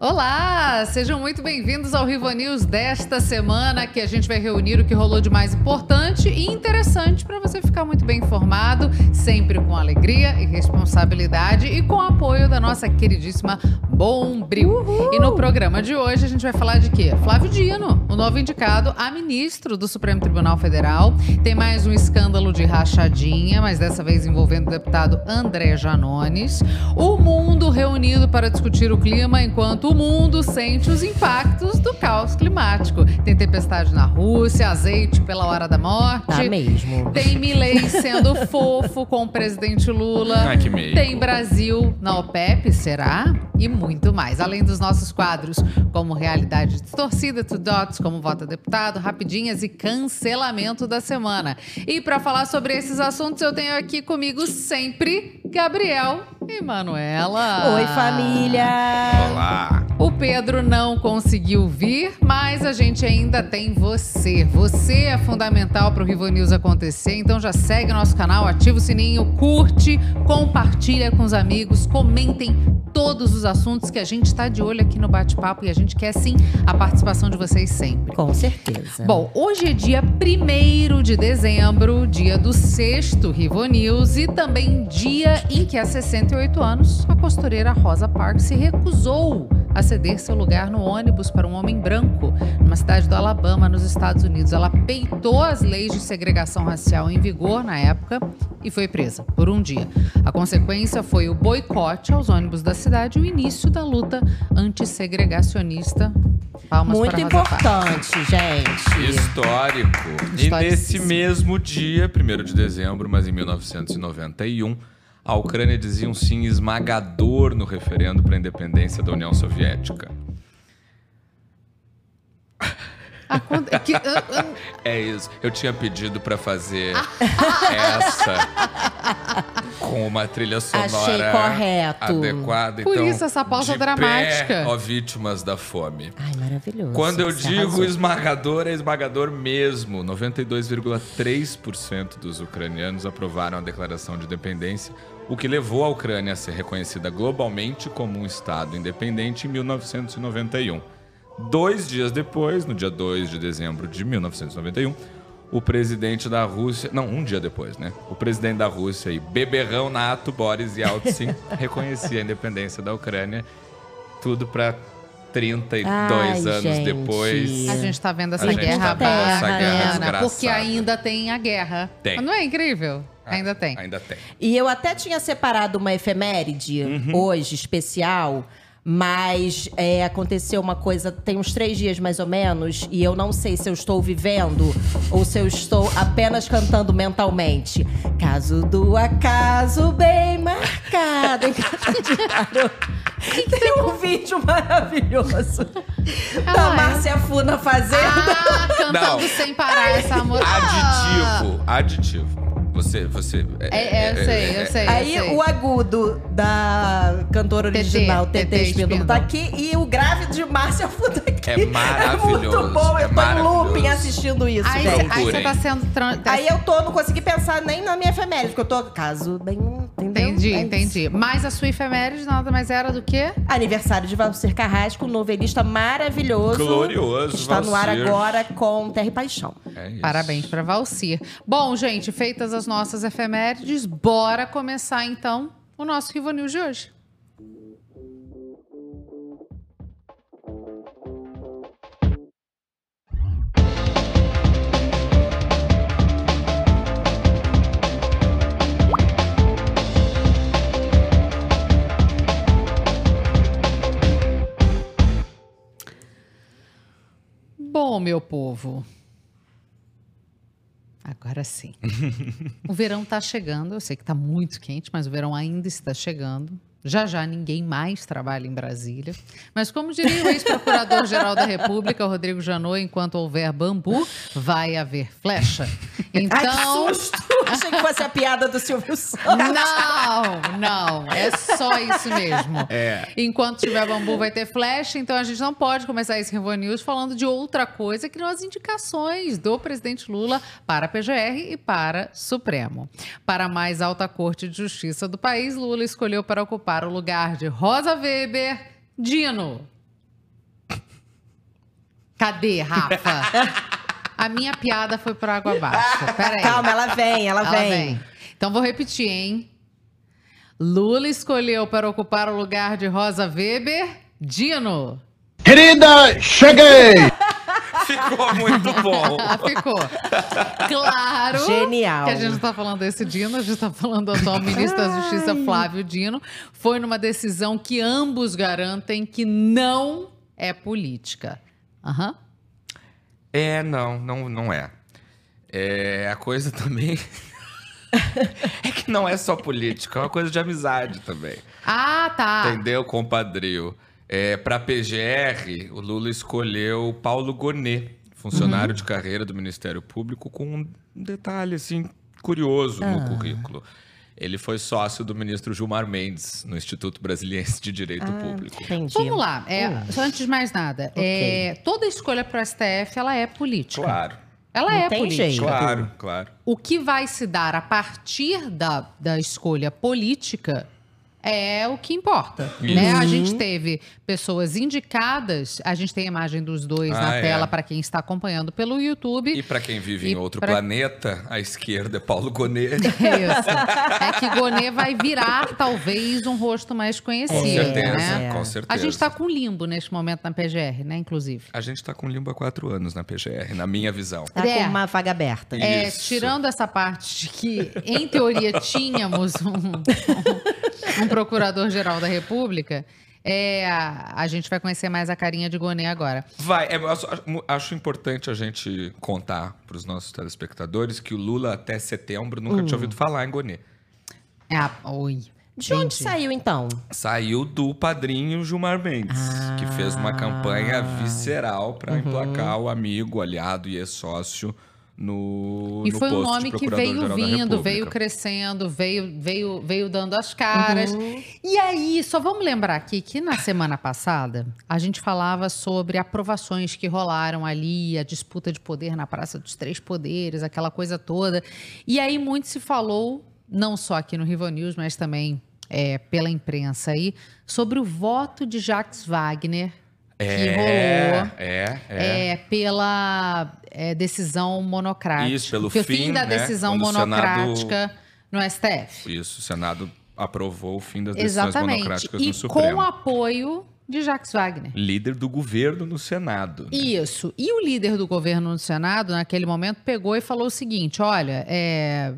Olá, sejam muito bem-vindos ao Rivo News desta semana, que a gente vai reunir o que rolou de mais importante e interessante para você ficar muito bem informado, sempre com alegria e responsabilidade e com o apoio da nossa queridíssima Bombril. Uhul. E no programa de hoje a gente vai falar de quê? Flávio Dino, o novo indicado a ministro do Supremo Tribunal Federal. Tem mais um escândalo de rachadinha, mas dessa vez envolvendo o deputado André Janones. O mundo reunido para discutir o clima enquanto o mundo sente os impactos do caos climático. Tem tempestade na Rússia, azeite pela hora da morte. Tá mesmo. Tem Milley sendo fofo com o presidente Lula. Ai, que meio. Tem Brasil na OPEP, será? E muito mais. Além dos nossos quadros como Realidade Distorcida, To Dots, como Vota Deputado, Rapidinhas e Cancelamento da Semana. E para falar sobre esses assuntos, eu tenho aqui comigo sempre Gabriel e Manuela. Oi, família! Olá! O Pedro não conseguiu vir, mas a gente ainda tem você. Você é fundamental para o Rivo News acontecer, então já segue nosso canal, ativa o sininho, curte, compartilha com os amigos, comentem todos os assuntos que a gente está de olho aqui no bate-papo e a gente quer sim a participação de vocês sempre. Com certeza. Bom, hoje é dia 1 de dezembro, dia do sexto Rivo News e também dia em que há 68 anos a costureira Rosa Parks se recusou a ceder seu lugar no ônibus para um homem branco, numa cidade do Alabama, nos Estados Unidos. Ela peitou as leis de segregação racial em vigor na época e foi presa por um dia. A consequência foi o boicote aos ônibus da cidade e o início da luta antissegregacionista. Palmas Muito importante, gente. Histórico. E Historicíssimo. nesse mesmo dia, 1 de dezembro, mas em 1991, a Ucrânia dizia um sim esmagador no referendo para a independência da União Soviética. A con- que- ah, ah, É isso. Eu tinha pedido para fazer essa com uma trilha sonora Achei correto. adequada. Por então, isso essa pausa de dramática. Pé, ó, vítimas da fome. Ai, maravilhoso. Quando eu Você digo arrasou. esmagador, é esmagador mesmo. 92,3% dos ucranianos aprovaram a declaração de independência, o que levou a Ucrânia a ser reconhecida globalmente como um Estado independente em 1991. Dois dias depois, no dia 2 de dezembro de 1991, o presidente da Rússia. Não, um dia depois, né? O presidente da Rússia e beberrão nato, Boris Yeltsin, reconhecia a independência da Ucrânia. Tudo para 32 Ai, anos gente. depois. A gente tá vendo essa A gente guerra tá vendo essa guerra porque ainda tem a guerra. Tem. Não é incrível? Ah, Ainda tem. Ainda tem. E eu até tinha separado uma efeméride Uhum. hoje, especial, mas é, aconteceu uma coisa tem uns três dias mais ou menos, e eu não sei se eu estou vivendo ou se eu estou apenas cantando mentalmente. Caso do acaso bem marcado. Tem um vídeo maravilhoso Ah, da é? Márcia Funa fazendo. Ah, cantando Não. sem parar essa música. Aditivo. Aditivo. Você. você É, é, eu sei, eu sei. Aí eu sei. o agudo da cantora original, TT, Espíndola, tá aqui e o grave de Márcia Fuda aqui. É maravilhoso, É muito bom, é eu tô em looping assistindo isso, Aí, gente. aí você tá sendo. tá- Aí eu tô, não consegui pensar nem na minha efeméride, porque eu tô caso bem, entendeu? Entendi, É isso. entendi. Mas a sua efeméride nada mais era do que? Aniversário de Valcir Carrasco, um novelista maravilhoso. Glorioso, que Está no ar Valcir. agora com Terra e Paixão. É isso. Parabéns pra Valcir. Bom, gente, feitas as nossas efemérides, bora começar então o nosso Rivo News de hoje. Bom, meu povo. Agora sim. o verão tá chegando. Eu sei que tá muito quente, mas o verão ainda está chegando. Já já ninguém mais trabalha em Brasília. Mas como diria o ex-procurador-geral da República, Rodrigo Janot, enquanto houver bambu, vai haver flecha. Então, Ai, que susto! Achei que fosse a piada do Silvio Santos. não, não, é só isso mesmo. É. Enquanto tiver bambu, vai ter flecha, então a gente não pode começar esse Revo News falando de outra coisa que não as indicações do presidente Lula para a PGR e para Supremo. Para a mais alta corte de justiça do país, Lula escolheu para ocupar para o lugar de Rosa Weber, Dino. Cadê, Rafa? A minha piada foi para água abaixo. Peraí. Calma, ela vem, ela, ela vem. vem. Então vou repetir, hein? Lula escolheu para ocupar o lugar de Rosa Weber, Dino. Querida, cheguei! Ficou muito bom. Ficou. Claro. Genial. Que a gente não tá falando desse Dino, a gente tá falando do atual ministro da Justiça, Flávio Dino. Foi numa decisão que ambos garantem que não é política. Aham. É, não, não, não é. É a coisa também. é que não é só política, é uma coisa de amizade também. Ah, tá. Entendeu, compadrio? É, para PGR, o Lula escolheu Paulo Gonet, funcionário de carreira do Ministério Público, com um detalhe assim curioso no currículo. Ele foi sócio do ministro Gilmar Mendes no Instituto Brasiliense de Direito Público. Entendi. Vamos lá. É, só antes de mais nada, é, toda escolha para o STF ela é política. Claro, Ela Não é tem política. jeito. claro, claro. O que vai se dar a partir da, da escolha política é o que importa. Isso. Né? A gente teve pessoas indicadas, a gente tem a imagem dos dois Ah, na é. tela para quem está acompanhando pelo YouTube. E para quem vive E em outro pra- planeta, à esquerda é Paulo Gonet. É isso. É que Gonê vai virar, talvez, um rosto mais conhecido. Com certeza, né? com certeza. A gente está com limbo neste momento na PGR, né? Inclusive. A gente tá com limbo há quatro anos na PGR, na minha visão. Tá É. com uma vaga aberta. É, Isso. tirando essa parte de que, em teoria, tínhamos um, um procurador-geral da República, é, a, a gente vai conhecer mais a carinha de Gonê agora. Vai, é, acho, acho importante a gente contar para os nossos telespectadores que o Lula até setembro nunca Hum. tinha ouvido falar em Gonet. É, a- oi. De onde Entendi. saiu, então? Saiu do padrinho Gilmar Mendes, que fez uma campanha visceral para Uhum. emplacar o amigo, aliado e ex-sócio no, E no foi um posto de nome que veio vindo, veio crescendo, veio, veio, veio dando as caras. E aí, só vamos lembrar aqui que na semana passada a gente falava sobre aprovações que rolaram ali, a disputa de poder na Praça dos Três Poderes, aquela coisa toda. E aí muito se falou, não só aqui no Rivo News, mas também é, pela imprensa aí, sobre o voto de Jacques Wagner que É, rolou é, é. é, pela é, decisão monocrática. Isso, pelo fim, fim da né, decisão quando o Senado- monocrática no STF. Isso, o Senado aprovou o fim das decisões Exatamente. monocráticas E no Supremo. com o apoio de Jacques Wagner. Líder do governo no Senado. né? Isso. E o líder do governo no Senado, naquele momento, pegou e falou o seguinte: olha, é,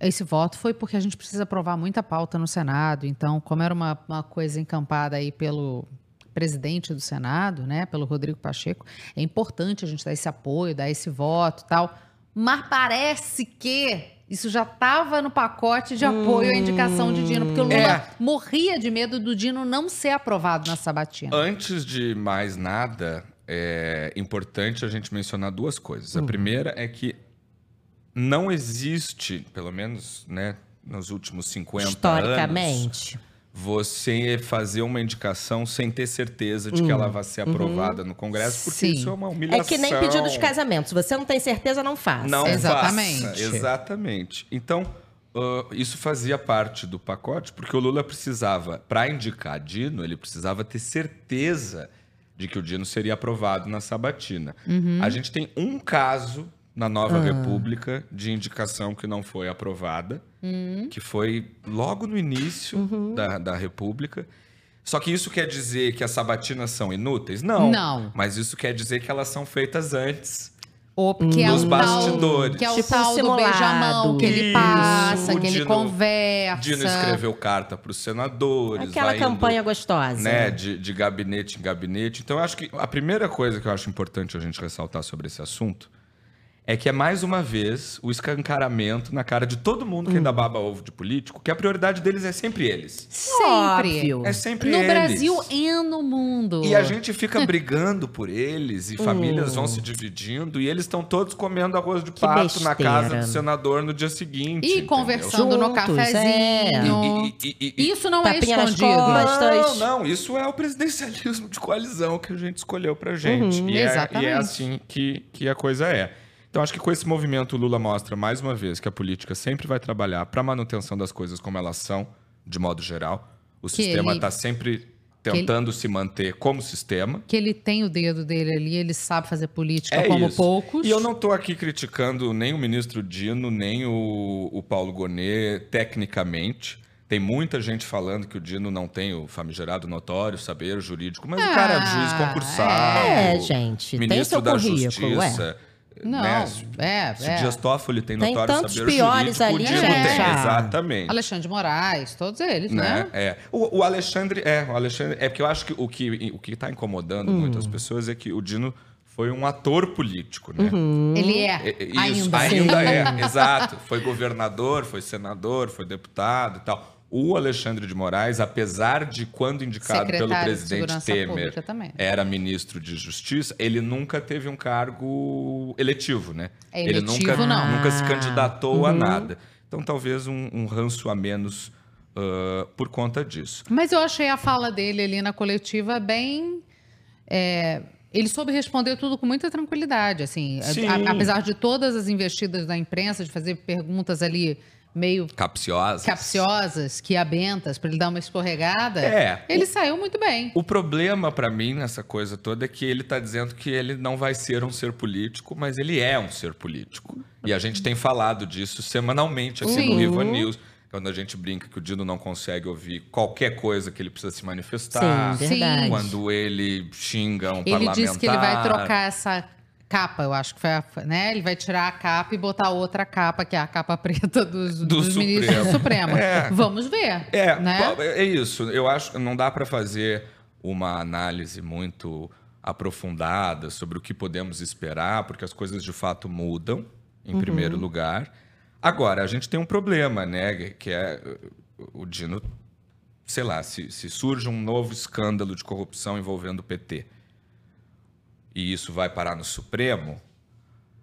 esse voto foi porque a gente precisa aprovar muita pauta no Senado. Então, como era uma, uma coisa encampada aí pelo presidente do Senado, né, pelo Rodrigo Pacheco, é importante a gente dar esse apoio, dar esse voto e tal. Mas parece que isso já estava no pacote de apoio à indicação de Dino, porque o Lula É. morria de medo do Dino não ser aprovado na sabatina. Antes de mais nada, é importante a gente mencionar duas coisas. A primeira é que não existe, pelo menos né, nos últimos 50 anos, Historicamente. Você fazer uma indicação sem ter certeza de que ela vai ser aprovada no Congresso, porque Sim. isso é uma humilhação. É que nem pedido de casamento. Se você não tem certeza, não faça. Não Exatamente. faça. Exatamente. Então, ah, isso fazia parte do pacote, porque o Lula precisava, para indicar Dino, ele precisava ter certeza de que o Dino seria aprovado na sabatina. A gente tem um caso na Nova República de indicação que não foi aprovada, que foi logo no início da, da República. Só que isso quer dizer que as sabatinas são inúteis? Não. Não. Mas isso quer dizer que elas são feitas antes. Ou que é Nos o bastidores. Tal, que é o Tipo tal do beijamão que ele Isso, passa, que ele Dino- conversa. Dino escreveu carta para os senadores. Aquela vai indo, campanha gostosa. Né, de, de gabinete em gabinete. Então, eu acho que a primeira coisa que eu acho importante a gente ressaltar sobre esse assunto é que é mais uma vez o escancaramento na cara de todo mundo que ainda Hum. baba ovo de político, que a prioridade deles é sempre eles. Sempre. Óbvio. É sempre No eles. Brasil e no mundo. E a gente fica brigando por eles, e famílias Hum. vão se dividindo, e eles estão todos comendo arroz de pato na casa do senador no dia seguinte. E entendeu? conversando no Juntos, cafezinho. E- e- e- e- Isso não é Tapinha nas escondido. costas. Não, não, isso é o presidencialismo de coalizão que a gente escolheu pra gente. Uhum, e, é, e exatamente. é assim que, que a coisa é. Então, acho que com esse movimento, o Lula mostra mais uma vez que a política sempre vai trabalhar para manutenção das coisas como elas são, de modo geral. O Que sistema ele- está sempre tentando se manter como sistema. Que ele tem o dedo dele ali, ele sabe fazer política É como isso. poucos. E eu não estou aqui criticando nem o ministro Dino, nem o, o Paulo Gonet tecnicamente. Tem muita gente falando que o Dino não tem o famigerado notório saber jurídico, mas o cara é Ah, juiz concursado. é, gente, tem ministro seu da currículo, Justiça. Não, né? é, Se é. Dias Toffoli tem Tem notório tantos saber piores jurídico, ali, o Dino gente. tem. Ah. Exatamente. Alexandre de Moraes, todos eles, né? né? É. O, o Alexandre, é, o Alexandre, é porque eu acho que o que o que está incomodando Hum. muitas pessoas é que o Dino foi um ator político, né? Uhum. Ele é, É, é, Isso, ainda. ainda é, exato. Foi governador, foi senador, foi deputado e tal. O Alexandre de Moraes, apesar de quando indicado Secretário pelo de presidente Temer, era ministro de Justiça, ele nunca teve um cargo eletivo, né? É, ele eletivo nunca, não. nunca se Ah, candidatou a nada. Então, talvez um, um ranço a menos ah, por conta disso. Mas eu achei a fala dele ali na coletiva bem. é, ele soube responder tudo com muita tranquilidade, assim. A- Sim. a- apesar de todas as investidas da imprensa, de fazer perguntas ali meio Capciosa. capciosas, quiabentas, para ele dar uma escorregada, É. ele saiu muito bem. O problema pra mim nessa coisa toda é que ele tá dizendo que ele não vai ser um ser político, mas ele é um ser político. E a gente tem falado disso semanalmente aqui Sim. no Riva News, quando a gente brinca que o Dino não consegue ouvir qualquer coisa que ele precisa se manifestar. Sim, verdade. Quando ele xinga um Ele parlamentar. disse que ele vai trocar essa capa, eu acho que foi, a, né? Ele vai tirar a capa e botar outra capa, que é a capa preta dos, Do dos ministros do Supremo. É. Vamos ver. É, né? é isso. Eu acho que não dá para fazer uma análise muito aprofundada sobre o que podemos esperar, porque as coisas de fato mudam, em primeiro lugar. Agora, a gente tem um problema, né? Que é o Dino, sei lá, se, se surge um novo escândalo de corrupção envolvendo o PT e isso vai parar no Supremo,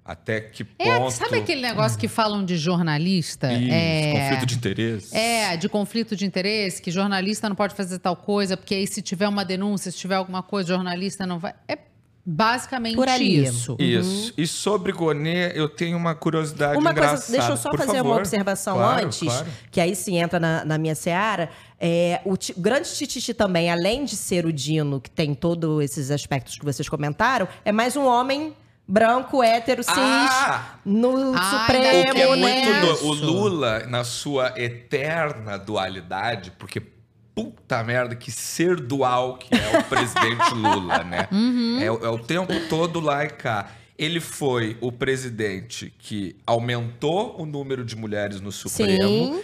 até que É, ponto. sabe aquele negócio que falam de jornalista? Isso, é, conflito de interesse? É, de conflito de interesse, que jornalista não pode fazer tal coisa, porque aí se tiver uma denúncia, se tiver alguma coisa, jornalista não vai. É basicamente Por ali. isso. Isso. E sobre Gonê, eu tenho uma curiosidade Uma engraçada. coisa, deixa eu só Por fazer favor. uma observação Claro, antes, claro. que aí sim entra na, na minha seara. É, o ti- grande Tititi também, além de ser o Dino, que tem todos esses aspectos que vocês comentaram, é mais um homem branco, hétero, cis, Ah! no Ah, Supremo, O que é né? muito do- o Lula, na sua eterna dualidade, porque puta merda, que ser dual que é o presidente Lula, né? Uhum. É, o- é o tempo todo lá e cá. Ele foi o presidente que aumentou o número de mulheres no Supremo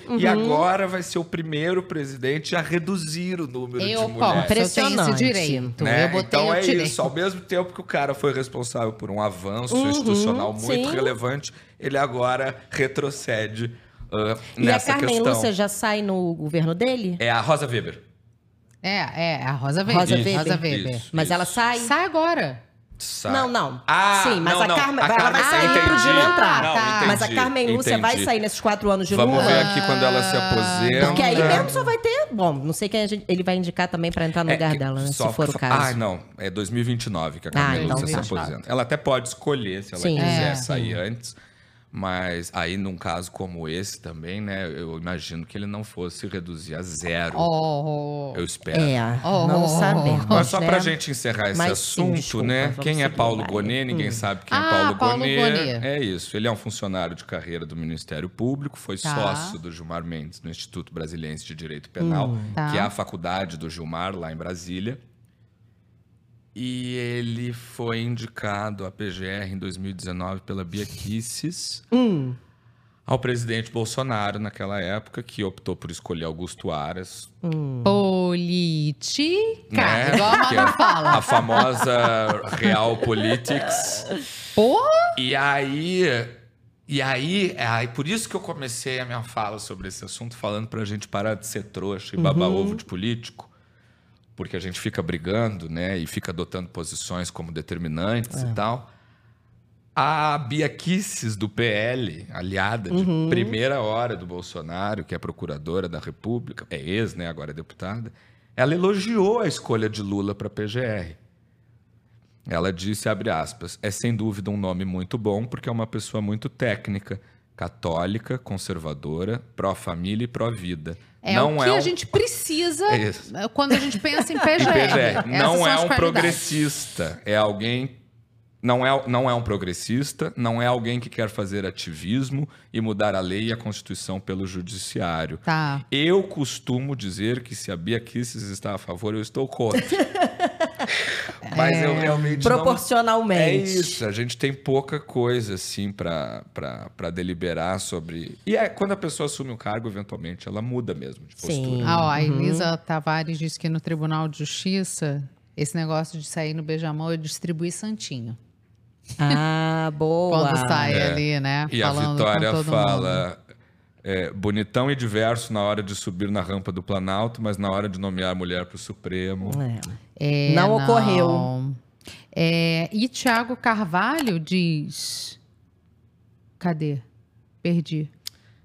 Sim, e agora vai ser o primeiro presidente a reduzir o número Eu de mulheres. eu tenho esse Impressionante. direito. né? Eu botei então é direito. isso. Ao mesmo tempo que o cara foi responsável por um avanço Uhum, institucional muito sim. relevante, ele agora retrocede ah, E a nessa Carmen questão. Lúcia já sai no governo dele? É a Rosa Weber. É, é, a Rosa Weber. Rosa Isso, Weber. Rosa Weber. isso. Mas ela sai? Sai agora. Sai. Não, não. Ah, Sim, mas não, a. Carmen- A ela vai Carmen- sair pro entendi. Dino entrar. Não, Tá. Mas a Carmen Lúcia vai entendi. sair nesses quatro anos de Vamos Lula? ver aqui quando ela se aposenta. Porque aí mesmo só vai ter. Bom, não sei quem a gente- ele vai indicar também pra entrar no É lugar que dela, né, só se for o caso. Ah, não. É 2029 que a Ah, Carmen então Lúcia se tá. aposenta. Ela até pode escolher se ela Sim. quiser É. sair antes. Mas aí, num caso como esse também, né? Eu imagino que ele não fosse reduzir a zero. Oh, Eu espero. É, Oh. não sabemos. Mas só né? pra gente encerrar esse Mas sim, assunto, desculpa, né? Quem é Paulo. Gonet? Ninguém sabe quem Ah, é Paulo, Paulo Gonet. Gonet. É isso. Ele é um funcionário de carreira do Ministério Público, foi Tá. sócio do Gilmar Mendes no Instituto Brasiliense de Direito Penal, Tá. que é a faculdade do Gilmar lá em Brasília. E ele foi indicado à PGR em 2019 pela Bia Kicis Hum, ao presidente Bolsonaro naquela época, que optou por escolher Augusto Aras política. né? Igual a é fala. A famosa Real Politics. Porra! E aí. E aí, é aí, por isso que eu comecei a minha fala sobre esse assunto, falando pra gente parar de ser trouxa e babar ovo de político. Porque a gente fica brigando, né? E fica adotando posições como determinantes e tal. A Bia Kicis, do PL, aliada de primeira hora do Bolsonaro, que é procuradora da República, é ex, né? Agora é deputada, ela elogiou a escolha de Lula para PGR. Ela disse, abre aspas, é sem dúvida um nome muito bom porque é uma pessoa muito técnica, católica, conservadora, pró-família e pró-vida. É não o que é a um- gente precisa É isso. quando a gente pensa em PGR. Essas Não é um progressista. É alguém. Não é, não é um progressista, não é alguém que quer fazer ativismo e mudar a lei e a Constituição pelo judiciário. Tá. Eu costumo dizer que se a Bia Kisses está a favor, eu estou contra. Mas eu realmente não... Proporcionalmente. É isso, a gente tem pouca coisa assim pra deliberar sobre. E é, quando a pessoa assume um cargo, eventualmente, ela muda mesmo de postura. Sim. Ah, ó, a Uhum. Elisa Tavares disse que no Tribunal de Justiça, esse negócio de sair no beijamão é distribuir santinho. Ah, boa. Quando sai É. ali, né? E a falando Vitória com todo mundo. fala. É, bonitão e diverso na hora de subir na rampa do Planalto, mas na hora de nomear mulher para o Supremo. É. É, Não ocorreu. não. É, e Tiago Carvalho diz. Cadê? Perdi.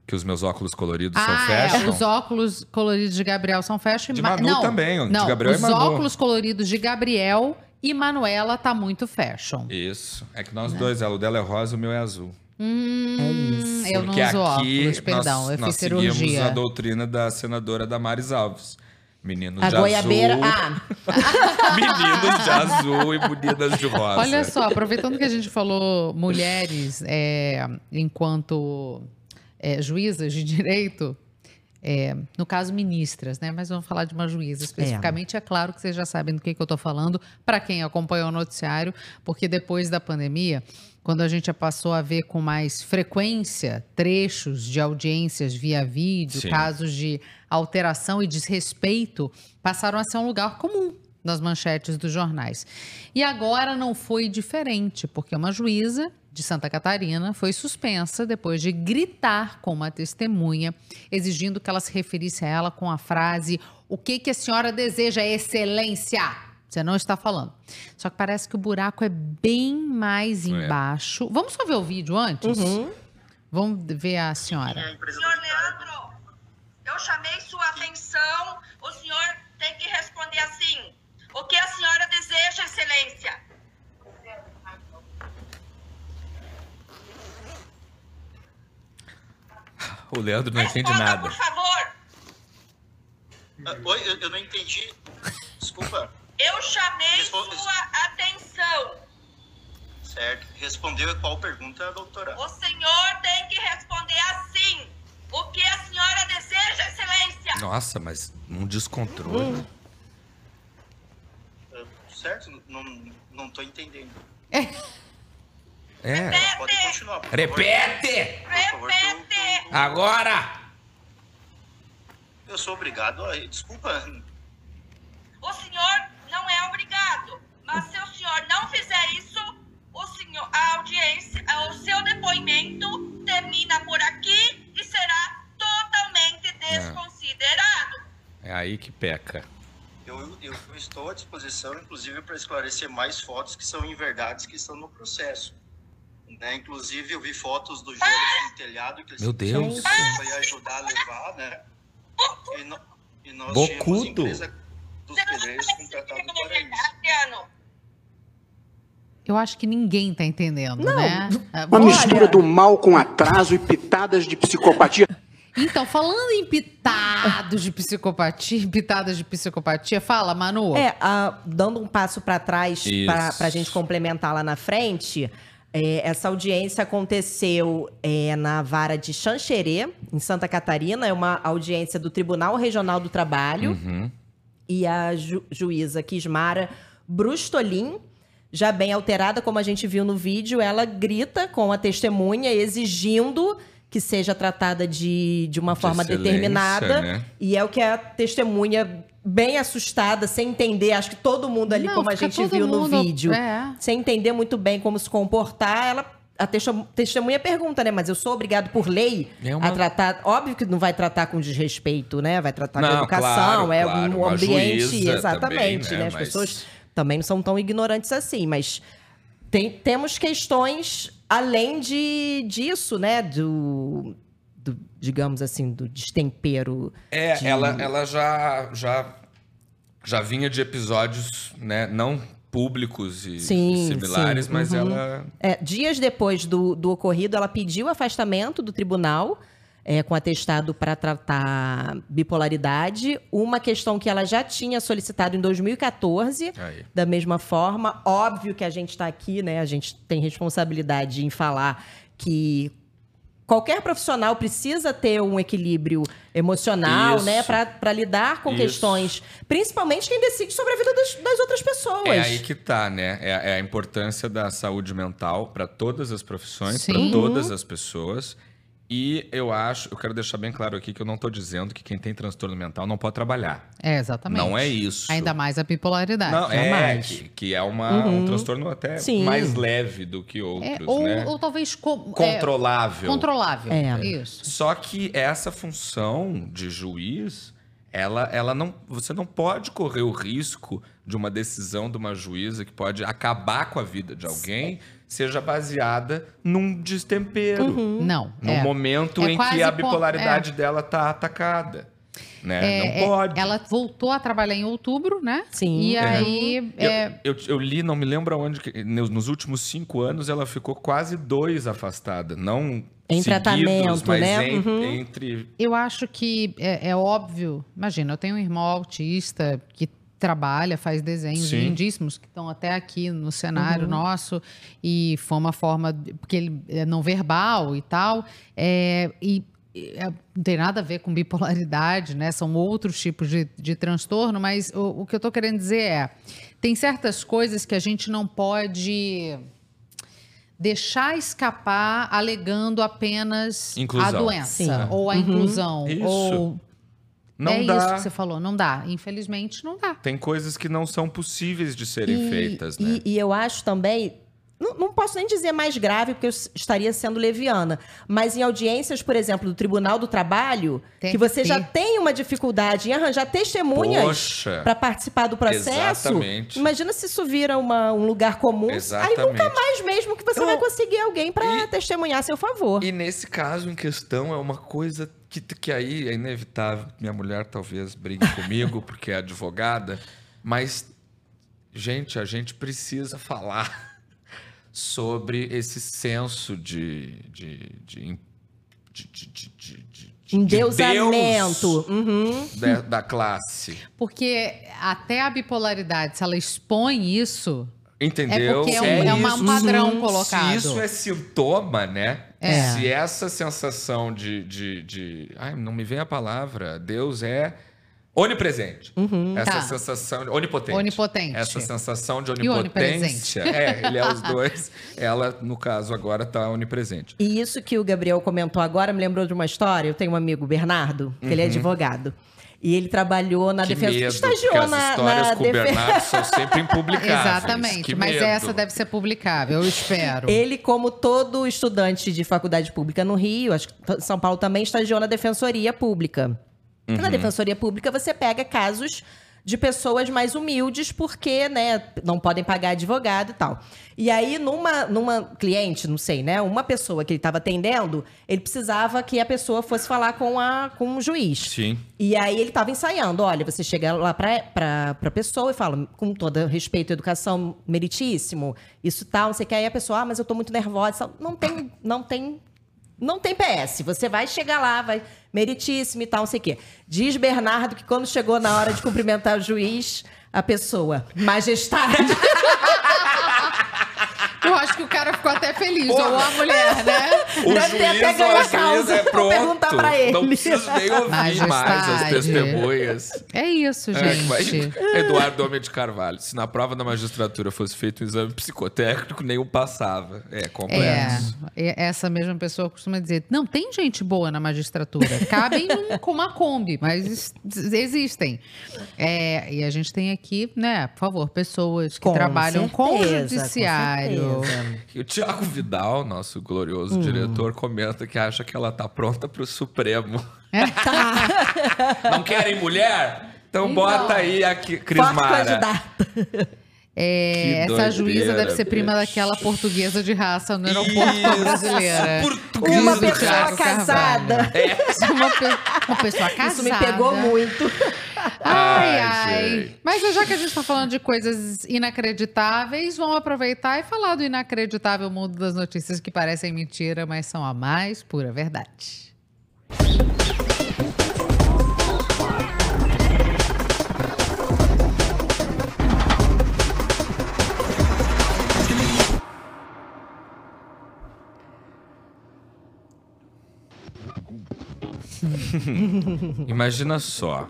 Que os meus óculos coloridos são Ah, é, fashion. os óculos coloridos de Gabriel são fashion. De ma- Manu não, também, o de não, Gabriel e os Manu. óculos coloridos de Gabriel e Manuela tá muito fashion. Isso. É que nós dois, ela, o dela é rosa, o meu é azul. Hum, eu não Porque uso aqui óculos, perdão, nós, eu nós fiz cirurgia. seguimos a doutrina da senadora Damares Alves. Meninos A de goiabeira. azul. Ah, Meninos de azul e meninas de rosa. Olha só, aproveitando que a gente falou mulheres é, enquanto é, juízas de direito, é, no caso ministras, né? Mas vamos falar de uma juíza especificamente. É, claro que vocês já sabem do que, que eu estou falando, para quem acompanhou o noticiário, porque depois da pandemia, quando a gente já passou a ver com mais frequência trechos de audiências via vídeo, Sim. casos de alteração e desrespeito, passaram a ser um lugar comum nas manchetes dos jornais. E agora não foi diferente, porque uma juíza de Santa Catarina foi suspensa depois de gritar com uma testemunha, exigindo que ela se referisse a ela com a frase: O que, que a senhora deseja, excelência? Você não está falando. Só que parece que o buraco é bem mais embaixo. Vamos só ver o vídeo antes? Vamos ver a senhora. Senhor Leandro, eu chamei sua atenção. O senhor tem que responder assim: O que a senhora deseja, Excelência? O Leandro não entende nada. por favor. Ah, Oi, eu, eu não entendi. Desculpa. Eu chamei sua atenção. Certo. Respondeu qual pergunta, doutora? O senhor tem que responder assim: O que a senhora deseja, Excelência? Nossa, mas um descontrole. Ah, certo? Não, não tô entendendo. É. Pode continuar, por favor. Repete! Favor, Repete. Agora! Eu sou obrigado a... Desculpa. O senhor não é obrigado, mas se o senhor não fizer isso, o senhor, a audiência, o seu depoimento termina por aqui e será totalmente desconsiderado. É aí que peca. Eu, eu estou à disposição, inclusive, para esclarecer mais fotos que são inverdades que estão no processo. Né? Inclusive, eu vi fotos do Jones no telhado que eles Meu Deus. vai ajudar a levar, né? E, no- e nós Bocudo. tínhamos empresa dos não pedreiros para isso. Adriano. Eu acho que ninguém tá entendendo, né? Ah, Uma olha, mistura do mal com atraso e pitadas de psicopatia. Então, falando em pitados de psicopatia, pitadas de psicopatia, fala, Manu. É, ah, dando um passo para trás para a gente complementar lá na frente, é, essa audiência aconteceu é, na vara de Xanxerê, em Santa Catarina. É uma audiência do Tribunal Regional do Trabalho. Uhum. E a ju- juíza Kismara Brustolin, já bem alterada, como a gente viu no vídeo, ela grita com a testemunha exigindo que seja tratada de, de uma De forma determinada. né? E é o que a testemunha, bem assustada, sem entender, acho que todo mundo ali, Não, como a gente viu no mundo- vídeo, é. sem entender muito bem como se comportar, ela. A teste- testemunha pergunta, né? Mas eu sou obrigado por lei É uma- a tratar. Óbvio que não vai tratar com desrespeito, né? Vai tratar com Não, educação, claro, é claro, um ambiente. exatamente, também, né? né? As Mas- pessoas também não são tão ignorantes assim, mas tem- temos questões além de, disso, né? Do, do, digamos assim, do destempero. É, de- ela, ela já, já, já vinha de episódios, né? Não públicos e Sim, similares, sim, mas uhum. ela. É, dias depois do, do ocorrido, ela pediu afastamento do tribunal é, com atestado para tratar bipolaridade. Uma questão que ela já tinha solicitado em 2014, Aí. da mesma forma. Óbvio que a gente está aqui, né? A gente tem responsabilidade em falar que qualquer profissional precisa ter um equilíbrio emocional, Isso. né? Para lidar com Isso. questões, principalmente quem decide sobre a vida das, das outras pessoas. É aí que tá, né? É, é a importância da saúde mental para todas as profissões, para todas as pessoas. E eu acho, eu quero deixar bem claro aqui que eu não tô dizendo que quem tem transtorno mental não pode trabalhar. É, exatamente. Não é isso. Ainda mais a bipolaridade. Não, é jamais. que, que é uma, um transtorno até Sim. mais leve do que outros, É, ou, né? ou talvez co- Controlável. É, controlável. É. Isso. Só que essa função de juiz, ela, ela não, você não pode correr o risco de uma decisão de uma juíza que pode acabar com a vida de alguém, seja baseada num destempero, Não. no é. momento É em que a bipolaridade dela tá atacada, né? É, não é, pode. ela voltou a trabalhar em outubro, né? Sim. E É. aí. Eu, é, eu, eu li, não me lembro aonde, que- nos, nos últimos cinco anos ela ficou quase dois afastada, não Em seguidos, tratamento, mas né? en- Uhum. entre Eu acho que é, é óbvio. Imagina, eu tenho um irmão autista que trabalha, faz desenhos Sim. lindíssimos que estão até aqui no Uhum. cenário nosso e foi uma forma porque ele é não verbal e tal é, e e, é, não tem nada a ver com bipolaridade, né? São outros tipos de, de transtorno, mas o, o que eu tô querendo dizer é tem certas coisas que a gente não pode deixar escapar alegando apenas Inclusão. a doença Sim. ou a inclusão Isso. ou não é dá. isso que você falou, não dá. Infelizmente, não dá. Tem coisas que não são possíveis de serem E- feitas, né? E, e eu acho também. Não, não posso nem dizer mais grave, porque eu estaria sendo leviana. Mas em audiências, por exemplo, do Tribunal do Trabalho, Tem que que você já ter. tem uma dificuldade em arranjar testemunhas para participar do processo. Exatamente. Imagina se isso vira uma- um lugar comum. Aí Exatamente. nunca mais mesmo que você Eu- vai conseguir alguém para testemunhar a seu favor. E nesse caso em questão é uma coisa que, que aí é inevitável. Minha mulher talvez brigue comigo porque é advogada, mas gente, a gente precisa falar sobre esse senso de de, de, de, de, de, de- de- de Endeusamento. Deus Uhum. da, da classe. Porque até a bipolaridade, se ela expõe isso, Entendeu? É porque é um- é uma- um padrão colocado. Se isso é sintoma, né? É. Se essa sensação de, de, de- Ai, não me vem a palavra. Deus é onipresente. Essa Tá. sensação... de- Onipotente. Onipotente. Essa sensação de onipotência. É, ele é os dois. Ela, no caso, agora tá onipresente. E isso que o Gabriel comentou agora me lembrou de uma história. Eu tenho um amigo, Bernardo, que ele é advogado. E ele trabalhou na Uhum. que defesa. medo, estagiou porque as na, histórias na com o defesa. Bernardo são sempre impublicáveis. exatamente. Que Mas medo. essa deve ser publicável, eu espero. Ele, como todo estudante de faculdade pública no Rio, acho que São Paulo também estagiou na Defensoria Pública. Na Defensoria Pública você pega casos de pessoas mais humildes porque, né, não podem pagar advogado e tal. E aí, numa, numa cliente, não sei, né, uma pessoa que ele estava atendendo, ele precisava que a pessoa fosse falar com, a, com o juiz. Sim. E aí ele estava ensaiando, olha, você chega lá pra, pra, pra pessoa e fala, com todo respeito à educação, meritíssimo, isso tal, não sei o que. Aí a pessoa, ah, mas eu tô muito nervosa. Não tem, não tem, não tem PS. Você vai chegar lá, vai, meritíssimo e tal, não sei o quê. Diz Bernardo que quando chegou na hora de cumprimentar o juiz, a pessoa, majestade. Eu acho que o cara ficou até feliz, ou a mulher, né? O Deve ter até juiz ganho a causa. é Vou pronto. perguntar pra ele. Não preciso nem ouvir mais as testemunhas. É isso, É, gente. imagina, Eduardo Homem de Carvalho. Se na prova da magistratura fosse feito um exame psicotécnico, nenhum passava. É É, complexo. e- essa mesma pessoa costuma dizer: não, tem gente boa na magistratura. Cabem com uma Kombi, mas existem. É, e a gente tem aqui, né, por favor, pessoas que Com trabalham com o certeza, judiciário. com certeza. E o Tiago Vidal, nosso glorioso diretor, comenta que acha que ela tá pronta pro Supremo. Não querem mulher? Então Então. bota aí a Ki- Cris Forte Mara. candidata. É, essa juíza deve ser prima bicho. daquela portuguesa de raça no aeroporto Isso, brasileira. portuguesa Uma de pessoa raça. casada. Uma, pe- uma pessoa casada. Isso me pegou muito. ai, ai. Mas já que a gente está falando de coisas inacreditáveis, vamos aproveitar e falar do inacreditável mundo das notícias que parecem mentira, mas são a mais pura verdade. Imagina só.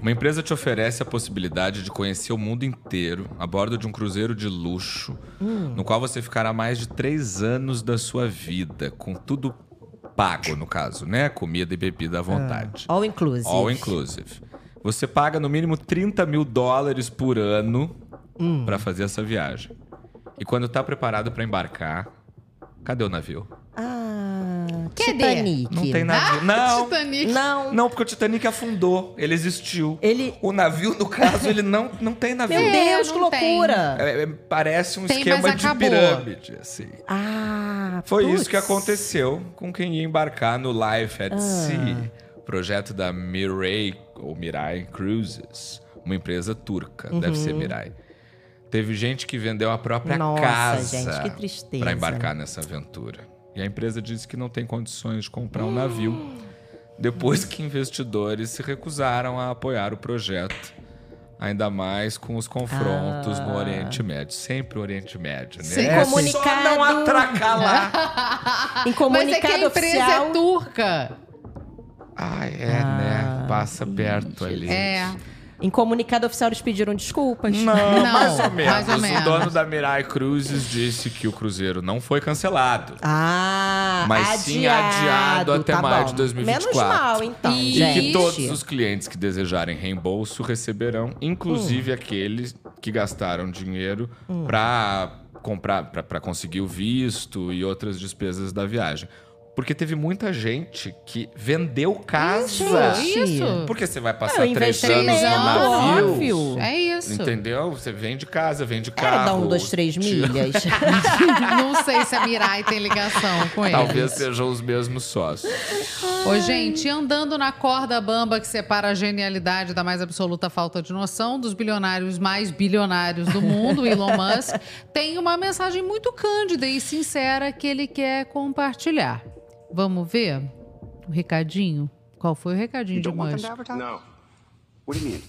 Uma empresa te oferece a possibilidade de conhecer o mundo inteiro a bordo de um cruzeiro de luxo, no qual você ficará mais de três anos da sua vida, com tudo pago, no caso, né? Comida e bebida à vontade. All inclusive. All inclusive. Você paga no mínimo 30 mil dólares por ano pra fazer essa viagem. E quando tá preparado pra embarcar, cadê o navio? Ah, Cadê? Titanic. Não tem navio. não. Titanic. Não. Não, porque o Titanic afundou. Ele existiu. Ele- O navio, no caso, ele não, não tem navio. Meu É, Deus, que loucura. É, é, parece um Tem, esquema de pirâmide, assim. Ah, Foi putz. isso que aconteceu com quem ia embarcar no Life at Sea, projeto da Mirai, ou Mirai Cruises, uma empresa turca, deve ser Mirai. Teve gente que vendeu a própria Uhum. Nossa, casa gente, que tristeza. para embarcar nessa aventura. E a empresa disse que não tem condições de comprar um navio, depois que investidores se recusaram a apoiar o projeto. Ainda mais com os confrontos no Oriente Médio. Sempre o Oriente Médio, né? Sem É Só comunicado. não atracar lá. Em Mas é que comunicado a empresa oficial. é turca. Ah, é, né? Passa perto ali. É. Em comunicado oficial eles pediram desculpas. Não, Não, mais ou menos. mais ou menos. O dono da Mirai Cruises disse que o cruzeiro não foi cancelado. Ah, Mas sim adiado até tá maio bom. de 2024. Menos mal, então, E gente. que todos os clientes que desejarem reembolso receberão, inclusive aqueles que gastaram dinheiro para comprar, para conseguir o visto e outras despesas da viagem. Porque teve muita gente que vendeu casa. gente. Isso. Porque você vai É passar um três anos no navio. óbvio. É isso. Entendeu? Você vende casa, vende Era carro. dar um, dois, três milhas. Não sei se a Mirai tem ligação com ele. Talvez sejam os mesmos sócios. Ô, gente, andando na corda bamba que separa a genialidade da mais absoluta falta de noção dos bilionários mais bilionários do mundo, Elon Musk, tem uma mensagem muito cândida e sincera que ele quer compartilhar. Vamos ver o recadinho? Qual foi o recadinho de Musk? No. What do you mean?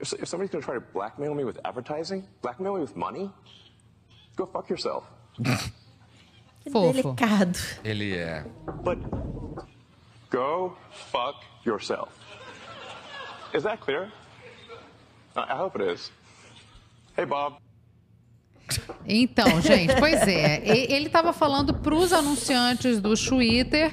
If, if somebody's gonna try to blackmail me with advertising, blackmail me with money, go fuck yourself. Fofo. Delicado. Ele é. But go fuck yourself. Is that clear? I hope it is. Hey, Bob. Então, gente, pois é. Ele estava falando para os anunciantes do Twitter,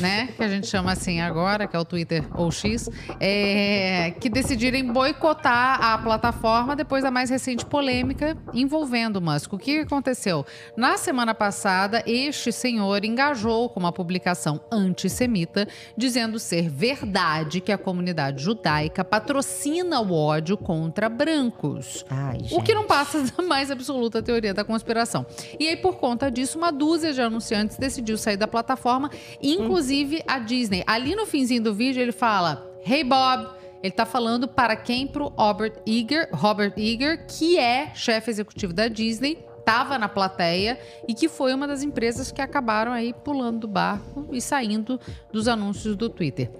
né? Que a gente chama assim agora, que é o Twitter ou X, é, que decidirem boicotar a plataforma depois da mais recente polêmica envolvendo o Musk. O que aconteceu? Na semana passada, este senhor engajou com uma publicação antissemita, dizendo ser verdade que a comunidade judaica patrocina o ódio contra brancos. Ai, O que não passa da mais absoluta teoria da conspiração. E aí, por conta disso, uma dúzia de anunciantes decidiu sair da plataforma, inclusive a Disney. Ali no finzinho do vídeo, ele fala: Hey Bob. Ele tá falando para quem? Pro Robert Iger, Robert Iger, que é chefe executivo da Disney, estava na plateia e que foi uma das empresas que acabaram aí pulando do barco e saindo dos anúncios do Twitter.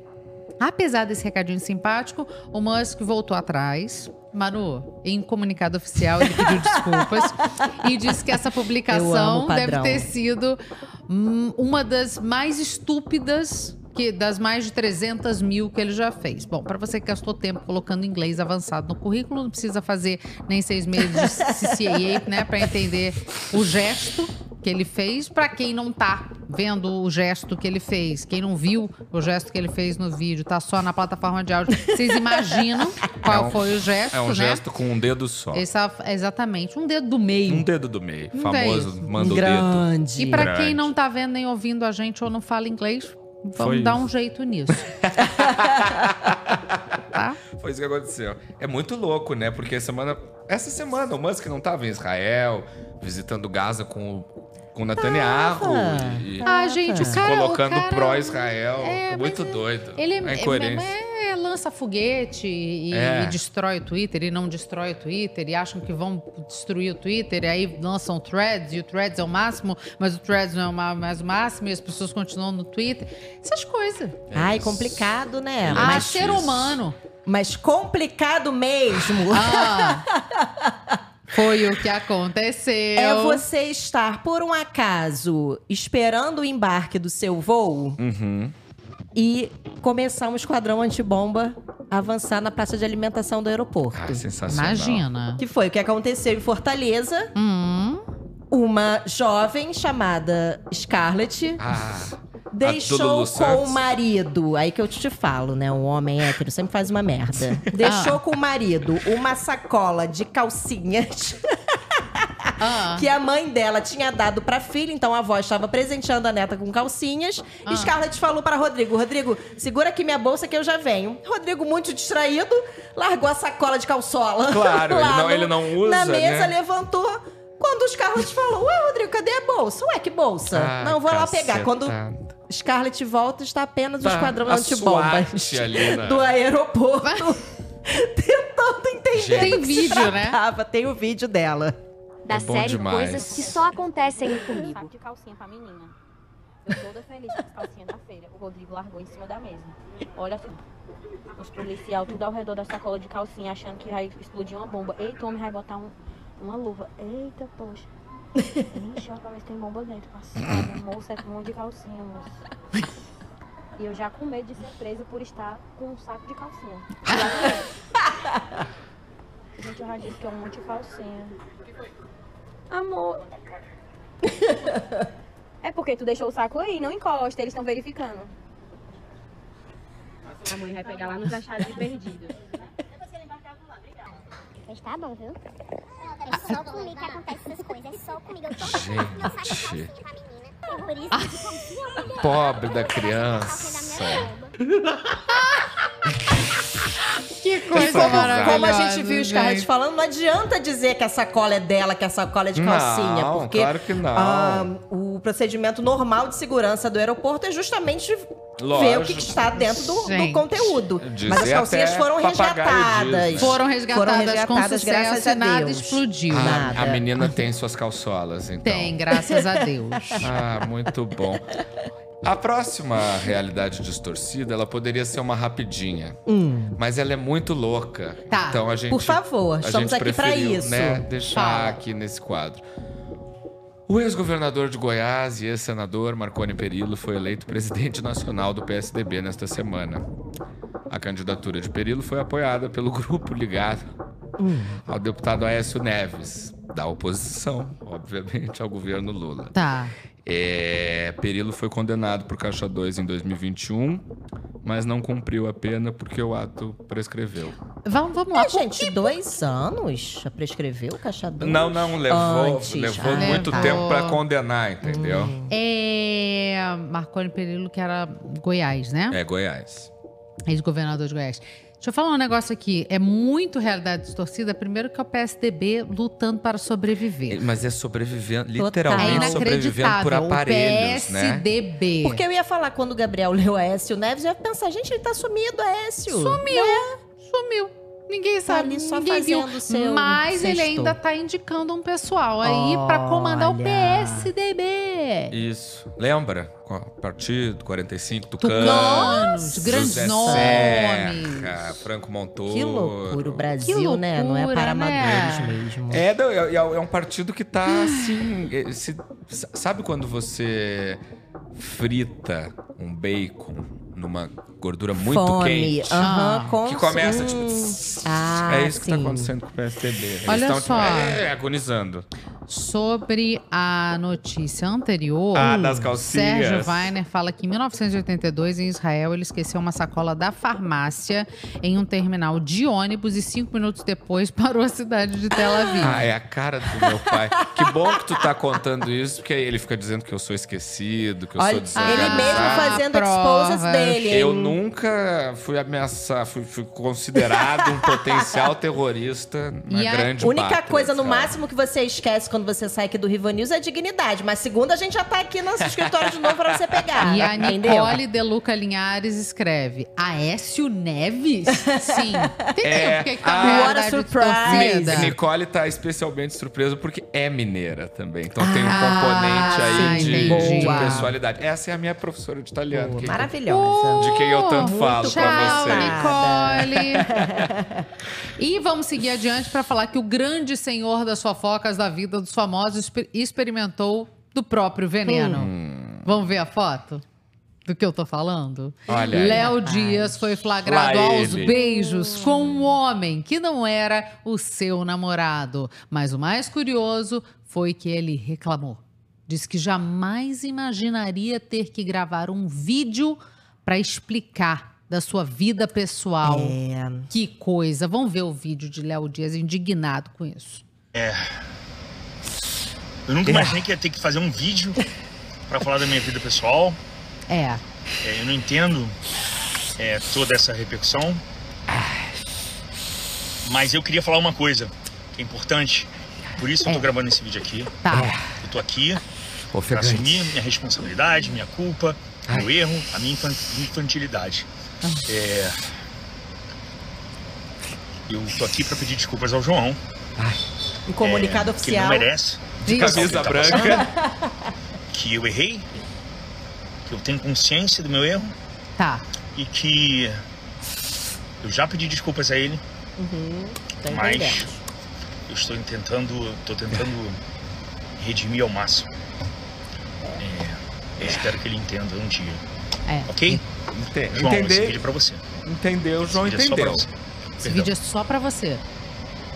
Apesar desse recadinho simpático, o Musk voltou atrás. Manu, em comunicado oficial, ele pediu desculpas e disse que essa publicação deve ter sido hum, uma das mais estúpidas que das mais de 300 mil que ele já fez. Bom, para você que gastou tempo colocando inglês avançado no currículo, não precisa fazer nem seis meses de CCAA, né, para entender o gesto que ele fez. Para quem não tá vendo o gesto que ele fez, quem não viu o gesto que ele fez no vídeo, tá só na plataforma de áudio, vocês imaginam qual É um- foi o gesto, É um né? gesto com um dedo só. Essa- exatamente, um dedo do meio. Um dedo do meio. Um famoso dedo. manda o dedo. Grande. E pra Grande. quem não tá vendo nem ouvindo a gente ou não fala inglês, vamos Foi dar isso. um jeito nisso. tá? Foi isso que aconteceu. É muito louco, né? Porque semana. Essa semana o Musk não tava em Israel, visitando Gaza com, o- com o Netanyahu. E, Ah, gente, o se cara, colocando pró-Israel. É, muito é- doido. Ele é, é é, é- lança foguete e, É. e destrói o Twitter e não destrói o Twitter e acham que vão destruir o Twitter e aí lançam o Threads e o Threads é o máximo, mas o Threads não é o ma- mais o máximo e as pessoas continuam no Twitter. Essas coisas. Ai, complicado, né? É Ah, Mas, ser humano. mas complicado mesmo. Ah, Foi o que aconteceu. É você estar, por um acaso, esperando o embarque do seu voo Uhum. e começar um esquadrão antibomba a avançar na praça de alimentação do aeroporto. Ah, sensacional. Imagina. Que foi o que aconteceu em Fortaleza. Hum. Uma jovem chamada Scarlett Ah, deixou Lulu com Santos? o marido. Aí que eu te falo, né? Um homem hétero sempre faz uma merda. Deixou Ah. com o marido uma sacola de calcinhas Ah. que a mãe dela tinha dado pra filha, então a avó estava presenteando a neta com calcinhas. Ah. E Scarlett falou para Rodrigo: Rodrigo, segura aqui minha bolsa que eu já venho. Rodrigo, muito distraído, largou a sacola de calçola. Claro, ele lá não- ele não usa, Na mesa, né? levantou. Quando o Scarlett falou: Ué, Rodrigo, cadê a bolsa? Ué, que bolsa? Ah, não, vou lá pegar. Quando Scarlett volta, está apenas o Tá, esquadrão a antibombas ali, né? do aeroporto. Tentando entender Gente. Tem vídeo, né? tratava. Tem o vídeo dela. da É bom série demais. Coisas que só acontecem comigo. Saco de calcinha pra menina. Eu toda feliz com as calcinhas da feira. O Rodrigo largou em cima da mesa. Olha assim. Os policial tudo ao redor da sacola de calcinha, achando que vai explodir uma bomba. Eita, o homem vai botar um- uma luva. Eita, poxa. Ixi, olha pra ver se tem bomba dentro. Passada, moça, é com um monte de calcinha, moça. E eu já com medo de ser presa por estar com um saco de calcinha. Gente, eu já disse que é um monte de calcinha. Amor. É porque tu deixou o saco aí, não encosta, eles estão verificando. A mãe vai pegar lá nos achados de Mas tá bom, viu? É só comigo que acontece essas coisas. É só comigo. Eu tô confio muito. Pobre da criança. Que coisa Como, maravilhosa. como a gente viu o Scarlett gente. falando, não adianta dizer que a sacola é dela, que a sacola é de calcinha. Não, porque claro que não. ah, o procedimento normal de segurança do aeroporto é justamente ver o que Lógico. que está dentro do, do conteúdo. Dizer Mas as calcinhas foram resgatadas. Foram resgatadas, com resgatadas, sucesso graças e a nada Deus. explodiu. Ah, Nada. a menina tem suas calçolas, então. Tem, graças a Deus. Ah, muito bom. A próxima realidade distorcida, ela poderia ser uma rapidinha. Mas ela é muito louca. Tá. Então a gente. Por favor, a estamos gente aqui pra preferiu, isso. Né, deixar Fala. aqui nesse quadro. O ex-governador de Goiás e ex-senador Marconi Perillo foi eleito presidente nacional do PSDB nesta semana. A candidatura de Perillo foi apoiada pelo grupo ligado ao deputado Aécio Neves, da oposição, obviamente, ao governo Lula. Tá. É, Perillo foi condenado por Caixa 2 em 2021, mas não cumpriu a pena porque o ato prescreveu. Vamos, vamos lá. É, gente, dois anos já prescreveu o caixa dois? Não, não, levou, Antes. levou Ah, muito Levou. tempo para condenar, entendeu? É. Marconi Perillo, que era Goiás, né? É, Goiás. Ex-governador de Goiás. Deixa eu falar um negócio aqui. É muito realidade distorcida. Primeiro que é o PSDB lutando para sobreviver. Mas é sobrevivendo, Total. É literalmente sobrevivendo por aparelhos, o né? PSDB. Porque eu ia falar quando o Gabriel leu Aécio Neves, eu ia pensar, gente, ele tá sumido, Aécio. Sumiu. Sumiu. Ninguém sabe, ali só ninguém viu. seu Mas ele ainda tá indicando um pessoal aí pra comandar o. PSDB. Isso. Lembra? Partido 45, Tucano. Tucanos, grandes José nomes. Serra, Franco Montoro. Que loucura o Brasil, Que né? Não é loucura, para amadores né? mesmo. É, não, é, é um partido que tá assim. é, se- sabe quando você frita um bacon numa gordura muito Fome. quente? Aham, Ah. com Que começa, tipo. tss, ah, é isso que tá sim. acontecendo com o PSDB. Eles Olha estão, só. Tipo, é, agonizando. Sobre a notícia anterior, Ah, das calcinhas. Sérgio Weiner fala que em 1982, em Israel, ele esqueceu uma sacola da farmácia em um terminal de ônibus e cinco minutos depois parou a cidade de Tel Aviv. Ah, é a cara do meu pai. que bom que tu tá contando isso, porque aí ele fica dizendo que eu sou esquecido, que eu sou Olha, desorganizado. ele mesmo fazendo provas. exposas hein? Eu nunca fui ameaçado, fui, fui considerado um potencial terrorista na E a grande A única pátria coisa, no Israel. máximo, que você esquece quando você sai aqui do Riva News é dignidade. Mas segunda a gente já tá aqui no nosso escritório de novo pra você pegar. E a entendeu? Nicole De Luca Linhares escreve: Aécio Neves? Sim. Entendeu É. por que que tá Ah, com what a cara surprise. torcida? Nicole tá especialmente surpresa porque é mineira também. Então tem um Ah, componente aí de, de Boa. personalidade. Essa é a minha professora de italiano. Pô, que- maravilhosa. de quem eu tanto falo Tchau, pra você. Nicole. e vamos seguir adiante para falar que o grande senhor das fofocas da vida dos famosos exper- experimentou do próprio veneno. Hum. Vamos ver a foto? Do que eu tô falando? Olha. Léo Dias foi flagrado Lá aos ele. beijos com um homem que não era o seu namorado. Mas o mais curioso foi que ele reclamou. Diz que jamais imaginaria ter que gravar um vídeo para explicar da sua vida pessoal. É. Que coisa. Vamos ver o vídeo de Léo Dias indignado com isso. Eu nunca imaginei que ia ter que fazer um vídeo pra falar da minha vida pessoal. É. É, eu não entendo é, toda essa repercussão. Mas eu queria falar uma coisa que é importante. Por isso eu tô É. gravando esse vídeo aqui. Tá. Eu tô aqui pra Ofegante. assumir minha responsabilidade, minha culpa, meu erro, a minha infan- infantilidade. É, Eu tô aqui pra pedir desculpas ao João. Um comunicado é, Que ele oficial. não merece. De que camisa tá branca. Que eu errei. Que eu tenho consciência do meu erro. Tá. E que eu já pedi desculpas a ele. Tá Mas eu estou tentando, estou tentando redimir ao máximo. É, eu espero que ele entenda um dia, É. ok? Ente- João, esse Entender, vídeo é pra você. entendeu, o João Esse vídeo é entendeu. você. Esse Perdão. vídeo é só pra você.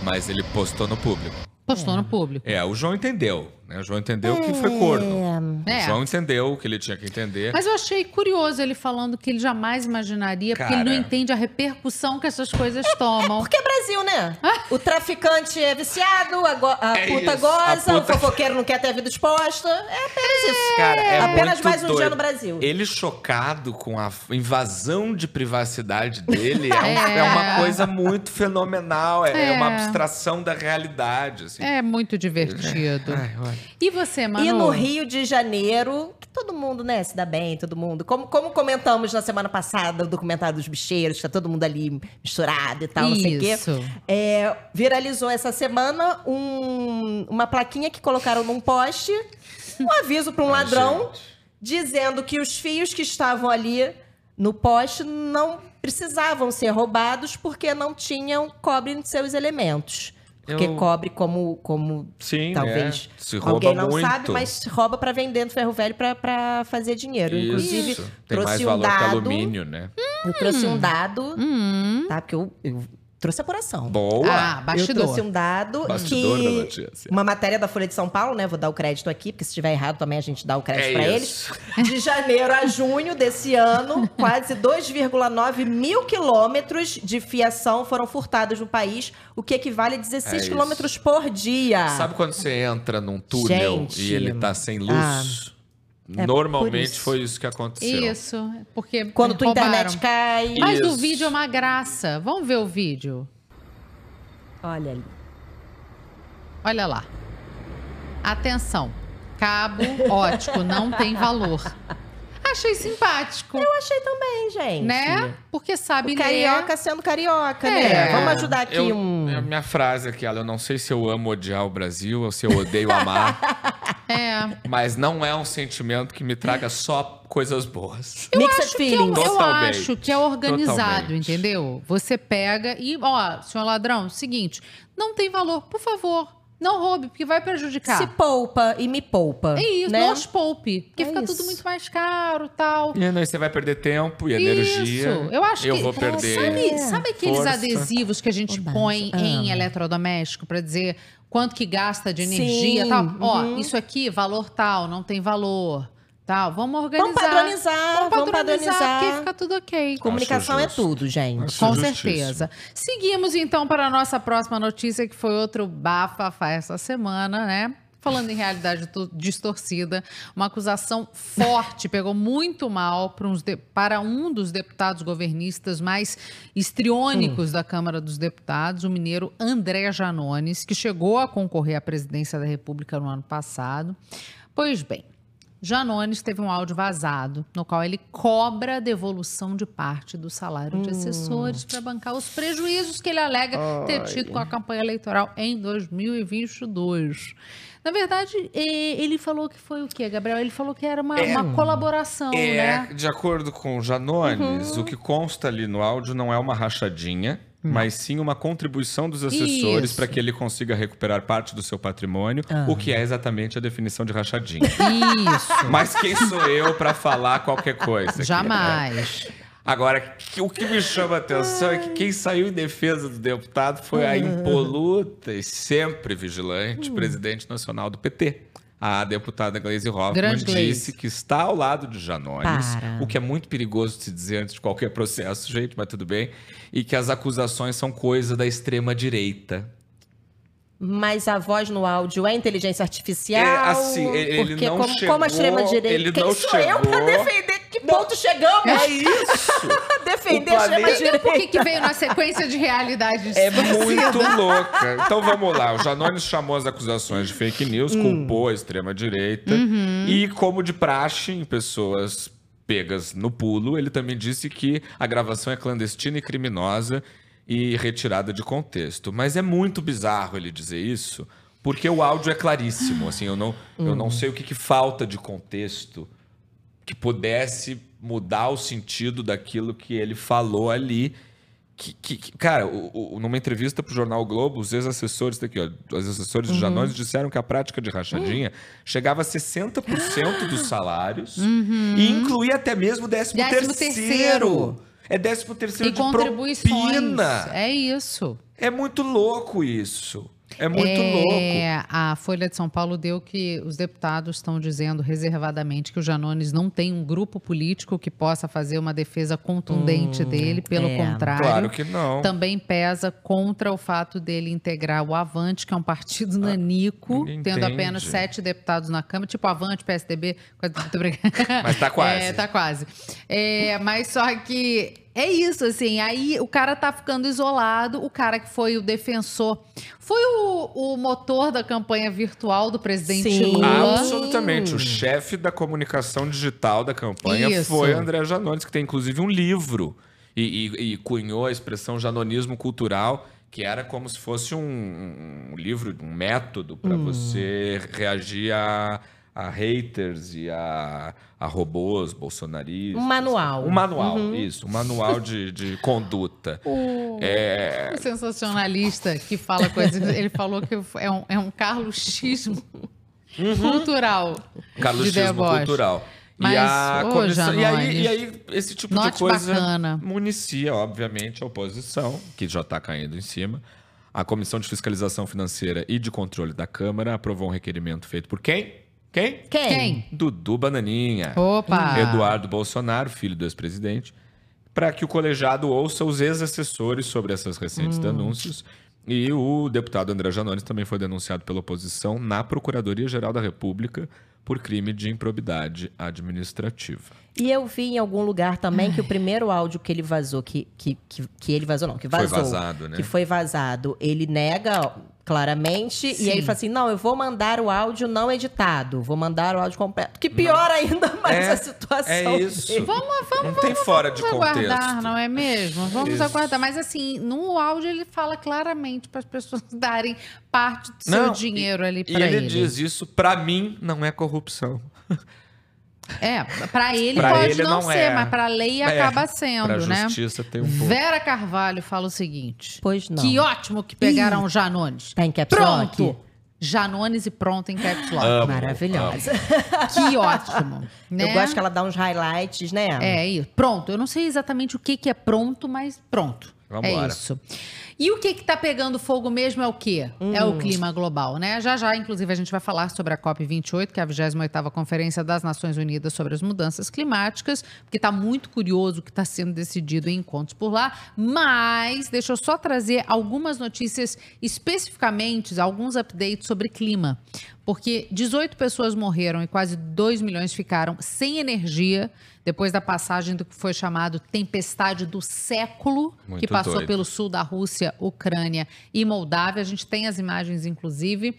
Mas ele postou no público. Postou no público. É, o João entendeu. Né? O João entendeu que foi corno. É. O João entendeu o que ele tinha que entender. Mas eu achei curioso ele falando que ele jamais imaginaria, porque ele não Cara. entende a repercussão que essas coisas tomam. Porque é Brasil, né? O traficante é viciado, a, go- a É puta isso, goza, a o puta- fofoqueiro não quer ter a vida exposta. É apenas isso. Cara, é apenas muito mais um dia doido. no Brasil. Ele chocado com a invasão de privacidade dele é, um- É. é uma coisa muito fenomenal. É, é É. uma abstração da realidade. Assim. É muito divertido. Ai, olha. E você, Manu? E no Rio de Janeiro, que todo mundo, né, se dá bem, todo mundo. Como, como comentamos na semana passada, o documentário dos bicheiros, que tá todo mundo ali misturado e tal, não sei o quê. Isso. É, viralizou essa semana um- uma plaquinha que colocaram num poste, um aviso para um ladrão, dizendo que os fios que estavam ali no poste não precisavam ser roubados porque não tinham cobre em seus elementos. Porque Eu- cobre, como, como Sim, talvez é. Se rouba alguém não muito. sabe, mas rouba para vender no ferro velho para fazer dinheiro. Inclusive, Isso. Tem mais trouxe um valor que dado. alumínio, né? Eu trouxe um dado, Hum. tá? Porque eu, eu trouxe apuração. Boa! Ah, Eu bastidor. trouxe um dado Bastidor da que... notícia. Uma matéria da Folha de São Paulo, né? Vou dar o crédito aqui, porque se estiver errado também a gente dá o crédito É pra isso. eles. De janeiro a junho desse ano, quase 2,9 mil quilômetros de fiação foram furtados no país, o que equivale a 16 É quilômetros por dia. Sabe quando você entra num túnel Gente. e ele tá sem luz? Ah, é Normalmente isso. foi isso que aconteceu. Isso. Porque Quando tua roubaram. internet cai. Mas o Isso. vídeo é uma graça. Vamos ver o vídeo. Olha ali. Olha lá. Atenção. Cabo ótico não tem valor. Achei simpático. Eu achei também, gente. Né? Porque sabe O carioca sendo carioca, né? É. Vamos ajudar aqui Eu- um. é A minha frase aqui, ela, eu não sei se eu amo odiar o Brasil ou se eu odeio amar. É. mas não é um sentimento que me traga só coisas boas. Mixed acho que é, feelings. eu acho que é organizado, Totalmente. entendeu? Você pega e, ó, senhor ladrão, seguinte, não tem valor, por favor, não roube, porque vai prejudicar. Se poupa e me poupa. É isso, né? nos poupe, porque É fica isso. tudo muito mais caro, tal. E aí você vai perder tempo e Isso, energia. eu acho eu que vou perder. sabe, sabe aqueles força. adesivos que a gente põe em Amo. eletrodoméstico pra dizer quanto que gasta de energia, Sim, tal? Ó, uhum. isso aqui valor tal, não tem valor, tal. Vamos organizar. Vamos padronizar, Vamos vamos padronizar, padronizar. porque fica tudo ok. Comunicação é tudo, gente. Acho Com certeza. Seguimos então para a nossa próxima notícia, que foi outro bafafá essa semana, né? Falando em realidade to- distorcida, uma acusação forte pegou muito mal para, uns de- para um dos deputados governistas mais histriônicos da Câmara dos Deputados, o mineiro André Janones, que chegou a concorrer à presidência da República no ano passado. Pois bem, Janones teve um áudio vazado no qual ele cobra a devolução de parte do salário de assessores para bancar os prejuízos que ele alega ter tido com a campanha eleitoral em 2022. Na verdade, ele falou que foi o quê, Gabriel? Ele falou que era uma, É. uma colaboração, É, né? de acordo com o Janones, o que consta ali no áudio não é uma rachadinha, mas sim uma contribuição dos assessores para que ele consiga recuperar parte do seu patrimônio, o que é exatamente a definição de rachadinha. Isso. mas quem sou eu para falar qualquer coisa? aqui, né? Jamais. Agora, o que me chama a atenção é que quem saiu em defesa do deputado foi a impoluta e sempre vigilante presidente nacional do PT. A deputada Gleisi Hoffmann Grande disse que está ao lado de Janones, Para. o que é muito perigoso de se dizer antes de qualquer processo, gente, mas tudo bem, e que as acusações são coisa da extrema-direita. Mas a voz no áudio é inteligência artificial? É, assim, ele- ele não como, chegou- como a extrema-direita... ele Quem não sou eu pra chegou- defender? Que ponto chegamos? É isso! defender planeta- extrema-direita. Por que, que veio na sequência de realidade É muito louca. Então vamos lá. O Janones chamou as acusações de fake news, culpou a extrema-direita. E, como de praxe em pessoas pegas no pulo, ele também disse que a gravação é clandestina e criminosa e retirada de contexto. Mas é muito bizarro ele dizer isso, porque o áudio é claríssimo. Assim, eu não, eu não sei o que, que falta de contexto pudesse mudar o sentido daquilo que ele falou ali. Que, que- que- cara, o- o- numa entrevista pro Jornal o Globo, os ex-assessores daqui, ó, os assessores Uhum. de Janones disseram que a prática de rachadinha chegava a 60% dos salários e incluía até mesmo 13 Uhum. Décimo terceiro. terceiro. É 13 terceiro E de contribuições. propina. É isso. É muito louco isso. É muito É, louco. A Folha de São Paulo deu que os deputados estão dizendo reservadamente que o Janones não tem um grupo político que possa fazer uma defesa contundente dele, pelo é. contrário. Claro que não. Também pesa contra o fato dele integrar o Avante, que é um partido nanico, entende. tendo apenas sete deputados na Câmara, tipo Avante, PSDB. Mas tá quase. É, tá quase. É, mas só que é isso, assim. Aí o cara tá ficando isolado. O cara que foi o defensor, foi o, o motor da campanha virtual do presidente Sim. Lula. Absolutamente. O chefe da comunicação digital da campanha Isso. foi André Janones, que tem inclusive um livro e, e- e cunhou a expressão janonismo cultural, que era como se fosse um, um livro, um método para você reagir a, a haters e a, a robôs bolsonaristas. Um manual. Um manual, isso. Um manual de, de conduta. É, O sensacionalista que fala coisas. Ele falou que é um, é um carlos-xismo cultural. Carlos de cultural. Mas, e, a comissão- e, aí, e aí, esse tipo note de coisa bacana. municia, obviamente, a oposição, que já está caindo em cima. A Comissão de Fiscalização Financeira e de Controle da Câmara aprovou um requerimento feito por quem? Quem? Quem? Quem? Dudu Bananinha. Opa! Eduardo Bolsonaro, filho do ex-presidente, para que o colegiado ouça os ex-assessores sobre essas recentes denúncias. E o deputado André Janones também foi denunciado pela oposição na Procuradoria-Geral da República por crime de improbidade administrativa. E eu vi em algum lugar também que o primeiro áudio que ele vazou, que, que, que, que ele vazou, não, que Foi vazou. vazado, né? Que foi vazado. Ele nega claramente Sim. e aí ele fala assim: não, eu vou mandar o áudio não editado, vou mandar o áudio completo. Que piora ainda mais É, a situação. é isso. dele. Vamos, vamos, Não tem fora de vamos aguardar, contexto. não é mesmo? Vamos Isso. aguardar. Mas assim, no áudio ele fala claramente para as pessoas darem parte do seu Não, dinheiro ali E para ele, ele. diz isso, para mim, não é corrupção. É, para ele Pra pode ele não, não ser, é. mas para a lei É, acaba sendo, Pra né? justiça tem um pouco. Vera Carvalho fala o seguinte: Pois não. que ótimo que pegaram o Janones. Tá em caps lock? Pronto! Janones e pronto em caps lock. Amo, Maravilhosa. Que ótimo. né? Eu gosto que ela dá uns highlights, né? É isso. Pronto. Eu não sei exatamente o que, que é pronto, mas pronto. Vambora. É isso. E o que que tá pegando fogo mesmo é o quê? É o clima global, né? Já já, inclusive, a gente vai falar sobre a COP28, que é a 28ª Conferência das Nações Unidas sobre as Mudanças Climáticas, porque tá muito curioso o que está sendo decidido em encontros por lá. Mas deixa eu só trazer algumas notícias especificamente, alguns updates sobre clima. porque 18 pessoas morreram e quase 2 milhões ficaram sem energia depois da passagem do que foi chamado tempestade do século, Muito que passou doido. pelo sul da Rússia, Ucrânia e Moldávia. A gente tem as imagens, inclusive.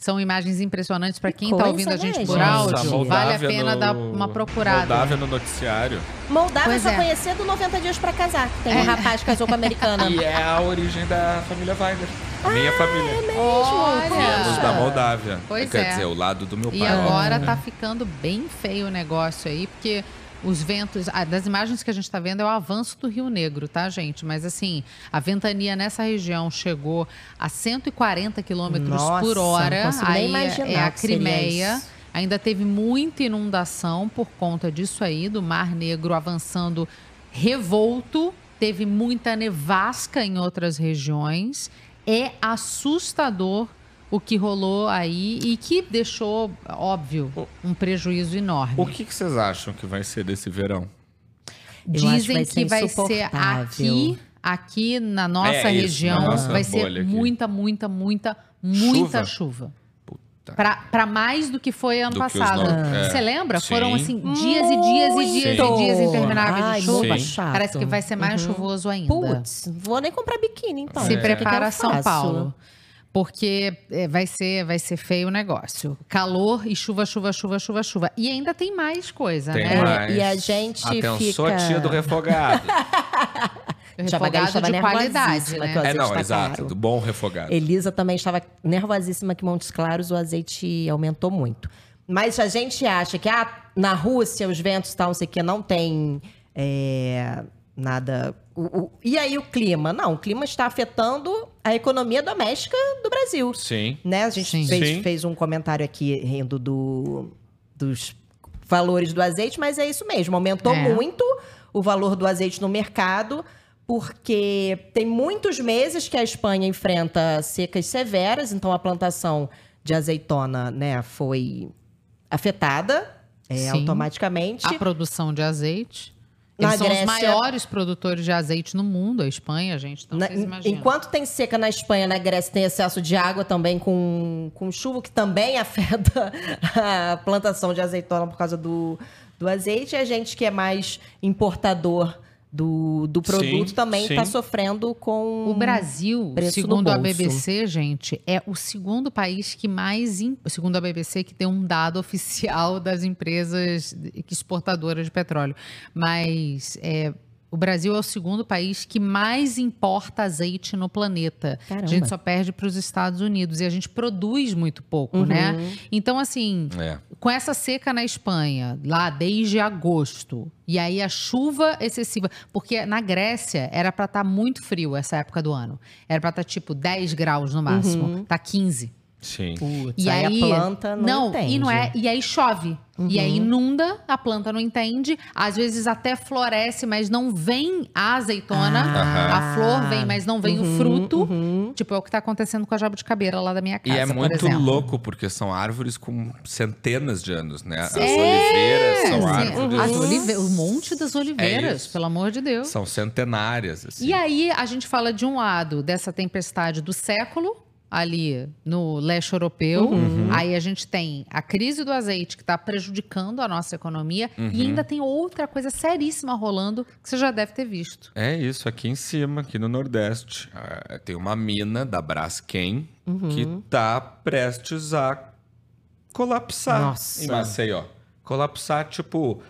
São imagens impressionantes para quem está ouvindo a gente né, por áudio. Nossa, vale a pena no- dar uma procurada. Moldávia no noticiário. Moldávia Pois só é. conhecia do 90 dias pra casar. Tem um rapaz que casou com a americana. E é a origem da família Weiner. A minha família. Olha! Os da Moldávia. Pois Quer é. dizer, o lado do meu pai. E agora tá ficando bem feio o negócio aí, porque os ventos. ah, das imagens que a gente está vendo é o avanço do Rio Negro, tá, gente? Mas assim, a ventania nessa região chegou a 140 quilômetros por hora. aí imaginar é a Crimeia. Ainda teve muita inundação por conta disso aí, do Mar Negro avançando revolto. Teve muita nevasca em outras regiões. É assustador o que rolou aí e que deixou, óbvio, um prejuízo enorme. O que, que vocês acham que vai ser desse verão? Eu acho que Dizem vai que ser vai ser aqui, aqui na nossa É isso, região, na nossa vai ser bolha aqui. muita, muita, muita, muita Chuva? chuva. Pra, pra mais do que foi ano Do que passado. é. Você lembra? Sim. Foram assim, dias e dias e dias Sim. e dias intermináveis Ai, de chuva. Parece que vai ser mais Uhum. chuvoso ainda. Putz, não vou nem comprar biquíni, então. Se que que eu prepara São? Paulo. Porque é, vai ser, vai ser feio o negócio. Calor e chuva, chuva, chuva, chuva, chuva. E ainda tem mais coisa, Tem né? mais. e a gente Atenção, fica- tia do refogado. Refogado de qualidade, né? que o é, não, tá exato. caro. Do bom refogado. Elisa também estava nervosíssima que Montes Claros o azeite aumentou muito. Mas a gente acha que ah, na Rússia os ventos tal, não sei o que, não tem é, nada. O- o- e aí o clima? Não, o clima está afetando a economia doméstica do Brasil. Sim. Né? A gente Sim. fez, Sim. fez um comentário aqui rindo do, dos valores do azeite, mas é isso mesmo. Aumentou É. muito o valor do azeite no mercado, porque tem muitos meses que a Espanha enfrenta secas severas, então a plantação de azeitona né, foi afetada é, automaticamente. A produção de azeite. Na Eles são Grécia- os maiores produtores de azeite no mundo, a Espanha, gente. Então, Na- vocês imaginam. enquanto tem seca na Espanha, na Grécia tem excesso de água também com, com chuva, que também afeta a plantação de azeitona por causa do, do azeite. E a gente que é mais importador do, do produto Sim, também está sofrendo com O Brasil, segundo a. BBC, gente, é o segundo país que mais, segundo a BBC, que tem um dado oficial das empresas exportadoras de petróleo. Mas é, o Brasil é o segundo país que mais importa azeite no planeta. Caramba. A gente só perde para os Estados Unidos e a gente produz muito pouco, né? Então, assim, É. com essa seca na Espanha, lá desde agosto, e aí a chuva excessiva, porque na Grécia era pra estar muito frio essa época do ano. Era pra estar tipo 10 graus no máximo, tá 15. Sim. Putz, E aí, aí, a planta não, entende. e não é, e aí chove. E aí inunda, a planta não entende, às vezes até floresce, mas não vem a azeitona. Ah. A flor vem, mas não vem o Uhum, fruto. uhum. Tipo, é o que tá acontecendo com a jabuticabeira lá da minha E casa, é por muito exemplo. louco, porque são árvores com centenas de anos, né? As Sim. oliveiras são Sim, árvores. As olive... O monte das oliveiras, isso. pelo amor de Deus. São centenárias, assim. E aí a gente fala de um lado dessa tempestade do século, ali no leste europeu. Uhum. Aí a gente tem a crise do azeite que está prejudicando a nossa economia. Uhum. E ainda tem outra coisa seríssima rolando que você já deve ter visto. É isso, aqui em cima, aqui no Nordeste. ah, tem uma mina da Braskem Uhum. que tá prestes a colapsar Nossa. em Maceió. Colapsar, tipo,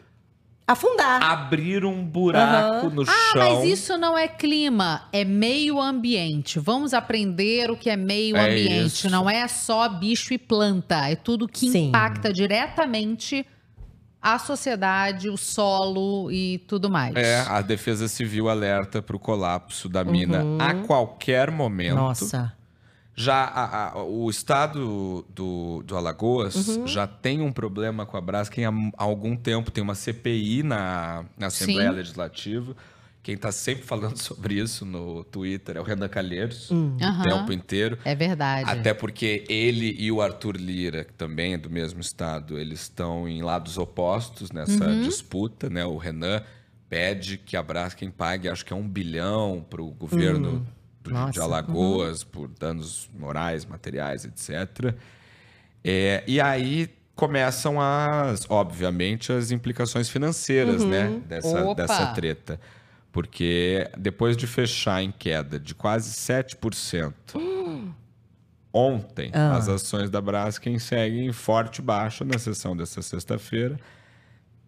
Afundar. abrir um buraco no Ah, chão. mas isso não é clima, é meio ambiente. Vamos aprender o que é meio É ambiente. isso. Não é só bicho e planta, é tudo que Sim. impacta diretamente a sociedade, o solo e tudo mais. É, a Defesa Civil alerta para o colapso da mina a qualquer momento. Uhum. Nossa. Já a- a- o estado do, do Alagoas Uhum. já tem um problema com a Braskem há, há algum tempo. Tem uma CPI na, na Assembleia Sim. Legislativa. Quem está sempre falando sobre isso no Twitter é o Renan Calheiros, Hum. o tempo inteiro. É verdade. Até porque ele e o Arthur Lira, que também é do mesmo estado, eles estão em lados opostos nessa Uhum. disputa, né? O Renan pede que a Braskem pague, acho que é um bilhão para o governo de Nossa, Alagoas por danos morais, materiais, etc. É, e aí começam as, obviamente, as implicações financeiras, Uhum. né? Dessa, Opa. dessa treta. Porque depois de fechar em queda de quase 7%, ontem Ah. as ações da Braskem seguem em forte baixa na sessão dessa sexta-feira.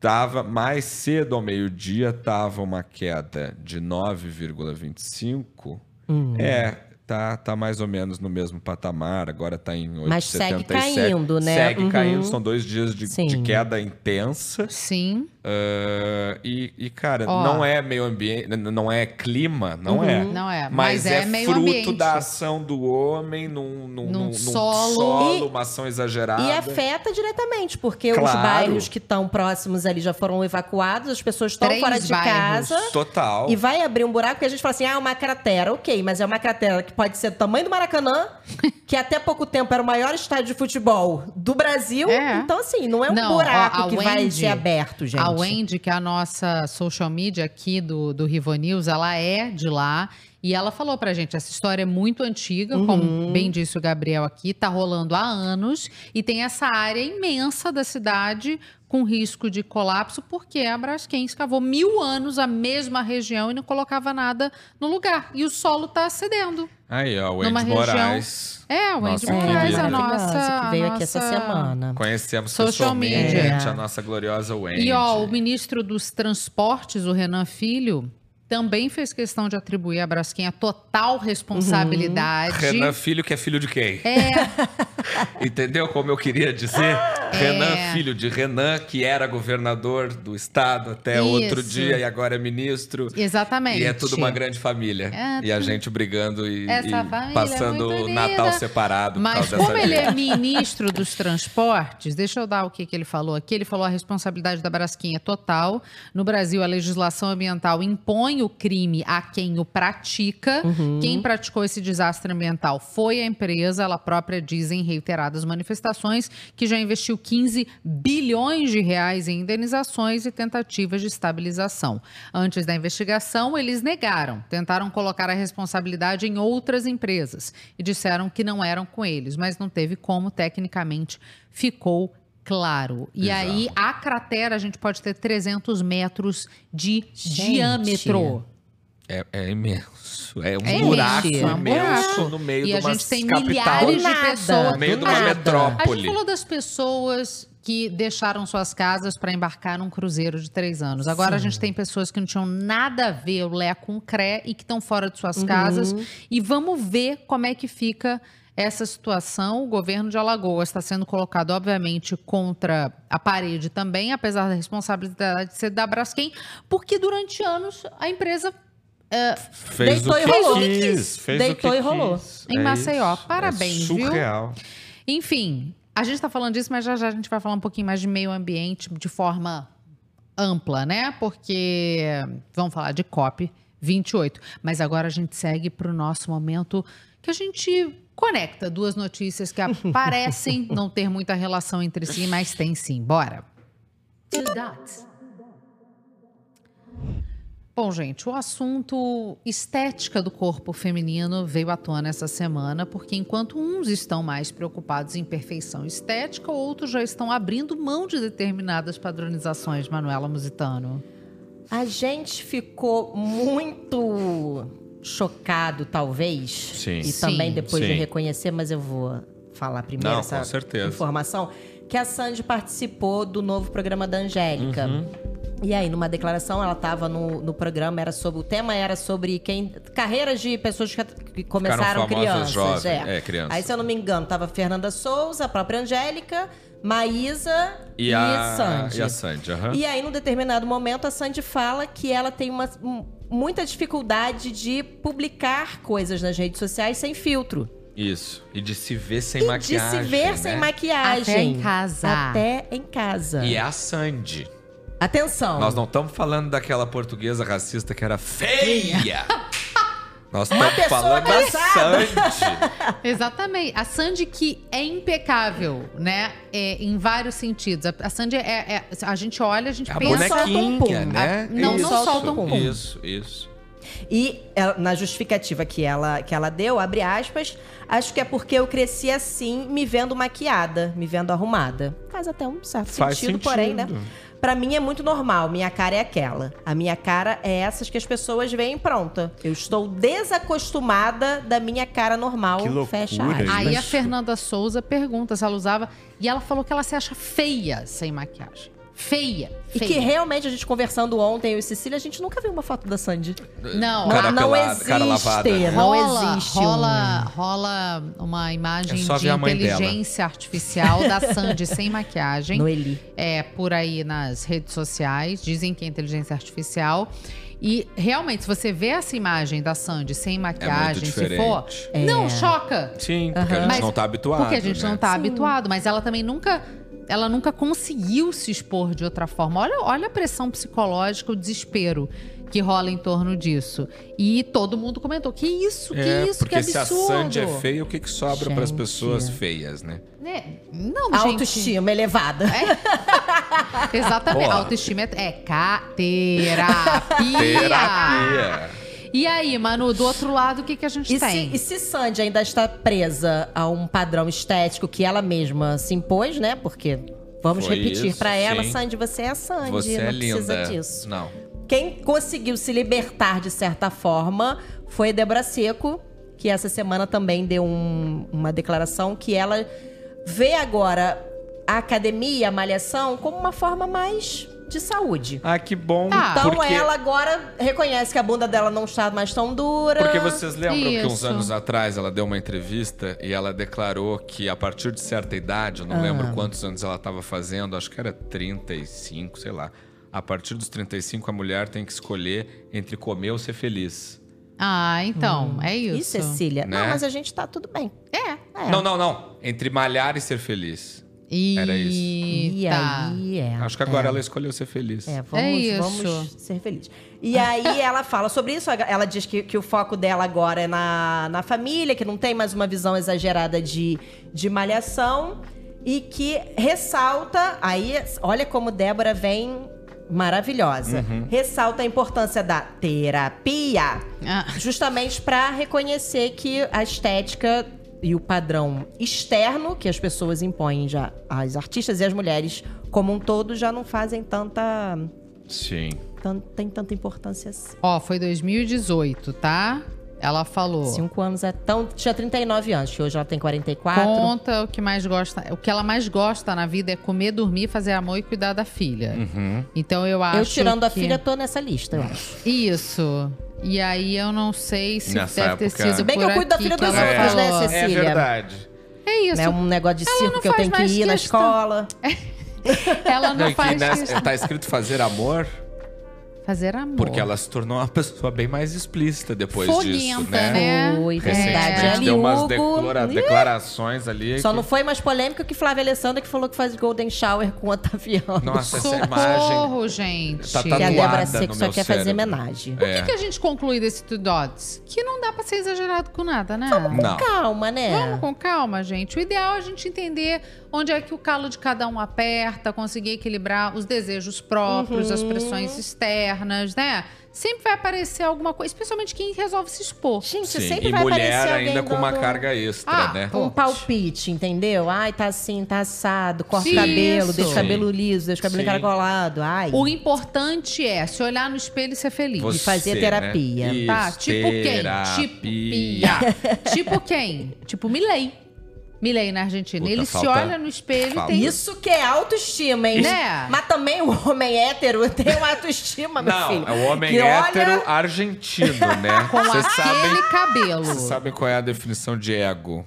Tava mais cedo ao meio-dia, tava uma queda de 9,25. Hum. É, tá, tá mais ou menos no mesmo patamar, agora tá em 8,77. Mas segue caindo, né? Segue Uhum. caindo, são dois dias de, de queda intensa. Sim. Ah, e, e, cara, Ó. não é meio ambiente, não é clima, não Uhum. é. Não é, Mas, mas é, é meio fruto ambiente. da ação do homem num, num, Num num- num solo. solo, E- uma ação exagerada. E afeta diretamente, porque os Claro. bairros que estão próximos ali já foram evacuados, as pessoas estão fora de bairros. casa. Total. E vai abrir um buraco que a gente fala assim: ah, uma cratera. Ok, mas é uma cratera que pode ser do tamanho do Maracanã, que até pouco tempo era o maior estádio de futebol do Brasil. É. Então, assim, não é um Não, buraco a que vai Wendy- ser aberto, gente. A Wendy, que é a nossa social media aqui do, do Rivo News, ela é de lá. E ela falou pra gente, essa história é muito antiga, Uhum. como bem disse o Gabriel aqui, tá rolando há anos. E tem essa área imensa da cidade com risco de colapso, porque a Braskem escavou mil anos a mesma região e não colocava nada no lugar. E o solo tá cedendo. Aí, ó, o Numa Wendy região- Moraes. É, o Nossa Moraes, a nossa... Que veio aqui essa nossa- semana. Conhecemos Social pessoalmente media. a nossa gloriosa Wendy. E ó, o ministro dos Transportes, o Renan Filho, também fez questão de atribuir à Braskem a total responsabilidade. Renan Filho, que é filho de quem? É, Entendeu como eu queria dizer? Renan Filho de Renan, que era governador do estado até outro Isso. dia e agora é ministro. exatamente. E é tudo uma grande família. É e a gente brigando e, e é passando o. Natal separado por Mas causa como dessa ele briga. é ministro dos transportes, deixa eu dar o que, que ele falou aqui. Ele falou a responsabilidade da Braskem é total. No Brasil, a legislação ambiental impõe o crime a quem o pratica. Quem praticou esse desastre ambiental foi a empresa. Ela própria diz em reiteradas manifestações que já investiu 15 bilhões de reais em indenizações e tentativas de estabilização. Antes da investigação, eles negaram, tentaram colocar a responsabilidade em outras empresas e disseram que não eram com eles, mas não teve como, tecnicamente ficou claro. E aí, a cratera, a gente pode ter 300 metros de Gente. diâmetro. É, é imenso. É um É buraco imenso, é um imenso buraco. no meio E de a uma gente tem capital. milhares de pessoas. No meio de uma nada. A metrópole. gente falou das pessoas que deixaram suas casas para embarcar num cruzeiro de três anos. Agora a gente tem pessoas que não tinham nada a ver o Lé com o CRE e que estão fora de suas Uhum. casas. E vamos ver como é que fica essa situação. O governo de Alagoas está sendo colocado, obviamente, contra a parede também, apesar da responsabilidade ser da Braskem, porque durante anos a empresa Fez Deitou o e que rolou. quis. Fez Deitou o que e rolou. quis. Em É Maceió. isso. Parabéns, é viu? surreal. Enfim, a gente está falando disso, mas já já a gente vai falar um pouquinho mais de meio ambiente de forma ampla, né? Porque vamos falar de COP 28. Mas agora a gente segue para o nosso momento que a gente conecta duas notícias que parecem não ter muita relação entre si, mas tem sim. Bora. Two dots. Bom, gente, o assunto estética do corpo feminino veio à tona essa semana, porque enquanto uns estão mais preocupados em perfeição estética, outros já estão abrindo mão de determinadas padronizações, Manuela Musitano. A gente ficou muito chocado, talvez. Sim. E Sim. também depois de Sim. reconhecer, mas eu vou falar primeiro Não, essa com certeza. informação. Que a Sandy participou do novo programa da Angélica. Uhum. E aí, numa declaração, ela estava no, no programa, era sobre. O tema era sobre quem. Carreiras de pessoas que, que começaram crianças. jovens, é. é, crianças. Aí, se eu não me engano, tava Fernanda Souza, a própria Angélica, Maísa E e, a Sandy. E a Sandy, aham. E aí, num determinado momento, a Sandy fala que ela tem uma, um- muita dificuldade de publicar coisas nas redes sociais sem filtro. Isso. E de se ver sem e maquiagem. de se ver né? sem maquiagem. Até em casa. Até em casa. E é a Sandy. Atenção. Nós não estamos falando daquela portuguesa racista que era feia. Nós estamos falando da. Sandy. Exatamente. A Sandy que é impecável, né? É, em vários sentidos. A, a Sandy é, é- A gente olha, a gente É a pensa. um bonequinha, pum. né? A- não, isso, não solta um pum. Isso, isso. E ela- na justificativa que ela, que ela deu, abre aspas, acho que é porque eu cresci assim, me vendo maquiada, me vendo arrumada. Faz até um certo Faz sentido, porém, né? sentido. Pra mim é muito normal, minha cara é aquela. A minha cara é essas que as pessoas veem pronta. Eu estou desacostumada da minha cara normal. Que loucura, fecha aspas. hein? Aí a Fernanda Souza pergunta se ela usava. E ela falou que ela se acha feia sem maquiagem. Feia. E feia. que realmente a gente conversando ontem, eu e Cecília, a gente nunca viu uma foto da Sandy. Não, Cara não pelada, existe. cara lavada. Não rola, existe um- rola, rola uma imagem É de inteligência artificial da Sandy sem maquiagem. No Eli. É, por aí nas redes sociais. Dizem que é inteligência artificial. E realmente, se você vê essa imagem da Sandy sem maquiagem, se for. diferente. Não É. choca. Sim, porque a gente Mas- não tá habituado. Porque a gente né? não tá habituado, mas ela também nunca. Ela nunca conseguiu se expor de outra forma. Olha, olha a pressão psicológica, o desespero que rola em torno disso. E todo mundo comentou: que isso, que É, isso, porque que se a absurdo. Sandy é feia, o que, que sobra para as Gente. pessoas feias, né? Né? Não, gente. Autoestima elevada. Exatamente. Porra. Autoestima é, é ca- terapia. Terapia. E aí, Manu, do outro lado, o que, que a gente E se, tem? e se Sandy ainda está presa a um padrão estético que ela mesma se impôs, né? Porque, vamos Foi repetir pra ela, sim. Sandy, você é a Sandy, Você não é precisa linda. disso. Não. Quem conseguiu se libertar de certa forma foi Débora Seco, que essa semana também deu um- uma declaração que ela vê agora a academia, a malhação, como uma forma mais de saúde. Ah, que bom. Tá. Então porque... ela agora reconhece que a bunda dela não está mais tão dura. Porque vocês lembram que uns Isso. anos atrás ela deu uma entrevista e ela declarou que a partir de certa idade, eu não Ah. lembro quantos anos ela estava fazendo, acho que era 35, sei lá. A partir dos 35, a mulher tem que escolher entre comer ou ser feliz. Ah, então, é E isso. Cecília? Né? Não, mas a gente tá tudo bem. É. É. Não, não, não. Entre malhar e ser feliz. Era isso. E Eita. aí, é. Acho que agora é. ela escolheu ser feliz. É, vamos, É isso. vamos ser felizes. E aí ela fala sobre isso. Ela diz que, que o foco dela agora é na, na família, que não tem mais uma visão exagerada de, de malhação. E que ressalta. Aí, olha como Débora vem maravilhosa. Ressalta a importância da terapia. Ah, Justamente para reconhecer que a estética e o padrão externo que as pessoas impõem já às artistas e às mulheres como um todo já não fazem tanta Sim. tem tanta importância assim. Ó, foi 2018, tá? Ela falou. Cinco anos é tão tinha 39 anos, que hoje ela tem 44. Conta o que mais gosta. O que ela mais gosta na vida é comer, dormir, fazer amor e cuidar da filha. Uhum. Então eu acho. Eu tirando a que- filha tô nessa lista, eu acho. Isso. E aí eu não sei se Nessa deve ter época- sido. Se bem que por eu cuido da aqui filha que dos ela outros, né, falou. Cecília? É verdade. É isso. É um negócio de circo não que eu faz tenho que mais ir na questão. escola. Ela não Não, e que faz nessa- questão. tá escrito fazer amor Fazer amor. porque ela se tornou uma pessoa bem mais explícita depois disso, né? né? Foi verdade. Recentemente Ali, deu umas declara- declarações ali. Só que- não foi mais polêmica que Flávia Alessandra que falou que faz golden shower com o Otaviano. Nossa, essa imagem Socorro, gente. tá que a Débora Seco só quer fazer cérebro. homenagem. O que, É. que a gente conclui desse Two Dots? Que não dá pra ser exagerado com nada, né? Não. Calma, né? Vamos com calma, gente. O ideal é a gente entender onde é que o calo de cada um aperta, conseguir equilibrar os desejos próprios, as pressões externas, né? Sempre vai aparecer alguma coisa, especialmente quem resolve se expor. Gente, Sim, sempre e vai mulher aparecer alguém ainda com uma dando carga extra, Ah, né? Um palpite, entendeu? Ai, tá assim, tá assado, corta o Isso. cabelo, deixa o Sim. cabelo liso, deixa o cabelo Sim. encaracolado. Ai. O importante é se olhar no espelho e ser feliz. Você, fazer né? terapia. Isso, Tá? Tipo quem? Tipo, tipo quem? Tipo Milley. Milley na Argentina. Puta, Ele se olha no espelho falta. e tem. Isso que é autoestima, hein? Né? Mas também o homem hétero tem uma autoestima, meu Não, filho. é o homem que hétero olha- argentino, né? Com Vocês aquele sabem, cabelo. vocês sabem qual é a definição de ego?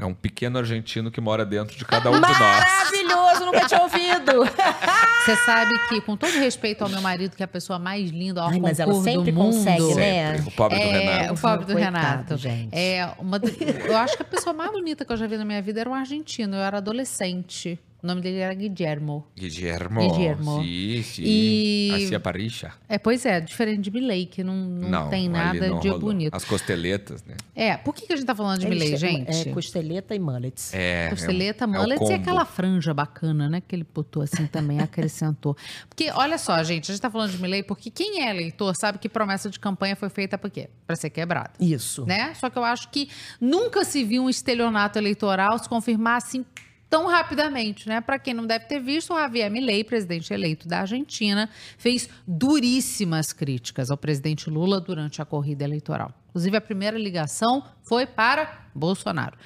É um pequeno argentino que mora dentro de cada um de nós. Maravilhoso, nunca tinha ouvido. Você sabe que, com todo respeito ao meu marido, que é a pessoa mais linda, ó, Ai, mas ela sempre do mundo, consegue, né? Sempre. O pobre do é, Renato. O pobre do Coitado, Renato. gente. É uma, do- eu acho que a pessoa mais bonita que eu já vi na minha vida era um argentino. Eu era adolescente. O nome dele era Guillermo. Guillermo. Guillermo. Sim, sim. E- Assim a parixa. É, pois é, diferente de Milley, que não, não, tem ali nada não de rolou. bonito. As costeletas, né? É, por que, que a gente tá falando de Eles Milley, chamam- gente? É, costeleta e mullets. É. Costeleta, é um- é mullets e combo. aquela franja bacana, né? Que ele botou assim também, acrescentou. Porque, olha só, gente, a gente tá falando de Milley porque quem é eleitor sabe que promessa de campanha foi feita por quê? Pra ser quebrada. Isso. Né? Só que eu acho que nunca se viu um estelionato eleitoral se confirmar assim tão rapidamente, né? Para quem não deve ter visto, o Javier Milei, presidente eleito da Argentina, fez duríssimas críticas ao presidente Lula durante a corrida eleitoral. Inclusive, a primeira ligação foi para Bolsonaro.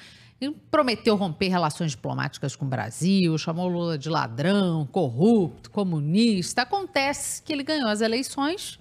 Prometeu romper relações diplomáticas com o Brasil, chamou Lula de ladrão, corrupto, comunista. Acontece que ele ganhou as eleições.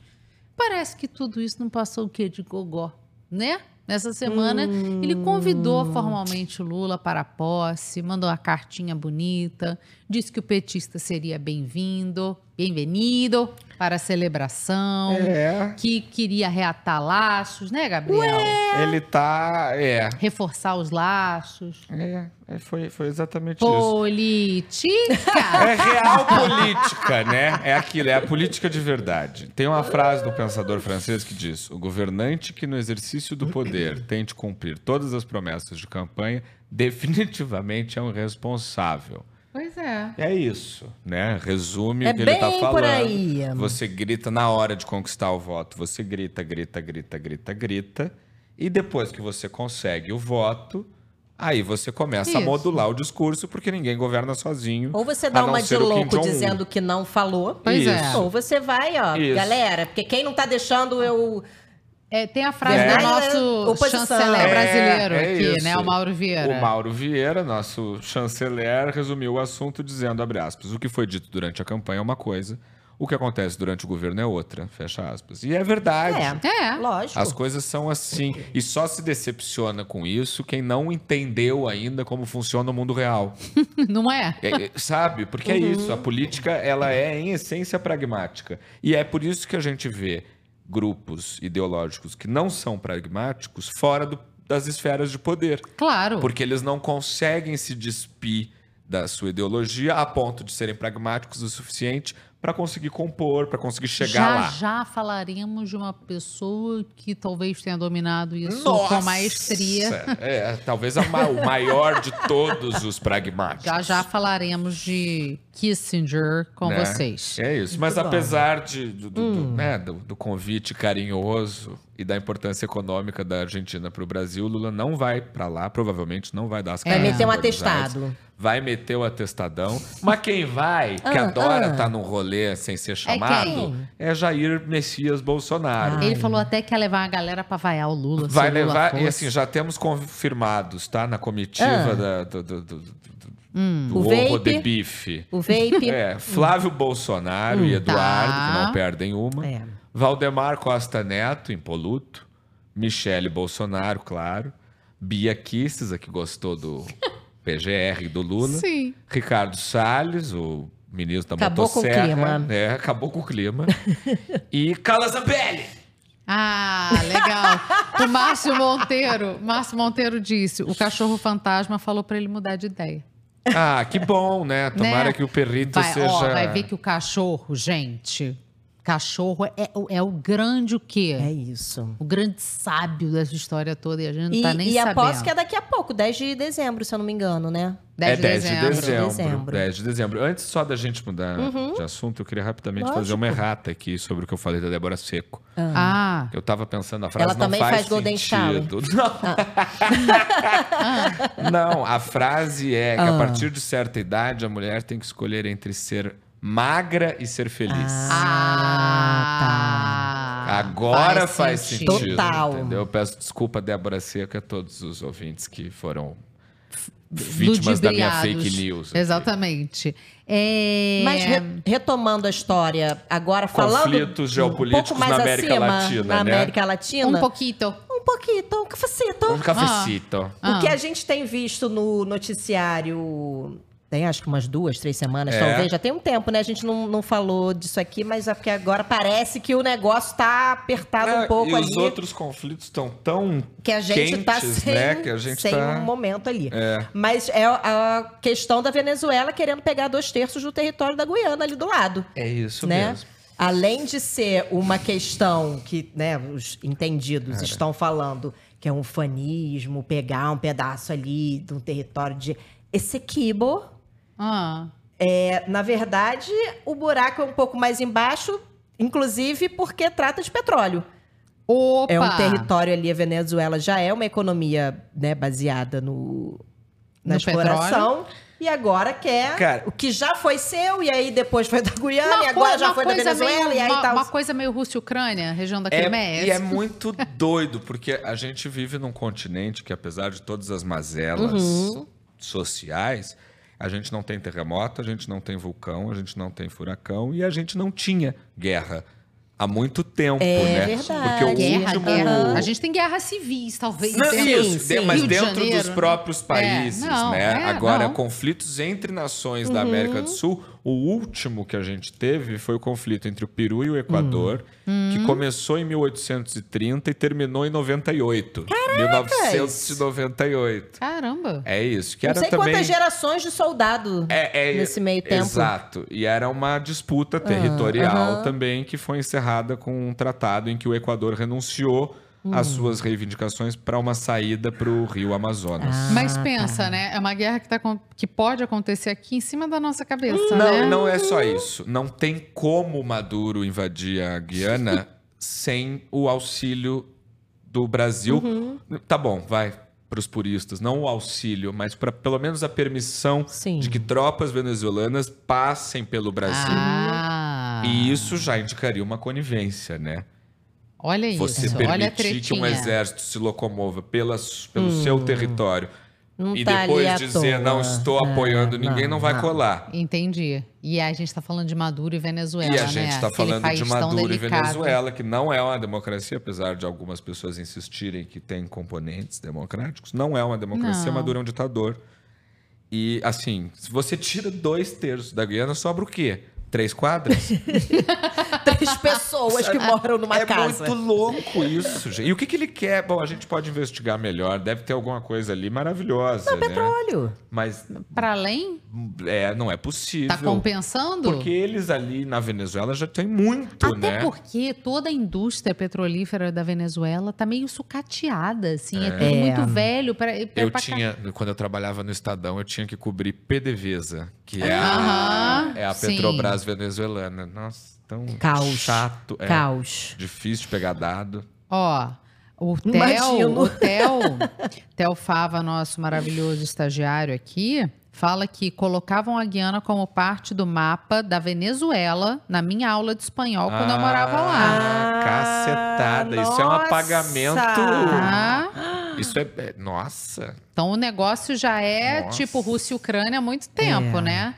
Parece que tudo isso não passou o quê de gogó, né? Nessa semana, ele convidou formalmente o Lula para a posse, mandou uma cartinha bonita, disse que o petista seria bem-vindo, bem-vindo para a celebração, É. que queria reatar laços, né, Gabriel? Ele tá. É. Reforçar os laços. É, é, foi, foi exatamente isso. Política! É real política, né? É aquilo, é a política de verdade. Tem uma frase do pensador francês que diz: o governante que no exercício do poder tente cumprir todas as promessas de campanha definitivamente é um responsável. Pois é. É isso, né? Resume É o que ele tá bem por falando. aí. Você grita na hora de conquistar o voto, você grita, grita, grita, grita, grita, e depois que você consegue o voto, aí você começa a Isso. modular o discurso, porque ninguém governa sozinho. Ou você a dá uma de louco dizendo que não falou. Pois é. Isso. Ou você vai, ó, Isso. galera, porque quem não tá deixando eu. É, tem a frase É. do nosso Oposição. chanceler É, brasileiro é aqui, isso. né? O Mauro Vieira. O Mauro Vieira, nosso chanceler, resumiu o assunto dizendo, abre aspas, o que foi dito durante a campanha é uma coisa, o que acontece durante o governo é outra, fecha aspas. E é verdade. É, lógico. As coisas são assim. E só se decepciona com isso quem não entendeu ainda como funciona o mundo real. Não é? É, é, sabe? Porque é Uhum. isso. A política, ela é, em essência, pragmática. E é por isso que a gente vê grupos ideológicos que não são pragmáticos fora do- das esferas de poder. Claro. Porque eles não conseguem se despir da sua ideologia a ponto de serem pragmáticos o suficiente para conseguir compor, para conseguir chegar já lá. já falaremos de uma pessoa que talvez tenha dominado isso Nossa! com maestria. É, talvez a ma- o maior de todos os pragmáticos. Já já falaremos de Kissinger com né? vocês. É isso. Mas Muito bom. apesar de, do, do- do, Hum. né, do- do convite carinhoso e da importância econômica da Argentina para o Brasil, Lula não vai para lá, provavelmente não vai dar as Vai caras meter um em Buenos atestado. Vai meter o atestadão. Mas quem vai, que Ah, adora ah. estar num rolê sem ser chamado, quem? é, Jair Messias Bolsonaro. Ele falou até que ia levar a galera pra vaiar o Lula. Vai Lula levar, e fosse. assim, já temos confirmados, tá? Na comitiva Ah. da- do, do, do, Hum. do O ovo vape. de bife. O vape. É, Flávio Bolsonaro Hum, e Eduardo, tá. que não perdem uma. É. Valdemar Costa Neto, impoluto. Michele Bolsonaro, claro. Bia Kisses, a que gostou do PGR do Lula. Sim. Ricardo Salles, o ministro da Acabou com o motosserra. clima. É, acabou com o clima. e Carla Zambelli. Ah, legal. o Márcio Monteiro, Márcio Monteiro disse, o cachorro fantasma falou pra ele mudar de ideia. Ah, que bom, né? Tomara Né? que o perrito Vai, seja... ó, vai ver que o cachorro, gente, cachorro é, o- é o grande o quê? É isso. O grande sábio dessa história toda e a gente não E, tá nem e sabendo. aposto que é daqui a pouco, 10 de dezembro, se eu não me engano, né? 10 é de 10 de dezembro. dezembro. Dezembro. 10 de dezembro. Antes só da gente mudar Uhum. de assunto, eu queria rapidamente Lógico. fazer uma errata aqui sobre o que eu falei da Débora Seco. Ah. Eu tava pensando, a frase Ela não também faz, faz Golden sentido. Ah. Não. não, a frase é que a Ah. partir de certa idade a mulher tem que escolher entre ser magra e ser feliz. Ah, Agora faz, faz sentido. sentido. Total. Entendeu? Eu peço desculpa, Débora Seco, a todos os ouvintes que foram vítimas da minha fake news. aqui. Exatamente. É... Mas re- retomando a história, agora falando. Conflitos um geopolíticos pouco mais na América acima, Latina, Na né? América Latina. Um pouquinho. Um pouquinho, um cafecito. Um cafecito. Ah. O que a gente tem visto no noticiário tem acho que umas duas, três semanas, É. talvez. Já tem um tempo, né? A gente não, não falou disso aqui, mas é porque agora parece que o negócio tá apertado um pouco e ali. os outros conflitos estão tão que a gente tá quentes, sem, né? Que a gente sem tá... um momento ali. É. Mas é a questão da Venezuela querendo pegar dois terços do território da Guiana ali do lado. É isso né? mesmo. Além de ser uma questão que né, os entendidos É. estão falando que é um fanismo, pegar um pedaço ali de um território de Essequibo, Ah. é, na verdade, o buraco é um pouco mais embaixo, inclusive porque trata de petróleo. Opa! É um território ali, a Venezuela já é uma economia né, baseada no, na No exploração. petróleo. E agora quer Cara- o que já foi seu, e aí depois foi da Guiana, e agora já foi da Venezuela, meio- e aí uma, tá... uma coisa meio Rússia e Ucrânia, região da É, Crimeia. e é muito doido, porque a gente vive num continente que, apesar de todas as mazelas Uhum. sociais, a gente não tem terremoto, a gente não tem vulcão, a gente não tem furacão e a gente não tinha guerra há muito tempo, É né? verdade. Porque o Guerra, último... guerra. A gente tem guerras civis, talvez. Não, dentro- isso, sim. de- mas Rio de dentro Janeiro, dos né? próprios países, É, não, né? é, Agora, não. conflitos entre nações da América do Sul, o último que a gente teve foi o conflito entre o Peru e o Equador, que começou em 1830 e terminou em 98. 1998. Caramba. É isso, que Não era sei também... quantas gerações de soldado É, é, nesse meio tempo. Exato. E era uma disputa territorial aham. também que foi encerrada com um tratado em que o Equador renunciou Hum. suas reivindicações para uma saída para o Rio Amazonas. Ah, Mas tá. pensa, né? É uma guerra que, tá, com- que pode acontecer aqui em cima da nossa cabeça, Não, né? não é só isso. Não tem como Maduro invadir a Guiana sem o auxílio do Brasil. Uhum. Tá bom, vai para os puristas, não o auxílio, mas para pelo menos a permissão Sim. de que tropas venezuelanas passem pelo Brasil. Ah, E isso já indicaria uma conivência, né? Olha isso. Você permitir que um exército se locomova pela, pelo seu território Hum. Não e tá depois dizer não estou É, apoiando ninguém, não, vai não. colar. Entendi. E a gente tá falando de Maduro e Venezuela, E a gente né? está Aquele falando país de Maduro e. Venezuela, que não é uma democracia, apesar de algumas pessoas insistirem que tem componentes democráticos. Não é uma democracia, Não. Maduro é um ditador. E, assim, se você tira dois terços da Guiana, sobra o quê? Três quadras? Três pessoas que moram numa é casa. muito louco isso, gente. E o que, que ele quer? Bom, a gente pode investigar melhor. Deve ter alguma coisa ali maravilhosa, né? Petróleo. Mas Para além, é, não é possível. tá compensando? Porque eles ali na Venezuela já têm muito, Até né? porque toda a indústria petrolífera da Venezuela tá meio sucateada, assim. É, tudo É. muito velho. Pra, pra- Eu pra- tinha, quando eu trabalhava no Estadão, eu tinha que cobrir PDVSA, que é a, é a sim. Petrobras venezuelana. Nossa, tão Caos. chato. É, Caos. Difícil de pegar dado. Ó, o Theo, o Theo, Theo Fava, nosso maravilhoso estagiário aqui, fala que colocavam a Guiana como parte do mapa da Venezuela na minha aula de espanhol quando eu morava lá. Ah, cacetada. Isso é um nossa. apagamento. Tá? Isso é, é- Nossa. Então o negócio já é Nossa. tipo Rússia e Ucrânia há muito tempo, É. né?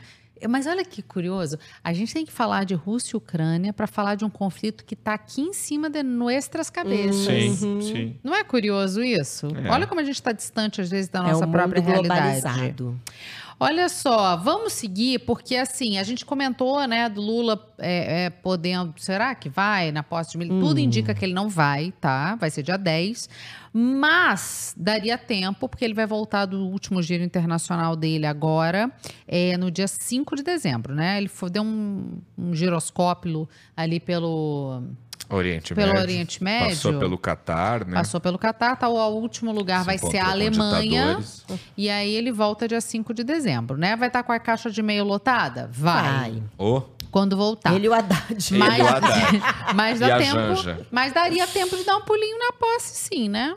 Mas olha que curioso, a gente tem que falar de Rússia e Ucrânia para falar de um conflito que está aqui em cima de nossas cabeças. Sim, sim. Não é curioso isso? É. Olha como a gente está distante, às vezes, da É nossa um própria mundo realidade. globalizado. Olha só, vamos seguir, porque assim, a gente comentou, né, do Lula é, é, podendo. Será que vai na posse de milho? Tudo indica que ele não vai, tá? Vai ser dia 10. Mas daria tempo, porque ele vai voltar do último giro internacional dele agora, é, no dia 5 de dezembro, né? Ele foi, deu um, um giroscópio ali pelo. Oriente Pelo Médio. Oriente Médio. Passou pelo Catar, né? Passou pelo Catar, tá, o último lugar Se vai ser a Alemanha. E aí ele volta dia 5 de dezembro, né? Vai estar com a caixa de e-mail lotada? Vai. Vai. Ô, Quando voltar. Ele e o Haddad. Ele mas, e o Haddad. mas dá tempo. Janja. Mas daria tempo de dar um pulinho na posse, sim, né?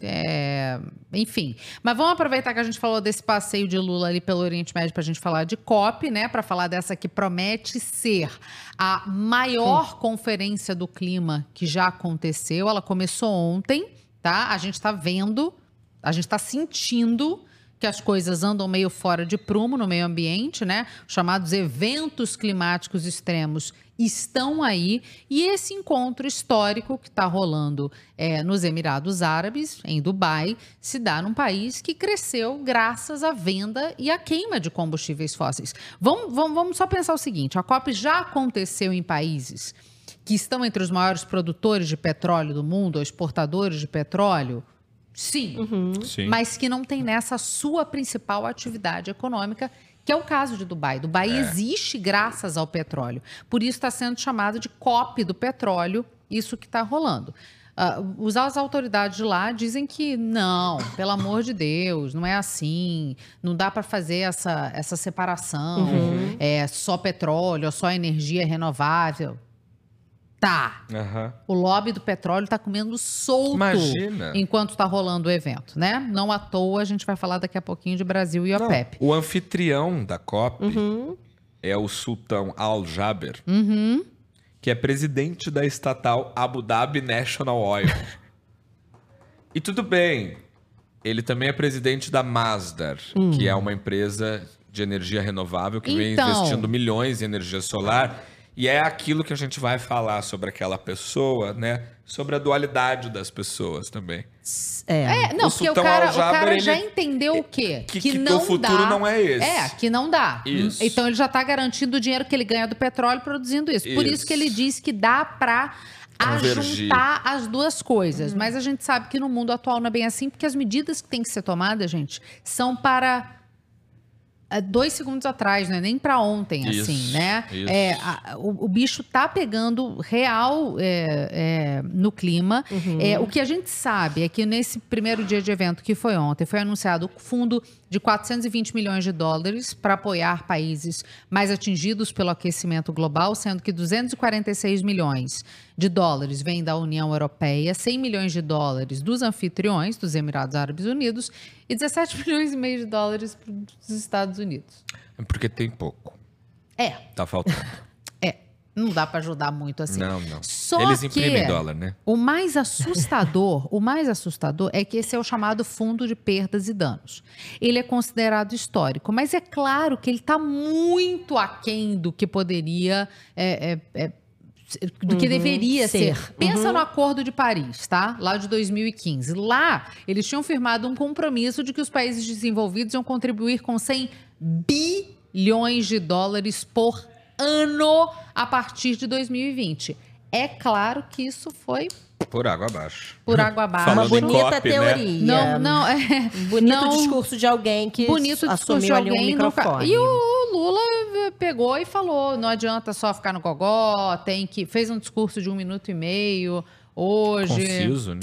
É, enfim, mas vamos aproveitar que a gente falou desse passeio de Lula ali pelo Oriente Médio para a gente falar de COP, né? Para falar dessa que promete ser a maior conferência do clima que já aconteceu. Ela começou ontem, tá? A gente está vendo, a gente está sentindo que as coisas andam meio fora de prumo no meio ambiente, né? Os chamados eventos climáticos extremos estão aí e esse encontro histórico que está rolando é, nos Emirados Árabes, em Dubai, se dá num país que cresceu graças à venda e à queima de combustíveis fósseis. Vamos, vamos, vamos só pensar o seguinte: a COP já aconteceu em países que estão entre os maiores produtores de petróleo do mundo, exportadores de petróleo. Sim, Sim. mas que não tem nessa sua principal atividade econômica, que é o caso de Dubai. Dubai existe graças ao petróleo. Por isso está sendo chamado de COP do petróleo, isso que está rolando. Os- as autoridades de lá dizem que não, pelo amor de Deus, não é assim, não dá para fazer essa, essa separação, Uhum. é só petróleo, só energia renovável. Tá, Aham. o lobby do petróleo está comendo solto Imagina. enquanto está rolando o evento, né? Não à toa, a gente vai falar daqui a pouquinho de Brasil e OPEP. O anfitrião da COP Uhum. é o sultão Al Jaber, Uhum. que é presidente da estatal Abu Dhabi National Oil. e tudo bem, ele também é presidente da Masdar, Hum. que é uma empresa de energia renovável que vem Então. investindo milhões em energia solar. E é aquilo que a gente vai falar sobre aquela pessoa, né? Sobre a dualidade das pessoas também. É, não, O porque o cara, o cara ele- já entendeu o quê? que- que o futuro não é esse. É, que não dá. Isso. Então ele já está garantindo o dinheiro que ele ganha do petróleo produzindo isso. Por isso Isso. que ele diz que dá para ajuntar as duas coisas. Mas a gente sabe que no mundo atual não é bem assim, porque as medidas que têm que ser tomadas, gente, são para é, dois segundos atrás, não é nem para ontem, Isso, assim, né? isso. É, a- o, o bicho tá pegando real é, é, no clima. É, o que a gente sabe é que nesse primeiro dia de evento, que foi ontem, foi anunciado o fundo de 420 milhões de dólares para apoiar países mais atingidos pelo aquecimento global, sendo que 246 milhões de dólares vêm da União Europeia, 100 milhões de dólares dos anfitriões, dos Emirados Árabes Unidos, e 17 milhões e meio de dólares dos Estados Unidos. Porque tem pouco. É, Tá faltando. é. Não dá para ajudar muito assim. Não, não. Só Eles que imprimem dólar, né? O mais assustador, o mais assustador é que esse é o chamado fundo de perdas e danos. Ele é considerado histórico, mas é claro que ele está muito aquém do que poderia é, é, é, do que Uhum, deveria ser. ser. Pensa Uhum. no Acordo de Paris, tá? Lá de 2015. Lá, eles tinham firmado um compromisso de que os países desenvolvidos iam contribuir com 100 bilhões de dólares por ano a partir de 2020. É claro que isso foi Por água abaixo. por água abaixo. Falando em Bonita né? teoria. Não, não, é. Bonito não- discurso de alguém que bonito discurso de assumiu ali um alguém. nunca-. E o Lula pegou e falou: não adianta só ficar no gogó, tem que. Fez um discurso de um minuto e meio hoje. Conciso, né?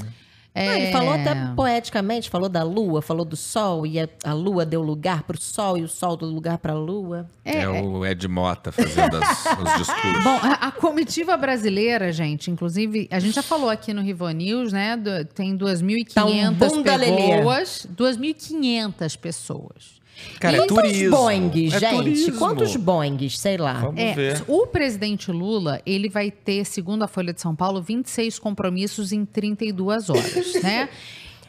Não, ele falou até poeticamente, falou da lua, falou do sol, e a, a lua deu lugar para o sol, e o sol deu lugar para a lua. É, o Ed Mota fazendo as- os discursos. Bom, a, a comitiva brasileira, gente, inclusive, a gente já falou aqui no Rivo News, né? do- tem 2.500 Tá um pessoas. 2.500 pessoas. Cara, é Quantos turismo. boings, É gente? turismo. Quantos boings? Sei lá. Vamos É, ver. o presidente Lula, ele vai ter, segundo a Folha de São Paulo, 26 compromissos em 32 horas, né?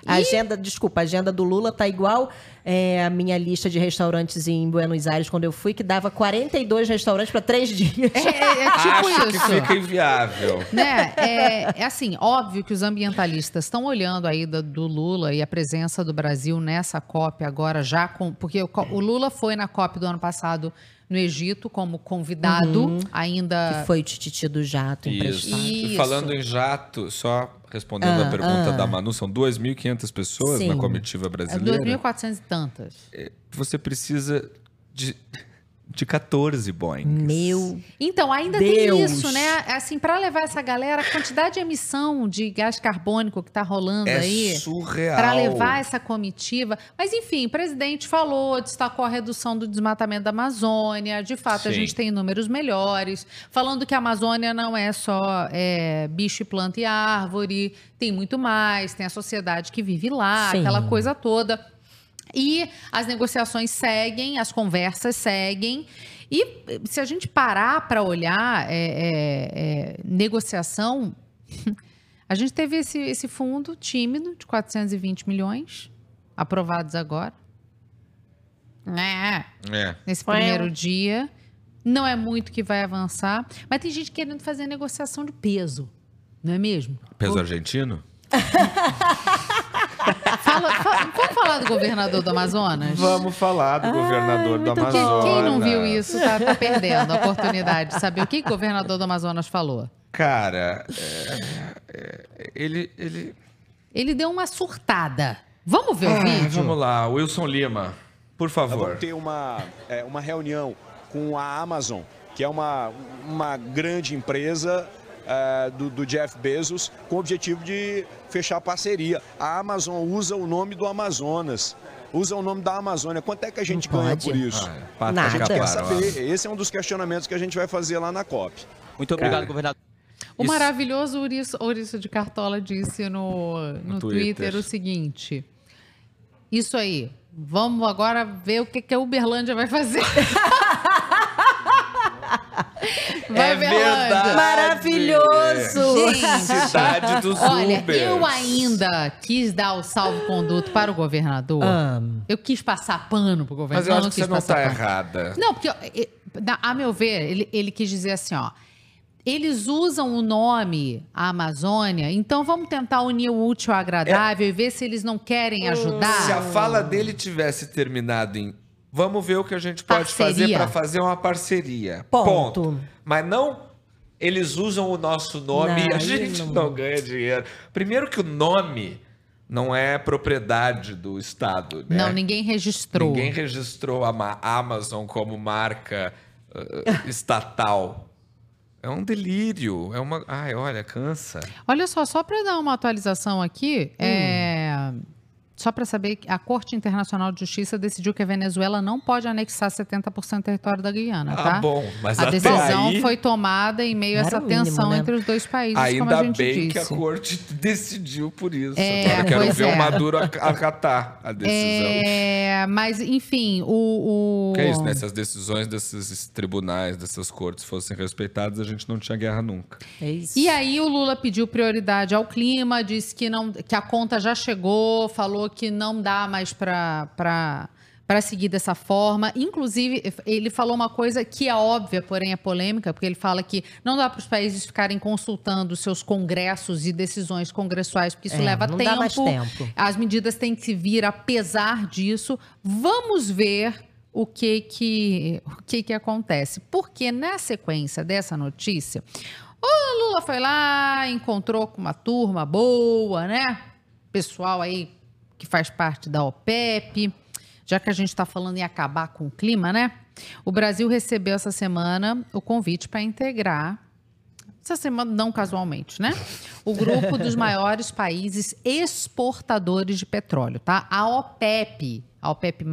A agenda, desculpa, a agenda do Lula tá igual é, a minha lista de restaurantes em Buenos Aires, quando eu fui, que dava 42 restaurantes para três dias. É, é tipo Acho que isso. fica inviável. né? É, é assim, óbvio que os ambientalistas estão olhando aí do, do Lula e a presença do Brasil nessa COP agora já com, porque o, o Lula foi na COP do ano passado no Egito como convidado, Uhum. ainda Que foi o tititi do jato Isso. emprestado. E Isso. falando em jato, só respondendo a Ah, pergunta ah. da Manu, são 2.500 pessoas na Sim. comitiva é brasileira. 2.400 e tantas. Você precisa de, de 14 Boeing. Meu. Então, ainda Deus. tem isso, né? Assim, para levar essa galera, a quantidade de emissão de gás carbônico que tá rolando É aí. surreal. Para levar essa comitiva. Mas, enfim, o presidente falou, destacou a redução do desmatamento da Amazônia. De fato, a Sim. gente tem números melhores. Falando que a Amazônia não é só é, bicho, e planta e árvore, tem muito mais, tem a sociedade que vive lá, Sim. aquela coisa toda. E as negociações seguem, as conversas seguem. E eh, se a gente parar para olhar é, é, é, negociação, a gente teve esse, esse fundo tímido de 420 milhões aprovados agora. É. É. Nesse primeiro dia. Não é muito que vai avançar. Mas tem gente querendo fazer negociação de peso. Não é mesmo? Peso argentino? Fala- fa- vamos falar do governador do Amazonas? Vamos falar do governador do Porque Amazonas. quem não viu isso tá, tá perdendo a oportunidade de saber o que o governador do Amazonas falou. Cara, é- é- ele, ele... Ele deu uma surtada. Vamos ver o Ah, vídeo? vamos lá, Wilson Lima, por favor. vamos ter uma, é, uma reunião com a Amazon, que é uma, uma grande empresa é, do, do Jeff Bezos, com o objetivo de fechar parceria. A Amazon usa o nome do Amazonas. Usa o nome da Amazônia. Quanto é que a gente ganha pode. por isso? Ah, pata Nada. A gente quer saber. Esse é um dos questionamentos que a gente vai fazer lá na COP. Muito obrigado, Cara. governador. O Isso- maravilhoso Ouriço, Ouriço de Cartola disse no, no, Twitter. Twitter. o seguinte: Isso aí, vamos agora ver o que, que a Uberlândia vai fazer. vai, É verdade. Maravilhoso! Gente, Cidade dos Olha, Ubers. eu ainda quis dar o salvo-conduto para o governador. Amo. Eu quis passar pano pro governador. Mas eu acho não que você quis não passar tá pano. errada. Não, porque, e- na- a meu ver, ele, ele quis dizer assim, ó. Eles usam o nome a Amazônia, então vamos tentar unir o útil ao agradável e ver se eles não querem ajudar. Se a fala dele tivesse terminado em vamos ver o que a gente pode Parceria. fazer para fazer uma parceria. Ponto. Mas não eles usam o nosso nome Não, e a gente não- não... ganha dinheiro. Primeiro que o nome não é propriedade do Estado, né? Não, ninguém registrou. Ninguém registrou a Ma- Amazon como marca uh, estatal. É um delírio. É uma. Ai, olha, cansa. Olha só, só para dar uma atualização aqui, Hum. é, só para saber que a Corte Internacional de Justiça decidiu que a Venezuela não pode anexar 70% do território da Guiana, Ah, tá? bom, mas a até decisão aí- foi tomada em meio a essa o mínimo, tensão né? entre os dois países, como a Ainda gente bem disse. que a corte decidiu por isso. É, Agora eu quero ver é. o Maduro ac- acatar a decisão. É, mas, enfim, o. o... Que é isso, né? Se as decisões desses tribunais, dessas cortes fossem respeitadas, a gente não tinha guerra nunca. É isso. E aí o Lula pediu prioridade ao clima, disse que, não, que a conta já chegou, falou que não dá mais para para seguir dessa forma. Inclusive, ele falou uma coisa que é óbvia, porém é polêmica, porque ele fala que não dá para os países ficarem consultando seus congressos e decisões congressuais, porque isso É, leva não tempo. dá mais tempo. As medidas têm que vir apesar disso. Vamos ver o que que, o que que acontece. Porque na sequência dessa notícia, o Lula foi lá, encontrou com uma turma boa, né? Pessoal aí que faz parte da OPEP. Já que a gente está falando em acabar com o clima, né? O Brasil recebeu essa semana o convite para integrar essa semana, não casualmente, né? O grupo dos maiores países exportadores de petróleo, tá? A OPEP, a OPEP+,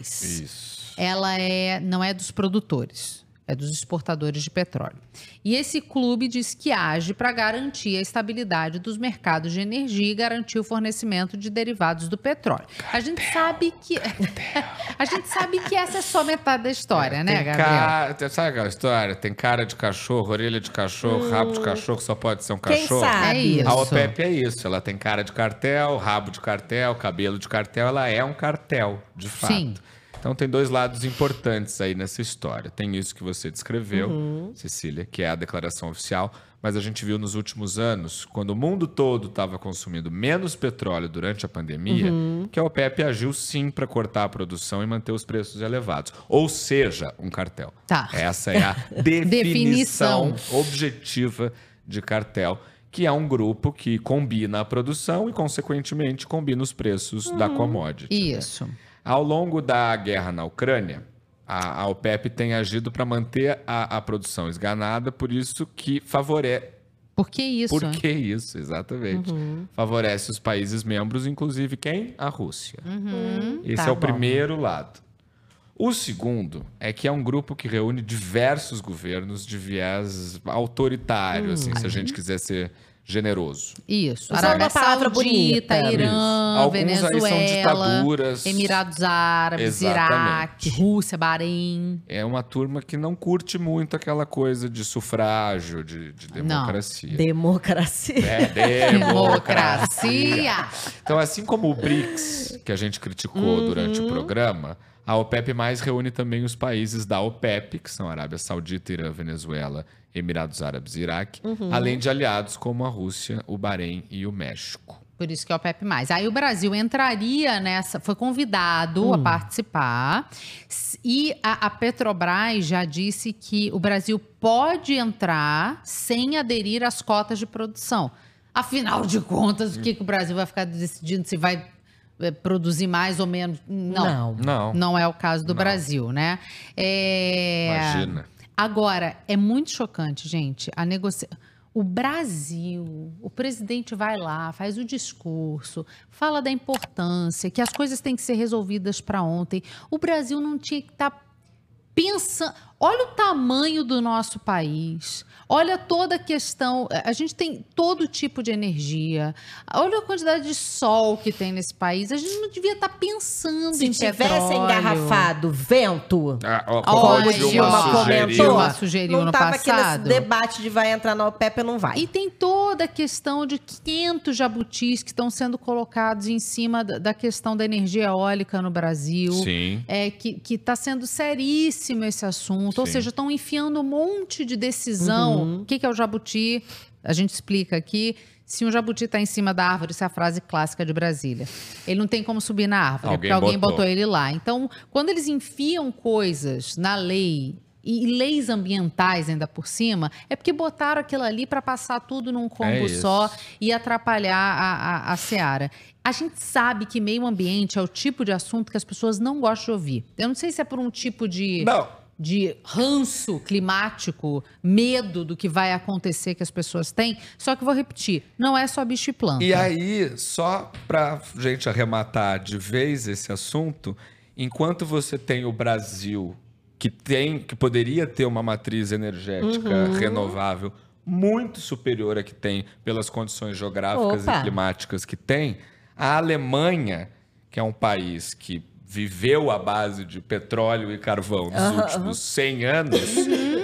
Isso. ela é, não é dos produtores, é dos exportadores de petróleo. E esse clube diz que age para garantir a estabilidade dos mercados de energia e garantir o fornecimento de derivados do petróleo. A gente sabe que a gente sabe que essa é só metade da história, né, Tem Gabriel? ca- tem- Sabe aquela história? Tem cara de cachorro, orelha de cachorro, rabo de cachorro, só pode ser um Quem cachorro. sabe? É isso. A OPEP é isso. Ela tem cara de cartel, rabo de cartel, cabelo de cartel. Ela é um cartel, de fato. Sim. Então tem dois lados importantes aí nessa história. Tem isso que você descreveu, Uhum. Cecília, que é a declaração oficial. Mas a gente viu nos últimos anos, quando o mundo todo estava consumindo menos petróleo durante a pandemia, Uhum. que a OPEP agiu sim para cortar a produção e manter os preços elevados. Ou seja, um cartel. Tá. Essa é a definição, Definição. objetiva de cartel, que é um grupo que combina a produção e, consequentemente, combina os preços da commodity. né? Ao longo da guerra na Ucrânia, a, a OPEP tem agido para manter a, a produção esganada, por isso que favorece. Por que isso? Por que isso? Exatamente. Favorece os países membros, inclusive quem? A Rússia. Uhum. Esse Tá é o bom. primeiro lado. O segundo é que é um grupo que reúne diversos governos de viés autoritário, assim, se a gente quiser ser generoso. Isso. Usando Arábia uma palavra Saudita, bonita. Irã, Alguns aí são Venezuela, ditaduras. Emirados Árabes, Exatamente. Iraque, Rússia, Bahrein. É uma turma que não curte muito aquela coisa de sufrágio, de, de democracia. Democracia. É, democracia. Democracia. Então, assim como o BRICS, que a gente criticou durante o programa, A OPEP mais reúne também os países da OPEP, que são Arábia Saudita, Irã, Venezuela, Emirados Árabes e Iraque, Uhum. além de aliados como a Rússia, o Bahrein e o México. Por isso que é o PEP+. Aí o Brasil entraria nessa, foi convidado Hum. a participar. E a, a Petrobras já disse que o Brasil pode entrar sem aderir às cotas de produção. Afinal de contas, o que, que o Brasil vai ficar decidindo se vai produzir mais ou menos? Não. Não. Não é o caso do Brasil, né? É... Imagina. Agora, é muito chocante, gente, a negociação. O Brasil, o presidente vai lá, faz o discurso, fala da importância, que as coisas têm que ser resolvidas para ontem. O Brasil não tinha que estar pensando. Olha o tamanho do nosso país. Olha toda a questão. A gente tem todo tipo de energia. Olha a quantidade de sol que tem nesse país. A gente não devia estar pensando Se em tivesse petróleo. engarrafado vento, Ah, ó, como Olha, a Dilma comentou, Dilma sugeriu não no tava aqui nesse debate de vai entrar na OPEP ou não vai. E tem toda a questão de 500 jabutis que estão sendo colocados em cima da, questão da energia eólica no Brasil. Sim. É, que está sendo seríssimo esse assunto. Ou Sim. seja, estão enfiando um monte de decisão. Uhum. O que, que é o jabuti? A gente explica aqui. Se um jabuti está em cima da árvore, isso é a frase clássica de Brasília. Ele não tem como subir na árvore, é Alguém porque alguém botou. botou ele lá. Então, quando eles enfiam coisas na lei e leis ambientais ainda por cima, é porque botaram aquilo ali para passar tudo num combo É só e atrapalhar a, a, a seara. A gente sabe que meio ambiente é o tipo de assunto que as pessoas não gostam de ouvir. Eu não sei se é por um tipo de, de ranço climático, medo do que vai acontecer que as pessoas têm. Só que vou repetir, não é só bicho e planta. E aí, só pra gente arrematar de vez esse assunto, enquanto você tem o Brasil que tem, que poderia ter uma matriz energética Uhum. renovável muito superior à que tem pelas condições geográficas Opa. e climáticas que tem, a Alemanha, que é um país que viveu à base de petróleo e carvão nos Aham, últimos 100 anos,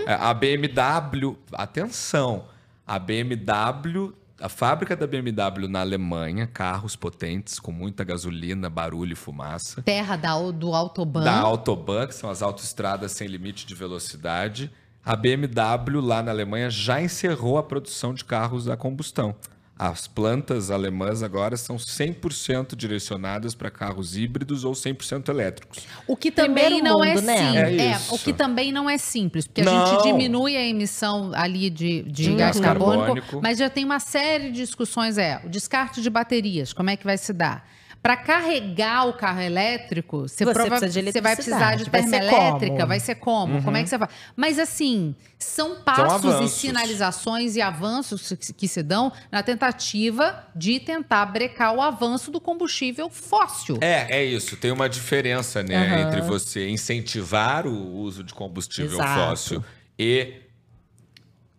a BMW, atenção, a BMW, a fábrica da BMW na Alemanha, carros potentes com muita gasolina, barulho e fumaça. Terra da, do Autobahn. Da Autobahn, que são as autoestradas sem limite de velocidade. A BMW lá na Alemanha já encerrou a produção de carros a combustão. As plantas alemãs agora são 100% direcionadas para carros híbridos ou 100% elétricos. O que também Primeiro não é mundo, né? simples. É É, o que também não é simples, porque a Não. gente diminui a emissão ali de, de De gás gás carbônico, carbônico. mas já tem uma série de discussões. É, o descarte de baterias, como é que vai se dar? Para carregar o carro elétrico, você, Você prova- precisa de você vai precisar de eletricidade. Vai ser termoelétrica, como? vai ser como? Uhum. Como é que você vai? Mas assim, são passos e avanços. sinalizações e avanços que, se dão na tentativa de tentar brecar o avanço do combustível fóssil. É, é isso. Tem uma diferença, né, Aham. entre você incentivar o uso de combustível Exato. fóssil e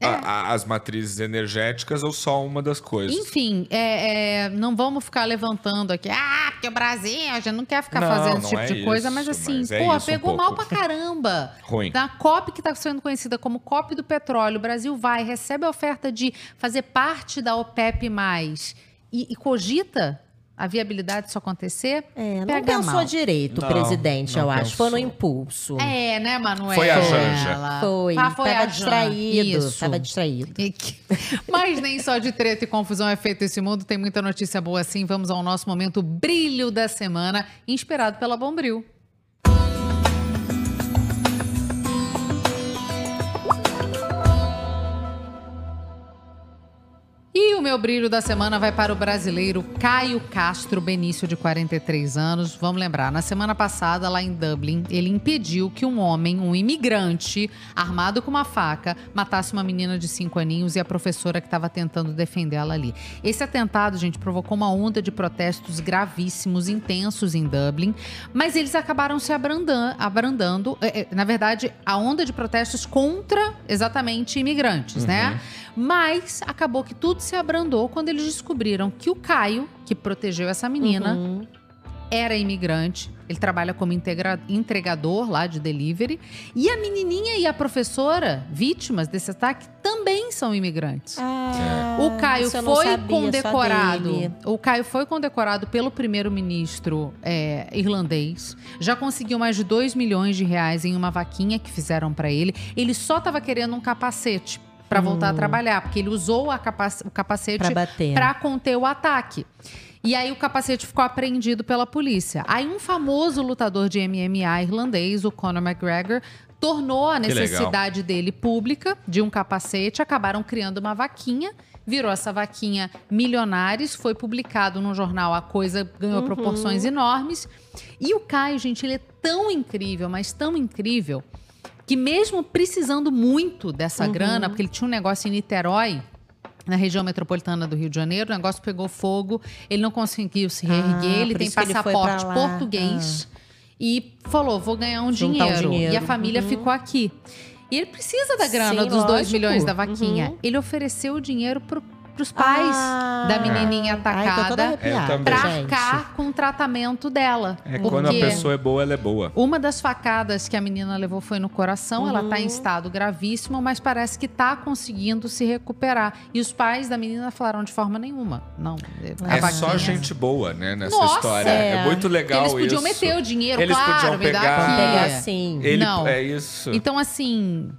É. a- a- as matrizes energéticas ou só uma das coisas. Enfim, é, é, não vamos ficar levantando aqui, ah, porque o Brasil, a gente não quer ficar Não, fazendo esse tipo é de coisa, mas isso, assim, mas é pô, isso um pegou pouco. mal pra caramba. Ruim. Na COP, que está sendo conhecida como COP do petróleo, o Brasil vai, recebe a oferta de fazer parte da OPEP+, e, e cogita a viabilidade disso acontecer, É, não pega pensou mal. direito o Não, presidente, não eu acho. Foi no pensou. impulso. É, né, Manuela? Foi a Janja. Foi. Ah, foi tava a distraído. Isso. Tava distraído. Que- Mas nem só de treta e confusão é feito esse mundo, tem muita notícia boa assim. Vamos ao nosso momento brilho da semana, inspirado pela Bombril. E o meu brilho da semana vai para o brasileiro Caio Castro Benício, de 43 anos. Vamos lembrar, na semana passada, lá em Dublin, ele impediu que um homem, um imigrante, armado com uma faca, matasse uma menina de 5 aninhos e a professora que estava tentando defendê-la ali. Esse atentado, gente, provocou uma onda de protestos gravíssimos, intensos em Dublin, mas eles acabaram se abrandan- abrandando. é, é, na verdade, a onda de protestos contra exatamente imigrantes, né? Mas acabou que tudo se abrandou quando eles descobriram que o Caio, que protegeu essa menina, Uhum. era imigrante. Ele trabalha como integra- entregador lá de delivery. E a menininha e a professora, vítimas desse ataque, também são imigrantes. Ah, O Caio foi sabia, condecorado. O Caio foi condecorado pelo primeiro-ministro é, irlandês. Já conseguiu mais de 2 milhões de reais em uma vaquinha que fizeram pra ele. Ele só tava querendo um capacete pra voltar a trabalhar, porque ele usou capac- o capacete Hum. Pra conter o ataque. E aí o capacete ficou apreendido pela polícia. Aí um famoso lutador de MMA irlandês, o Conor McGregor, tornou a necessidade dele pública de um capacete, acabaram criando uma vaquinha, virou essa vaquinha Milionários, foi publicado no jornal, a coisa ganhou Uhum. proporções enormes. E o Caio, gente, ele é tão incrível, mas tão incrível, que mesmo precisando muito dessa Uhum. grana, porque ele tinha um negócio em Niterói, na região metropolitana do Rio de Janeiro, o negócio pegou fogo, ele não conseguiu se reerguer, Ah, ele tem ele passaporte lá. português e falou: vou ganhar um um dinheiro. dinheiro. E a família Uhum. ficou aqui. E ele precisa da grana Sim, dos 2 lógico. milhões da vaquinha. Uhum. Ele ofereceu o dinheiro pro, pros pais Ah. da menininha atacada gente. arcar com o tratamento dela. É Porque quando a pessoa é boa, ela é boa. uma das facadas que a menina levou foi no coração. Ela tá em estado gravíssimo, mas parece que tá conseguindo se recuperar. E os pais da menina falaram de forma nenhuma. Não. a É só vaquinha- gente boa, né, nessa Nossa, história. É. é. muito legal Eles podiam isso. meter o dinheiro, Eles claro, podiam me dá pegar- aqui. Pegar assim. Ele, Não. É isso. Então, assim,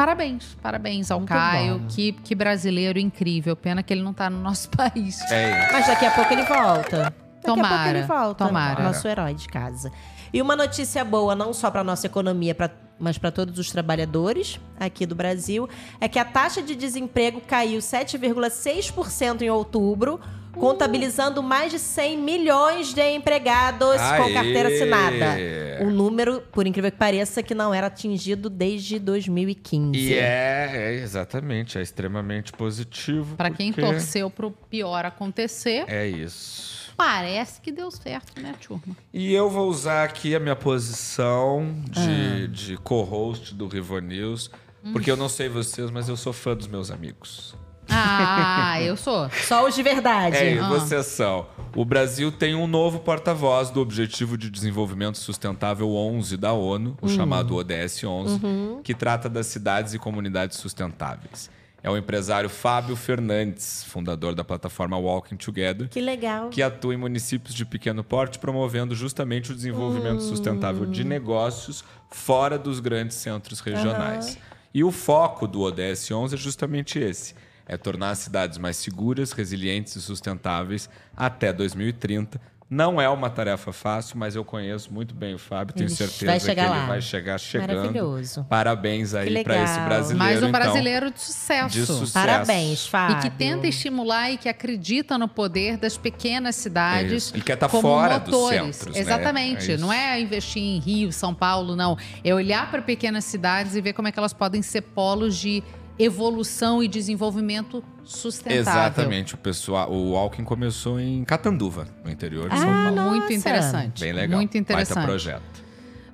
parabéns. Parabéns ao Muito Caio. bom. Que, que brasileiro incrível. Pena que ele não tá no nosso país. É isso. Mas daqui a pouco ele volta. Daqui a pouco Tomara, ele volta. tomara. Nosso herói de casa. E uma notícia boa, não só para nossa economia, pra- mas para todos os trabalhadores aqui do Brasil, é que a taxa de desemprego caiu 7,6% em outubro, contabilizando mais de 100 milhões de empregados com Aê! carteira assinada. Um número, por incrível que pareça, que não era atingido desde 2015. E é, é, exatamente, é extremamente positivo. Pra quem porque torceu pro pior acontecer, É isso. Parece que deu certo, né, turma? E eu vou usar aqui a minha posição de, Ah. de co-host do Rivo News, Hum. porque eu não sei vocês, mas eu sou fã dos meus amigos. Ah, eu sou. Só os de verdade. É, Ah. vocês são. O Brasil tem um novo porta-voz do Objetivo de Desenvolvimento Sustentável 11 da ONU, o chamado ODS 11, que trata das cidades e comunidades sustentáveis. É o empresário Fábio Fernandes, fundador da plataforma Walking Together, Que legal. que atua em municípios de pequeno porte, promovendo justamente o desenvolvimento sustentável de negócios fora dos grandes centros regionais. E o foco do ODS 11 é justamente esse: é tornar as cidades mais seguras, resilientes e sustentáveis até 2030. Não é uma tarefa fácil, mas eu conheço muito bem o Fábio, tenho Ele certeza que ele lá. vai chegar chegando. Maravilhoso. Parabéns aí para esse brasileiro. Mais um então, brasileiro de sucesso. de sucesso. Parabéns, E Fábio. que tenta estimular e que acredita no poder das pequenas É cidades. isso. Ele quer tá como fora dos motores. centros, né? Exatamente. É isso. não é investir em Rio, São Paulo, não. É olhar para pequenas cidades e ver como é que elas podem ser polos de evolução e desenvolvimento sustentável. Exatamente. O pessoal, o Walking começou em Catanduva, no interior de Ah, São Paulo. Muito Nossa. interessante. Bem legal. Muito Baita interessante. projeto.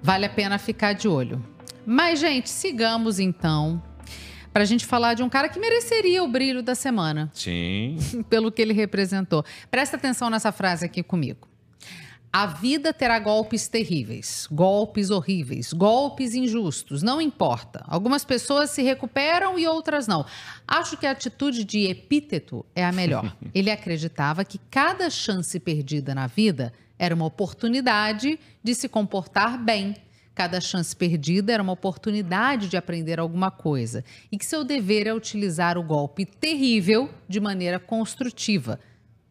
Vale a pena ficar de olho. Mas, gente, sigamos então. Pra gente falar de um cara que mereceria o brilho da semana. Sim. pelo que ele representou. Presta atenção nessa frase aqui comigo. A vida terá golpes terríveis, golpes horríveis, golpes injustos, não importa. Algumas pessoas se recuperam e outras não. Acho que a atitude de epíteto é a melhor. Ele acreditava que cada chance perdida na vida era uma oportunidade de se comportar bem. Cada chance perdida era uma oportunidade de aprender alguma coisa. E que seu dever é utilizar o golpe terrível de maneira construtiva.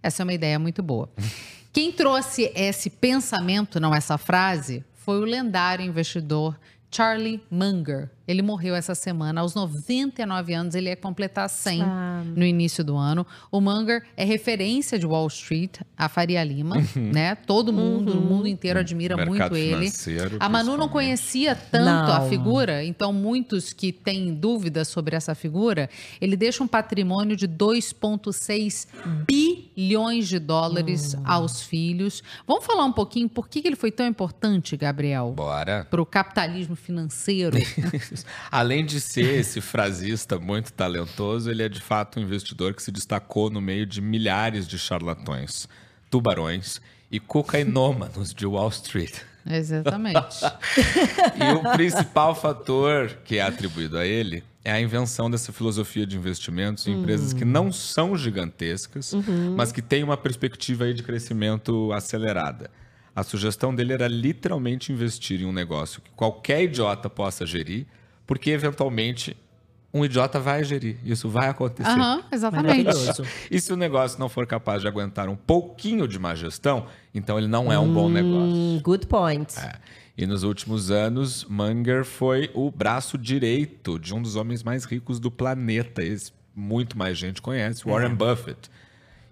Essa é uma ideia muito boa. Quem trouxe esse pensamento, não essa frase, foi o lendário investidor Charlie Munger. Ele morreu essa semana, aos 99 anos, ele ia completar 100 Ah. no início do ano. O Munger é referência de Wall Street, a Faria Lima, né? Todo mundo, o mundo inteiro admira Mercado muito ele. A Manu não conhecia tanto a Não. figura, então muitos que têm dúvidas sobre essa figura, ele deixa um patrimônio de 2,6 bilhões de dólares Hum. aos filhos. Vamos falar um pouquinho por que que ele foi tão importante, Gabriel, Bora. para o capitalismo financeiro? Além de ser esse frasista muito talentoso, ele é de fato um investidor que se destacou no meio de milhares de charlatões, tubarões e cocainômanos de Wall Street. Exatamente. E o principal fator que é atribuído a ele é a invenção dessa filosofia de investimentos em empresas que não são gigantescas, mas que têm uma perspectiva de crescimento acelerada. A sugestão dele era literalmente investir em um negócio que qualquer idiota possa gerir, porque eventualmente um idiota vai gerir. Isso vai acontecer. Aham, exatamente. E se o negócio não for capaz de aguentar um pouquinho de má gestão, então ele não é um bom negócio. Hum, good point. É. E nos últimos anos, Munger foi o braço direito de um dos homens mais ricos do planeta. Esse muito mais gente conhece, Warren Buffett.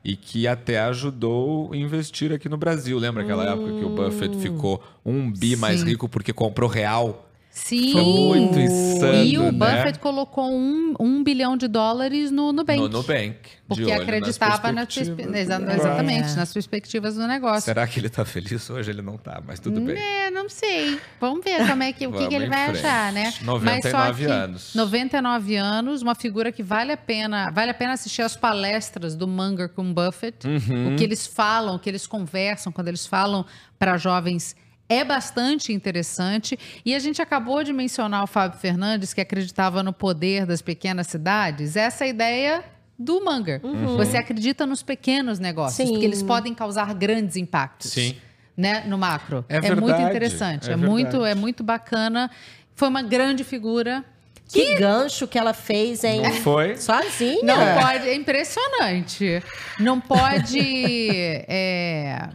E que até ajudou a investir aqui no Brasil. Lembra aquela época que o Buffett ficou um bi mais Sim. rico porque comprou real? Sim. Foi muito insano, E o né? Buffett colocou um, um bilhão de dólares no Nubank. No Nubank. Porque acreditava nas perspectivas. perspe- exa- exatamente, É. nas perspectivas do negócio. Será que ele tá feliz hoje? Ele não tá, mas tudo bem. É, não sei. Vamos ver como é que, o que, que ele vai frente. achar, né? 99 anos. 99 anos, uma figura que vale a pena, vale a pena assistir as palestras do Munger com Buffett. Uhum. O que eles falam, o que eles conversam, quando eles falam para jovens é bastante interessante. E a gente acabou de mencionar o Fábio Fernandes, que acreditava no poder das pequenas cidades. Essa é ideia do Munger. Você acredita nos pequenos negócios, Sim. porque eles podem causar grandes impactos Sim. né, no macro. É muito verdade, interessante, é é, muito, é muito bacana. Foi uma grande figura. Que gancho que ela fez, hein? Não foi? Sozinha. Não pode, é impressionante. Não pode. é,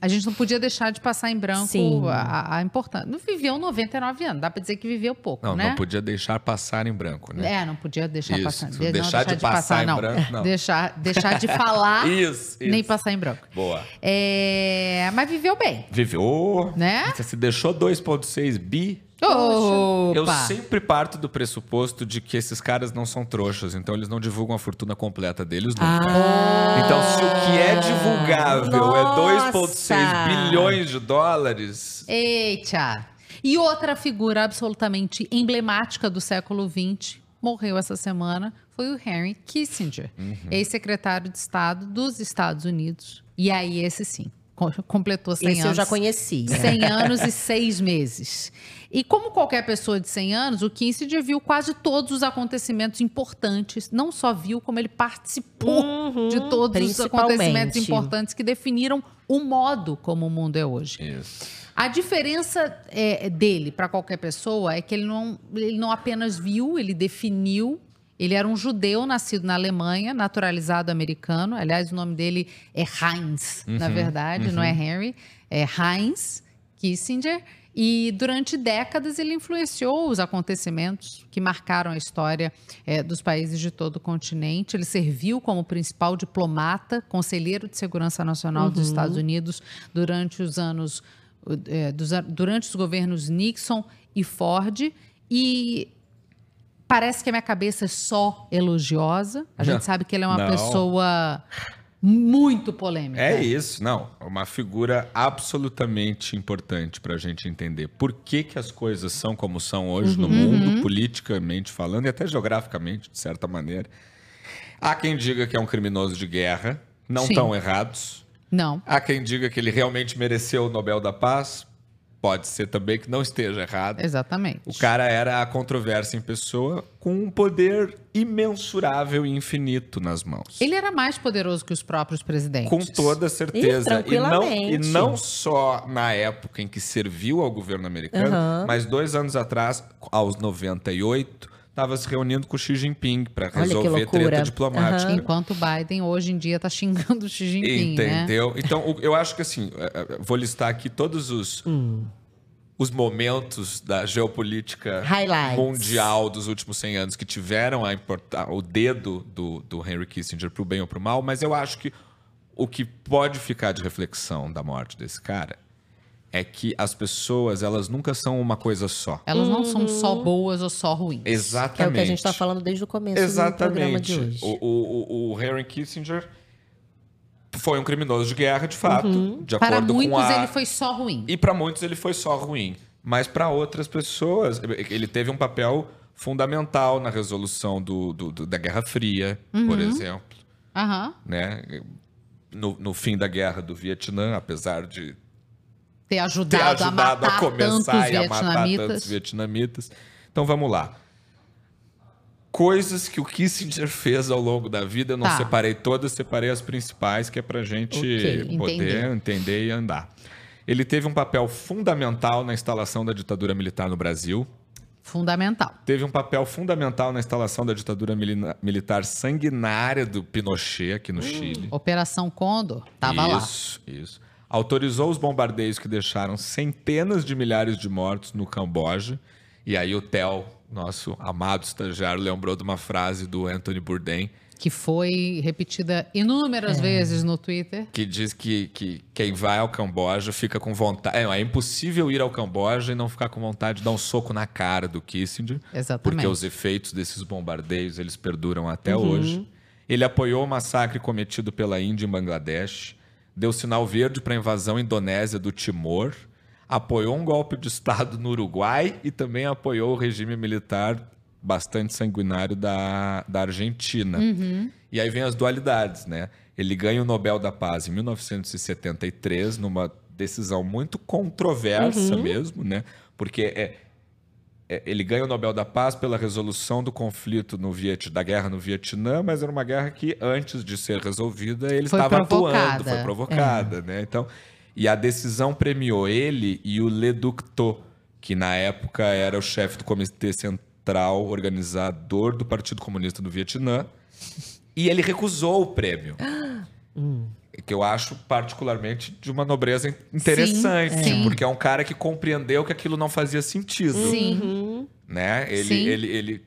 a gente não podia deixar de passar em branco Sim. a, a importância. Não viveu 99 anos, dá pra dizer que viveu pouco, Não, né? não podia deixar passar em branco, né? É, não podia deixar Isso, passar. não deixar de passar em não. branco, não. Deixar, deixar de falar, Isso, nem isso. passar em branco. Boa. É, mas viveu bem, Viveu. né? Você se deixou 2,6 bi. Opa! Eu sempre parto do pressuposto de que esses caras não são trouxas, então eles não divulgam a fortuna completa deles nunca. Ah, Então, se o que é divulgável é 2,6 Nossa! bilhões de dólares, Eita! E outra figura absolutamente emblemática do século XX morreu essa semana foi o Henry Kissinger, Uhum. ex-secretário de Estado dos Estados Unidos. E aí, esse sim, co- completou 100 Esse anos. eu já conhecia. 100 anos e 6 meses. E como qualquer pessoa de 100 anos, o Kissinger viu quase todos os acontecimentos importantes. Não só viu, como ele participou Uhum, de todos os acontecimentos importantes que definiram o modo como o mundo é hoje. isso. A diferença é, dele para qualquer pessoa é que ele não, ele não apenas viu, ele definiu. Ele era um judeu nascido na Alemanha, naturalizado americano. Aliás, o nome dele é Heinz, na verdade, não é Henry. É Heinz Kissinger. E durante décadas ele influenciou os acontecimentos que marcaram a história eh, dos países de todo o continente. Ele serviu como principal diplomata, conselheiro de segurança nacional dos Estados Unidos durante os anos, eh, dos an- durante os governos Nixon e Ford. E parece que a minha cabeça é só elogiosa. A gente sabe que ele é uma Não. pessoa muito polêmica. É isso, não. Uma figura absolutamente importante para a gente entender por que, que as coisas são como são hoje no Uhum. mundo, politicamente falando e até geograficamente, de certa maneira. Há quem diga que é um criminoso de guerra, não Sim. tão errados. Não. Há quem diga que ele realmente mereceu o Nobel da Paz. Pode ser também que não esteja errado. Exatamente. O cara era a controvérsia em pessoa com um poder imensurável e infinito nas mãos. Ele era mais poderoso que os próprios presidentes. Com toda certeza. Ih, e, não, e não só na época em que serviu ao governo americano, Aham. mas dois anos atrás, aos 98, estava se reunindo com o Xi Jinping para resolver treta diplomática. Aham. Enquanto o Biden hoje em dia tá xingando o Xi Jinping, né? Entendeu? Então, o- eu acho que assim, eh, eh, vou listar aqui todos os, Hum. os momentos da geopolítica Highlights. mundial dos últimos 100 anos que tiveram a importar, o dedo do, do Henry Kissinger pro bem ou pro mal, mas eu acho que o que pode ficar de reflexão da morte desse cara é que as pessoas, elas nunca são uma coisa só. Elas não são só boas ou só ruins. Exatamente. Que é o que a gente está falando desde o começo do programa de Exatamente. hoje. O, o, o, Henry Kissinger foi um criminoso de guerra, de fato, Uhum. de Para acordo muitos com a... ele foi só ruim. E para muitos ele foi só ruim. Mas para outras pessoas, ele teve um papel fundamental na resolução do, do- do- da Guerra Fria, por Uhum. exemplo. Aham. Né? No, no fim da Guerra do Vietnã, apesar de Ter ter ajudado, ajudado a a, matar tantos começar e a matar tantos vietnamitas. Então vamos lá. coisas que o Kissinger fez ao longo da vida. Eu não Tá. separei todas, separei as principais, que é pra gente Ok, poder entender. entender e andar. Ele teve um papel fundamental na instalação da ditadura militar no Brasil. Fundamental. Teve um papel fundamental na instalação da ditadura militar sanguinária do Pinochet aqui no Chile. Operação Condor, tava lá. isso, isso. Autorizou os bombardeios que deixaram centenas de milhares de mortos no Camboja. E aí o Theo, nosso amado estagiário, lembrou de uma frase do Anthony Bourdain, Que foi repetida inúmeras É. vezes no Twitter. que diz que, que quem vai ao Camboja fica com vontade. É, é impossível ir ao Camboja e não ficar com vontade de dar um soco na cara do Kissinger. Exatamente. Porque os efeitos desses bombardeios eles perduram até Uhum. hoje. Ele apoiou o massacre cometido pela Índia em Bangladesh, deu sinal verde para a invasão indonésia do Timor, apoiou um golpe de Estado no Uruguai e também apoiou o regime militar bastante sanguinário da, da Argentina. Uhum. E aí vem as dualidades, né? Ele ganha o Nobel da Paz em 1973, numa decisão muito controversa Uhum. mesmo, né? Porque é, ele ganha o Nobel da Paz pela resolução do conflito no Viet, da guerra no Vietnã, mas era uma guerra que, antes de ser resolvida, ele Foi estava atuando, provocada. foi provocada, né? Então, e a decisão premiou ele e o Le Duc Tho, que na época era o chefe do Comitê Central Organizador do Partido Comunista do Vietnã, e ele recusou o prêmio. Que eu acho particularmente de uma nobreza interessante, Sim, sim. porque é um cara que compreendeu que aquilo não fazia sentido. Sim. Né? Ele, Sim. ele, ele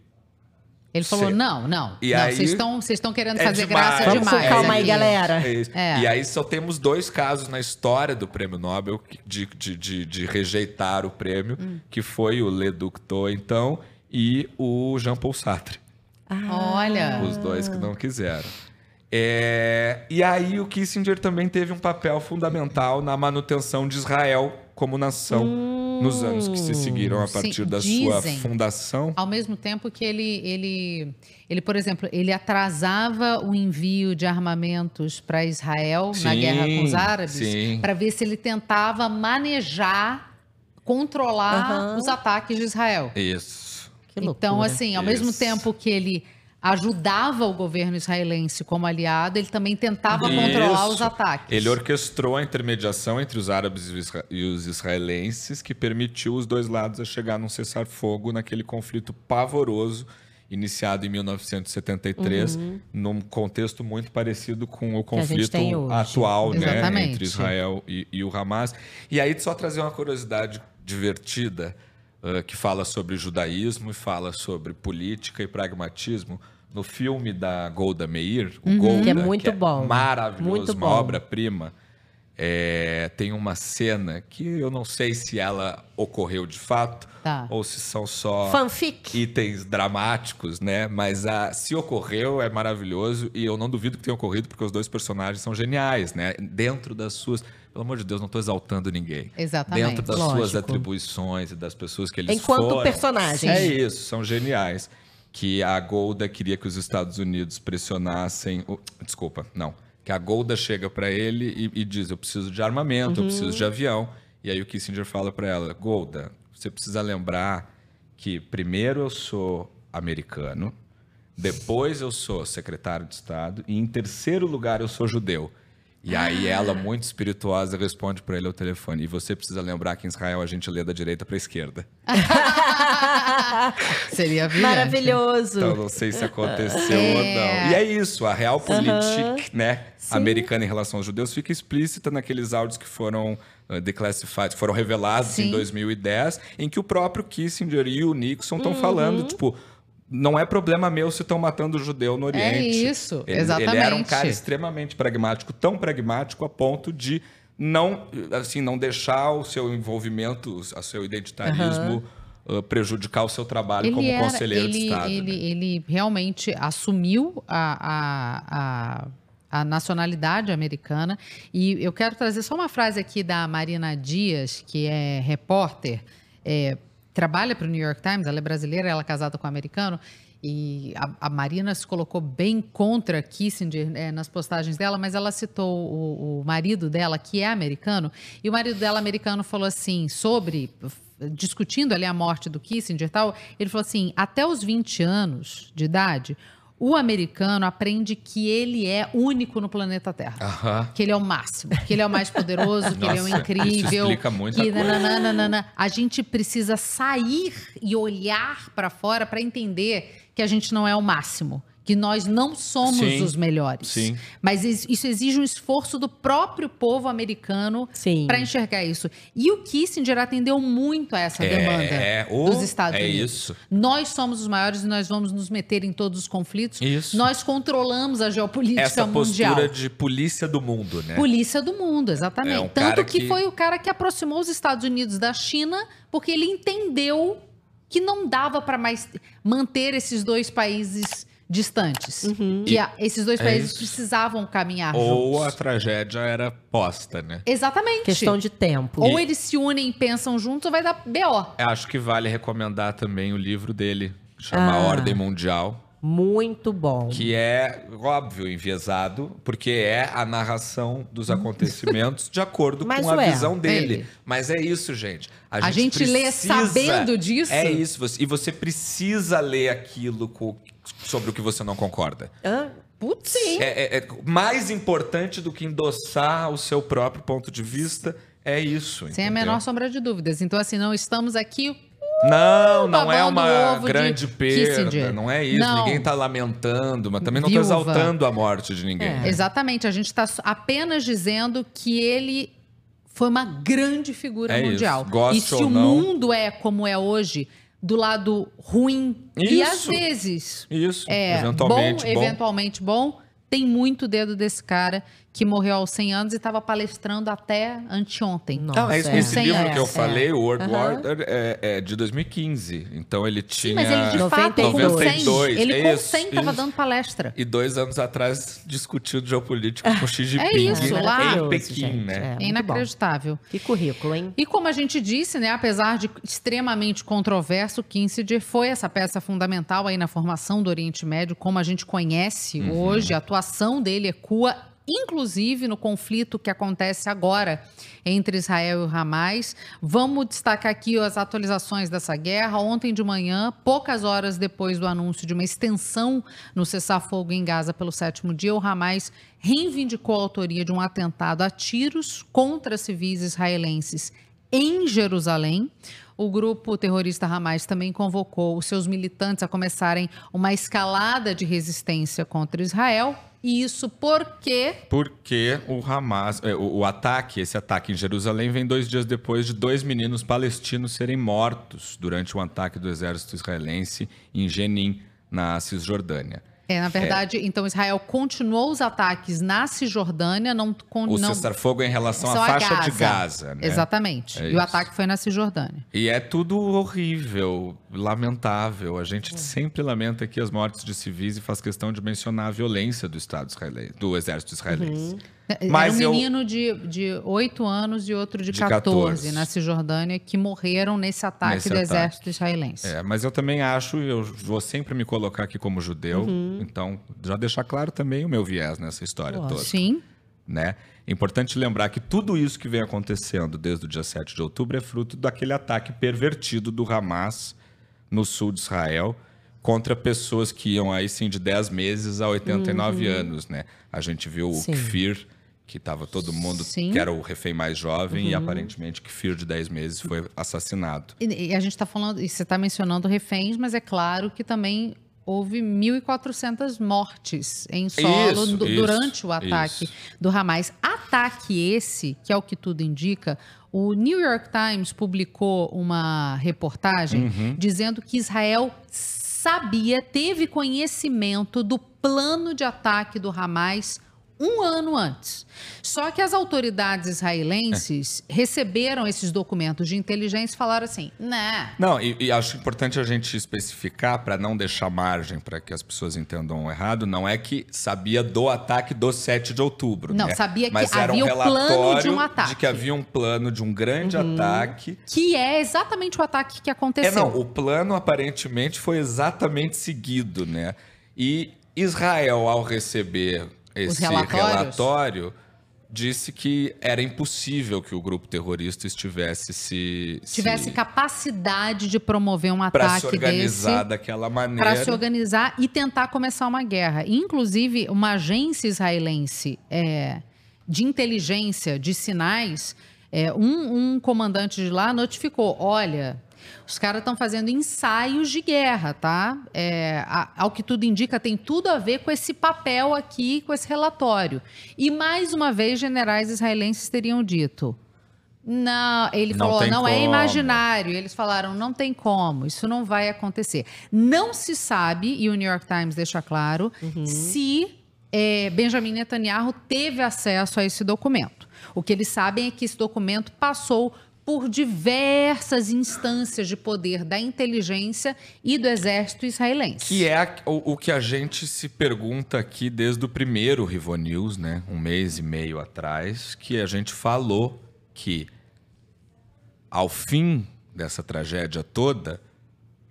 Ele falou: Sim. não, não. E não, aí- vocês estão vocês estão querendo É fazer demais. graça Vamos demais. calma aí, galera. É isso. É. E aí só temos dois casos na história do prêmio Nobel de, de, de, de rejeitar o prêmio, Hum. que foi o Le Duc Tho, então, e o Jean-Paul Sartre. Olha. Os dois que não quiseram. É, e aí o Kissinger também teve um papel fundamental na manutenção de Israel como nação nos anos que se seguiram a Sim, partir da sua dizem. fundação. Ao mesmo tempo que ele, ele, ele, por exemplo, ele atrasava o envio de armamentos para Israel na Sim, guerra com os árabes, para ver se ele tentava manejar, controlar Aham. os ataques de Israel. Isso. Então, assim, ao mesmo Isso. tempo que ele ajudava o governo israelense como aliado, ele também tentava controlar os Isso. ataques. Ele orquestrou a intermediação entre os árabes e os isra- os israelenses, que permitiu os dois lados a chegar num cessar-fogo naquele conflito pavoroso iniciado em 1973, Uhum. num contexto muito parecido com o conflito atual, né, entre Israel e, e o Hamas. E aí só trazer uma curiosidade divertida uh, que fala sobre judaísmo e fala sobre política e pragmatismo. No filme da Golda Meir, o Uhum. Golda, Que é muito bom. maravilhoso, Muito uma obra-prima. É, tem uma cena que eu não sei se ela ocorreu de fato Tá. ou se são só Fanfic. itens dramáticos, né? Mas a, se ocorreu é maravilhoso e eu não duvido que tenha ocorrido porque os dois personagens são geniais, né? Dentro das suas, pelo amor de Deus, não estou exaltando ninguém. Exatamente. Dentro das Lógico. suas atribuições e das pessoas que eles Enquanto foram. personagens. É isso, são geniais. Que a Golda queria que os Estados Unidos pressionassem. o- desculpa, não. Que a Golda chega para ele e, e diz: Eu preciso de armamento, eu preciso de avião. E aí o Kissinger fala para ela: Golda, você precisa lembrar que primeiro eu sou americano, depois eu sou secretário de Estado e em terceiro lugar eu sou judeu. E aí ela, muito espirituosa, responde para ele ao telefone: E você precisa lembrar que em Israel a gente lê da direita para esquerda. Seria brilhante. Maravilhoso. Então não sei se aconteceu É. ou não. E é isso, a real política, né, americana em relação aos judeus fica explícita naqueles áudios que foram uh, declassified, que foram revelados Sim. em 2010, em que o próprio Kissinger e o Nixon estão Uhum. falando, tipo, não é problema meu se estão matando judeu no Oriente. É isso, ele, Ele era um exatamente. cara extremamente pragmático, tão pragmático a ponto de não, assim, não deixar o seu envolvimento, o seu identitarismo uh, prejudicar o seu trabalho como era- conselheiro ele, de Estado. né? Ele, ele realmente assumiu a, a, a, a nacionalidade americana. E eu quero trazer só uma frase aqui da Marina Dias, que é repórter, é, trabalha para o New York Times, ela é brasileira, ela é casada com um americano. E a, a Marina se colocou bem contra Kissinger é, nas postagens dela, mas ela citou o, o marido dela, que é americano, e o marido dela, americano, falou assim sobre discutindo ali a morte do Kissinger e tal, ele falou assim: até os 20 anos de idade, o americano aprende que ele é único no planeta Terra. Aham. Que ele é o máximo, que ele é o mais poderoso, que ele é o incrível. isso explica muita que coisa. nananana. A gente precisa sair e olhar para fora para entender que a gente não é o máximo. Que nós não somos Sim, os melhores. sim. Mas is- isso exige um esforço do próprio povo americano para enxergar isso. E o Kissinger atendeu muito a essa É, demanda ô, dos Estados é Unidos. isso. Nós somos os maiores e nós vamos nos meter em todos os conflitos. Isso. Nós controlamos a geopolítica Essa mundial. postura de polícia do mundo, né? Polícia do mundo, exatamente. É um Tanto que... que- foi o cara que aproximou os Estados Unidos da China, porque ele entendeu que não dava para mais manter esses dois países distantes. Que E- a- esses dois é países isso. precisavam caminhar Ou juntos. a tragédia era posta, né? Exatamente. Questão de tempo. Ou E- eles se unem e pensam juntos, ou vai dar BO. Acho que vale recomendar também o livro dele, chama Ah. Ordem Mundial. Muito bom. Que é, óbvio, enviesado, porque é a narração dos acontecimentos de acordo Mas com a ué, visão dele. ele. Mas é isso, gente. A gente lê sabendo disso? É isso. você- E você precisa ler aquilo co- sobre o que você não concorda. Hã? Putz. Sim. É, é- é mais importante do que endossar o seu próprio ponto de vista é isso. Sem a entendeu? menor sombra de dúvidas. Então, assim, não estamos aqui Não, não é uma grande perda, Kissinger. não é isso. Não. Ninguém tá lamentando, mas também não Viúva. exaltando a morte de ninguém. né? Exatamente. A gente está apenas dizendo que ele foi uma grande figura É isso. mundial. Goste e se ou o não. mundo é como é hoje, do lado ruim e às Isso. vezes Isso, é eventualmente bom, bom. eventualmente bom, tem muito dedo desse cara que morreu aos 100 anos e estava palestrando até anteontem. Não, é isso, Com esse 100 livro anos. que eu falei, o World Aham. Order, é, é de 2015. Então ele tinha. Sim, mas ele de fato, com 100, 92. ele com isso, 100 estava dando palestra. E dois anos atrás discutiu geopolítica com Xi Jinping. É isso, lá. Em Pequim, né? É inacreditável. Que currículo, hein? E como a gente disse, né, apesar de extremamente controverso, Kissinger foi essa peça fundamental aí na formação do Oriente Médio, como a gente conhece Uhum. hoje. A atuação dele ecua, inclusive, no conflito que acontece agora entre Israel e Hamas. Vamos destacar aqui as atualizações dessa guerra. Ontem de manhã, poucas horas depois do anúncio de uma extensão no cessar-fogo em Gaza pelo sétimo dia, o Hamas reivindicou a autoria de um atentado a tiros contra civis israelenses em Jerusalém. O grupo terrorista Hamas também convocou os seus militantes a começarem uma escalada de resistência contra Israel. E isso porque Porque o Hamas, é, o, o ataque, esse ataque em Jerusalém vem dois dias depois de dois meninos palestinos serem mortos durante um ataque do exército israelense em Jenin, na Cisjordânia. É, na verdade, então Israel continuou os ataques na Cisjordânia, não com O não, cessar-fogo é em relação à faixa de Gaza, né? Exatamente. É e o isso. ataque foi na Cisjordânia. E é tudo horrível, lamentável. A gente sempre lamenta aqui as mortes de civis e faz questão de mencionar a violência do Estado israelense, do exército israelense. Mas Era eu- um menino de, de 8 anos e outro de, De 14, 14. na Cisjordânia que morreram nesse ataque Nesse do ataque. exército israelense. É, mas eu também acho, eu vou sempre me colocar aqui como judeu, Uhum. então já deixar claro também o meu viés nessa história Pô, toda. Sim. Né? É importante lembrar que tudo isso que vem acontecendo desde o dia 7 de outubro é fruto daquele ataque pervertido do Hamas no sul de Israel contra pessoas que iam aí sim de 10 meses a 89 Uhum. anos, né? A gente viu o Sim. Kfir, que estava todo mundo, Sim. que era o refém mais jovem, e Uhum. aparentemente Kfir de 10 meses foi assassinado. E, e a gente está falando, e você está mencionando reféns, mas é claro que também houve 1.400 mortes em solo Isso, du- isso, durante o ataque isso. do Hamas. Ataque esse, que é o que tudo indica, o New York Times publicou uma reportagem Uhum. dizendo que Israel sabia, teve conhecimento do plano de ataque do Hamas um ano antes. Só que as autoridades israelenses receberam esses documentos de inteligência e falaram assim: né. Não, e, e acho importante a gente especificar para não deixar margem para que as pessoas entendam errado, não é que sabia do ataque do 7 de outubro. Não, né? sabia que Mas havia um plano de um ataque. de que havia um plano de um grande Uhum. ataque. Que é exatamente o ataque que É, aconteceu. não, o plano aparentemente foi exatamente seguido, né? E Israel, ao receber esse relatório, disse que era impossível que o grupo terrorista estivesse se Tivesse capacidade de promover um para ataque se organizar desse daquela maneira. para se organizar e tentar começar uma guerra. Inclusive, uma agência israelense é, de inteligência de sinais, é, um, um comandante de lá notificou: olha. Os caras estão fazendo ensaios de guerra, tá? É, a- ao que tudo indica, tem tudo a ver com esse papel aqui, com esse relatório. E mais uma vez, generais israelenses teriam dito: não, ele Não falou, não é como. imaginário. Eles falaram, não tem como, isso não vai acontecer. Não se sabe, e o New York Times deixa claro, se eh, Benjamin Netanyahu teve acesso a esse documento. O que eles sabem é que esse documento passou por diversas instâncias de poder da inteligência e do exército israelense. Que é o, o que a gente se pergunta aqui desde o primeiro Rivo News, né? Um mês e meio atrás, que a gente falou que ao fim dessa tragédia toda,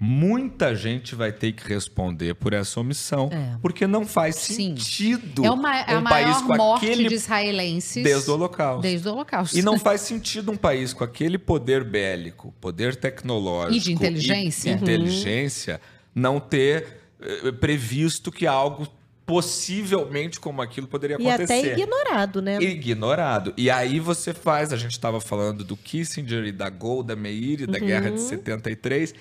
muita gente vai ter que responder por essa omissão, porque não faz sentido É, uma, é a um país maior com morte aquele de israelenses desde o Holocausto. Desde o Holocausto. E não faz sentido um país com aquele poder bélico, poder tecnológico E de inteligência. e Uhum. inteligência não ter eh, previsto que algo possivelmente como aquilo poderia E acontecer. até ignorado, né? Ignorado. E aí você faz, a gente estava falando do Kissinger e da Golda Meir e da Uhum. Guerra de 73.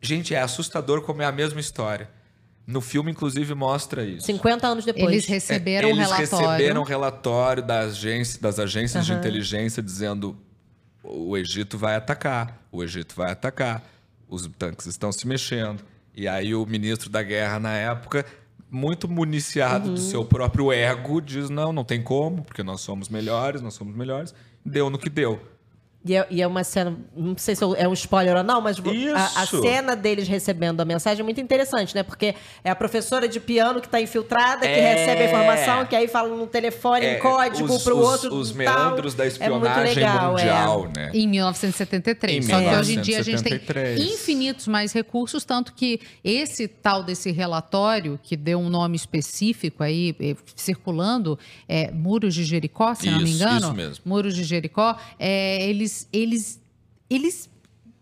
Gente, é assustador como é a mesma história. No filme, inclusive, mostra isso. 50 anos depois. Eles receberam É, um eles relatório. receberam um relatório da agência, das agências de Aham. inteligência dizendo o Egito vai atacar, o Egito vai atacar, os tanques estão se mexendo. E aí o ministro da guerra na época, muito municiado Uhum. do seu próprio ego, diz não, não tem como, porque nós somos melhores, nós somos melhores. Deu no que deu. E é, e é uma cena, não sei se é um spoiler ou não, mas a, a Isso. cena deles recebendo a mensagem é muito interessante, né? Porque é a professora de piano que está infiltrada, que É. recebe a informação, que aí fala no telefone, em É, código os- para o os- outro. Os tal. meandros da É muito espionagem legal, mundial, é. né? Em 1973. Em Só que hoje em dia a gente tem 1973. infinitos mais recursos, tanto que esse tal desse relatório, que deu um nome específico aí, eh, circulando, é Muros de Jericó, se não me Isso, engano. isso mesmo. Muros de Jericó, é, eles, eles, eles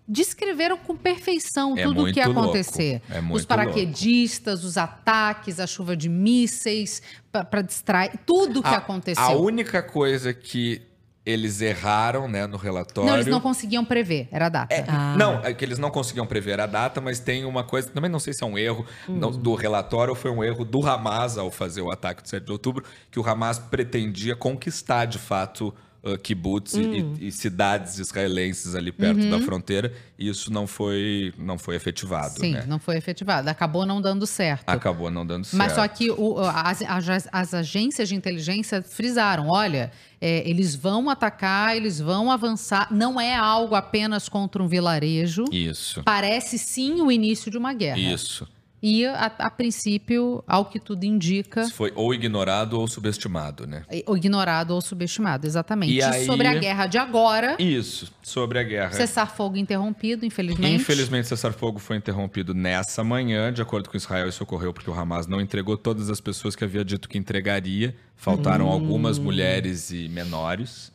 descreveram com perfeição É tudo o que ia louco. acontecer. É os paraquedistas, os ataques, a chuva de mísseis, para distrair, tudo o que aconteceu. A única coisa que eles erraram, né, no relatório. Não, eles não conseguiam prever, era a data. Não, é que eles não conseguiam prever a data, mas tem uma coisa, também não sei se é um erro Hum. não, do relatório ou foi um erro do Hamas ao fazer o ataque do 7 de outubro, que o Hamas pretendia conquistar de fato uh, kibbutz e- Hum. e, e cidades israelenses ali perto Uhum. da fronteira, e isso não foi, não foi efetivado, Sim, né? não foi efetivado. Acabou não dando certo. Acabou não dando certo. Mas só que o- as, as- as agências de inteligência frisaram: olha, é, eles vão atacar, eles vão avançar. Não é algo apenas contra um vilarejo. Isso. Parece sim o início de uma guerra. Isso. E, a, a princípio, ao que tudo indica, Isso foi ou ignorado ou subestimado, né? ou ignorado ou subestimado, exatamente. E aí- Sobre a guerra de agora, Isso, sobre a guerra. cessar-fogo interrompido, infelizmente. Infelizmente, cessar-fogo foi interrompido nessa manhã. De acordo com Israel, isso ocorreu porque o Hamas não entregou todas as pessoas que havia dito que entregaria. Faltaram Hum. algumas mulheres e menores.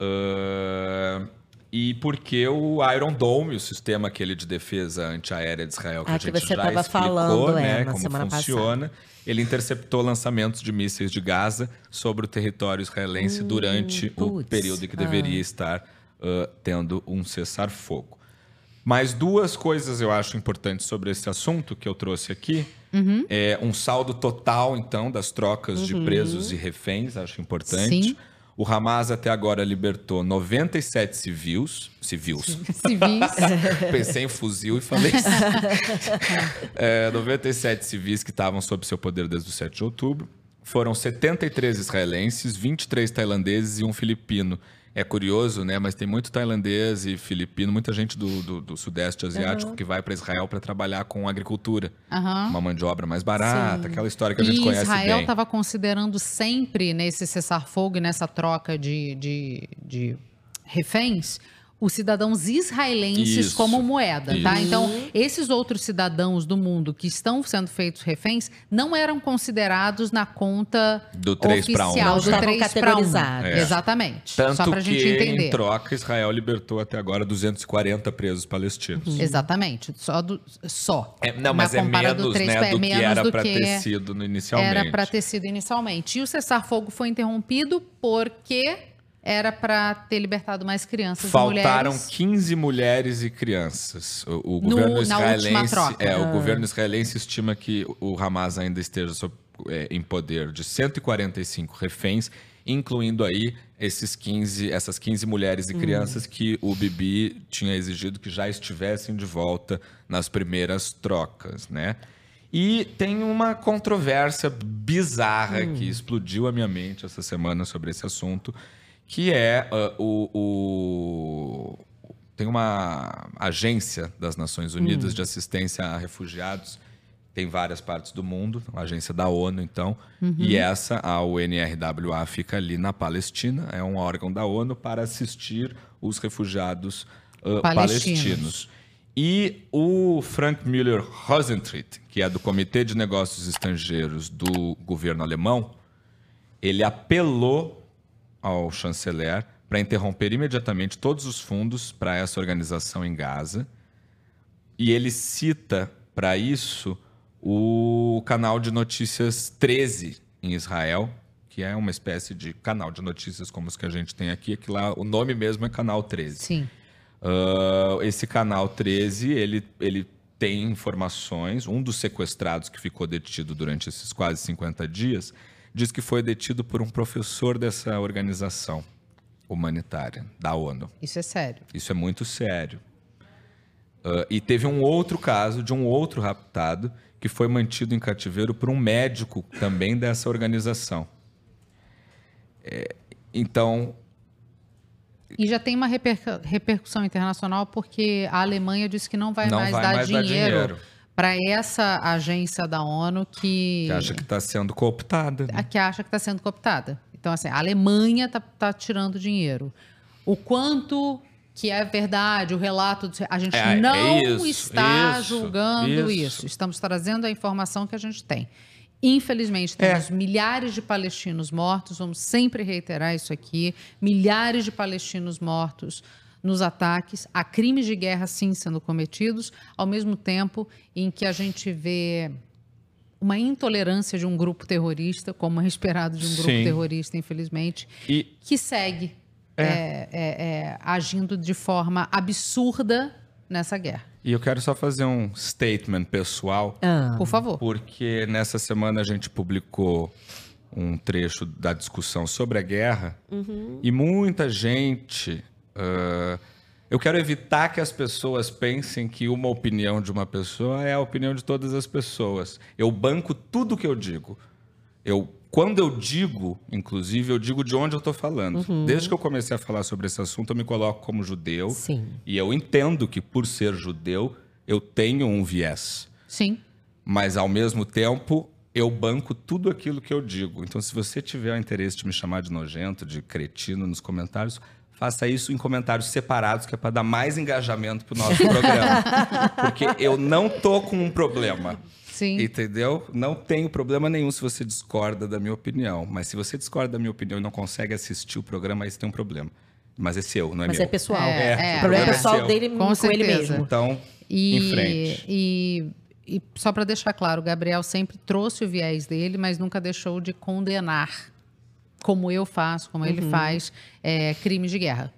Ahn, e porque o Iron Dome, o sistema aquele de defesa antiaérea de Israel, que Ah, a que gente você já explicou, falando, é, né, na como funciona, ele interceptou lançamentos de mísseis de Gaza sobre o território israelense Hum, durante o putz. período em que Ah. deveria estar uh, tendo um cessar-fogo. Mas duas coisas eu acho importantes sobre esse assunto que eu trouxe aqui. Uhum. É um saldo total, então, das trocas de Uhum. presos e reféns, acho importante. Sim. O Hamas até agora libertou 97 civis. Civis. Civis. Pensei em fuzil e falei isso. É, 97 civis que estavam sob seu poder desde o 7 de outubro. Foram 73 israelenses, 23 tailandeses e um filipino. É curioso, né? Mas tem muito tailandês e filipino, muita gente do, do, do Sudeste Asiático Uhum. que vai para Israel para trabalhar com agricultura. Aham. Uma mão de obra mais barata, Sim. aquela história que a gente e conhece Israel estava considerando sempre nesse cessar-fogo e nessa troca de, de, de reféns os cidadãos israelenses Isso, como moeda, tá? isso. Então, esses outros cidadãos do mundo que estão sendo feitos reféns não eram considerados na conta Do três pra um. oficial Não do estavam 3 para 1. categorizados. É. Exatamente. Tanto Só pra que, gente entender. em troca, Israel libertou até agora 240 presos palestinos. Exatamente. Só do, só. É, não, mas é menos, três né, é do que menos era do pra que ter sido no- inicialmente. Era para ter sido inicialmente. E o cessar-fogo foi interrompido porque era para ter libertado mais crianças Faltaram mulheres. 15 mulheres e crianças. O, o No- governo na última israelense, troca. é, Ah. o governo israelense estima que o Hamas ainda esteja sob, é, em poder de 145 reféns, incluindo aí esses 15, essas 15 mulheres e Hum. crianças que o Bibi tinha exigido que já estivessem de volta nas primeiras trocas, né? E tem uma controvérsia bizarra Hum. que explodiu a minha mente essa semana sobre esse assunto, que é ah, o, o- tem uma agência das Nações Unidas Hum. de assistência a refugiados, tem várias partes do mundo, uma agência da ONU, então, Uhum. e essa, a UNRWA, fica ali na Palestina, é um órgão da ONU para assistir os refugiados ah, Palestinos. palestinos. E o Frank Müller Rosentritt, que é do Comitê de Negócios Estrangeiros do governo alemão, ele apelou ao chanceler para interromper imediatamente todos os fundos para essa organização em Gaza. E ele cita para isso o canal de notícias 13 em Israel, que é uma espécie de canal de notícias como os que a gente tem aqui, que lá o nome mesmo é Canal 13. Sim. Ah, esse canal 13, ele, ele tem informações. Um dos sequestrados que ficou detido durante esses quase 50 dias diz que foi detido por um professor dessa organização humanitária, da ONU. Isso é sério. Isso é muito sério. Ah, e teve um outro caso de um outro raptado que foi mantido em cativeiro por um médico também dessa organização. É, então, E já tem uma repercussão internacional porque a Alemanha disse que não vai Não mais vai dar mais dar dinheiro dinheiro. Para essa agência da ONU que, que acha que está sendo cooptada. né? a que acha que está sendo cooptada. Então, assim, a Alemanha está tirando dinheiro. O quanto que é verdade, o relato, do- a gente É, é não isso, está isso, julgando isso. isso. Estamos trazendo a informação que a gente tem. Infelizmente, temos milhares de palestinos mortos, vamos sempre reiterar isso aqui: milhares de palestinos mortos nos ataques, há crimes de guerra sim sendo cometidos, ao mesmo tempo em que a gente vê uma intolerância de um grupo terrorista, como é esperado de um grupo Sim. terrorista, infelizmente, E que segue É. é, é, é, agindo de forma absurda nessa guerra. E eu quero só fazer um statement pessoal. Por favor. Porque nessa semana a gente publicou um trecho da discussão sobre a guerra Uhum. e muita gente. Ah, eu quero evitar que as pessoas pensem que uma opinião de uma pessoa é a opinião de todas as pessoas. Eu banco tudo que eu digo. Eu, quando eu digo, inclusive, eu digo de onde eu estou falando. Uhum. Desde que eu comecei a falar sobre esse assunto, eu me coloco como judeu. Sim. E eu entendo que, por ser judeu, eu tenho um viés. Sim. Mas, ao mesmo tempo, eu banco tudo aquilo que eu digo. Então, se você tiver o interesse de me chamar de nojento, de cretino nos comentários, faça isso em comentários separados, que é para dar mais engajamento pro nosso programa. Porque eu não tô com um problema. Sim. Entendeu? Não tenho problema nenhum se você discorda da minha opinião. Mas se você discorda da minha opinião e não consegue assistir o programa, aí você tem um problema. Mas é seu, não é Mas meu. é pessoal. É, o problema é é pessoal seu. dele Com com, ele certeza. mesmo. Então, E, em frente. E, e só para deixar claro, o Gabriel sempre trouxe o viés dele, mas nunca deixou de condenar, como eu faço, como ele Uhum. faz, é, crimes de guerra.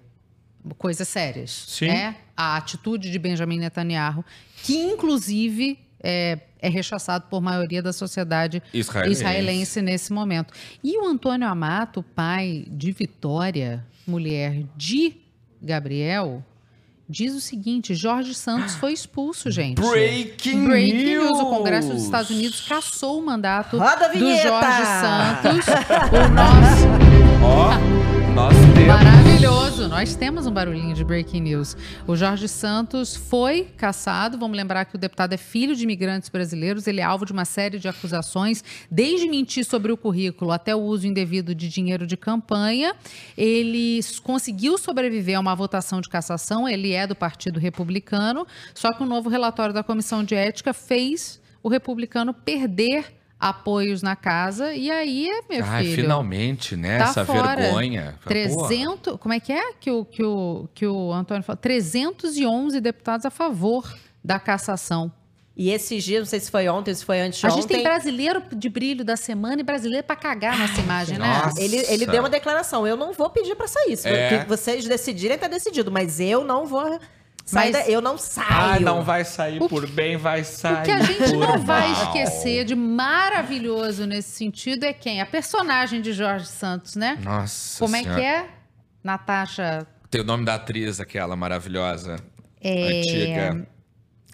Coisas sérias. Sim. né? A atitude de Benjamin Netanyahu, que inclusive é, é rechaçado por maioria da sociedade Israelense. israelense nesse momento. E o Antônio Amato, pai de Vitória, mulher de Gabriel, diz o seguinte: Jorge Santos foi expulso, gente. Breaking Breaking news. O news! Congresso dos Estados Unidos cassou o mandato do! Jorge Santos. o nosso Ó, nós temos maravilhoso! Nós temos um barulhinho de breaking news. O Jorge Santos foi caçado. Vamos lembrar que o deputado é filho de imigrantes brasileiros. Ele é alvo de uma série de acusações, desde mentir sobre o currículo até o uso indevido de dinheiro de campanha. Ele conseguiu sobreviver a uma votação de cassação. Ele é do Partido Republicano. Só que o novo relatório da Comissão de Ética fez o republicano perder apoios na casa. E aí, meu Ai, filho. finalmente, né? Tá Essa fora. vergonha. Porra. 300, como é que é que o, que o, que o Antônio falou? 311 deputados a favor da cassação. E esses dias, não sei se foi ontem, se foi antes de A ontem. gente tem brasileiro de brilho da semana e brasileiro pra cagar nessa imagem, né? Nossa. Ele, ele deu uma declaração. Eu não vou pedir pra sair. Se É. vocês decidirem, tá decidido. Mas eu não vou. Mas- da- eu não saio. Ah, não vai sair por bem, vai sair O que a gente por não vai mal. esquecer de maravilhoso nesse sentido é quem? A personagem de Jorge Santos, né? Nossa Como é Senhora. que é? Natasha Tem o nome da atriz, aquela maravilhosa. É, Antiga.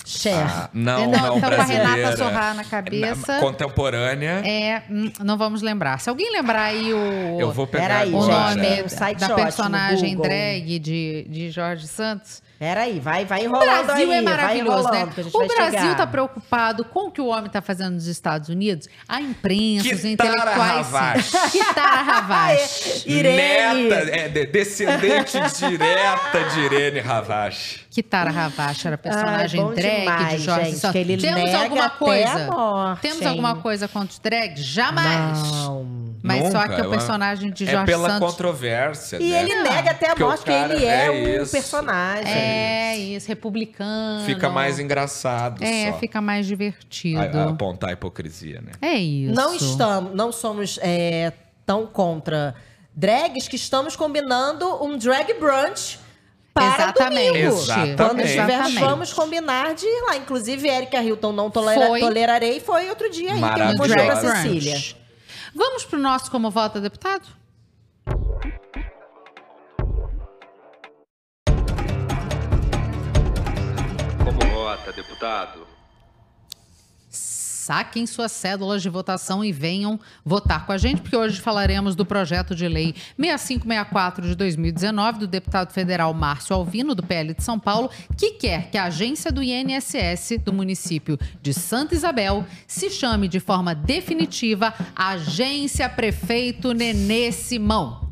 Cher. Ah, não, É, não, não, então com a brasileira. Renata Sorrá na cabeça. Na- Contemporânea. É, hum, não vamos lembrar. Se alguém lembrar aí o, Eu vou pegar Peraí, o gente, nome um site da ótimo, personagem drag de, de Jorge Santos. Peraí, vai, vai O enrolando Brasil aí. é maravilhoso, vai né? que O Brasil chegar. tá preocupado com o que o homem tá fazendo nos Estados Unidos. A imprensa, os Kitara intelectuais. Ravache. Kitara Ravache. Irene. Neta, é, de- descendente direta de Irene Ravache. Kitara Ravache era a personagem bom drag de demais, Jorge gente, Santos. que ele Temos nega alguma até coisa? a morte, Temos hein? alguma coisa contra os drags? Jamais. Não. Mas só Nunca, que o personagem de É Jorge pela Santos. controvérsia, E né? ele nega até a o morte que ele é, é um isso. personagem. É isso, republicano. Fica mais engraçado É, só. fica mais divertido. A- a apontar a hipocrisia, né? É isso. Não estamos, não somos é, tão contra drags que estamos combinando um drag brunch para Exatamente. domingo. Exatamente. Quando Exatamente. vamos combinar de ir lá. Inclusive, Erika Hilton não tolera, Foi. tolerarei foi outro dia aí que eu mostrei pra Cecília. Vamos pro nosso Como Vota Deputado? Vota, deputado? Saquem suas cédulas de votação e venham votar com a gente, porque hoje falaremos do projeto de lei 6564 de 2019 do deputado federal Márcio Alvino, do PL de São Paulo, que quer que a agência do INSS do município de Santa Isabel se chame de forma definitiva Agência Prefeito Nenê Simão.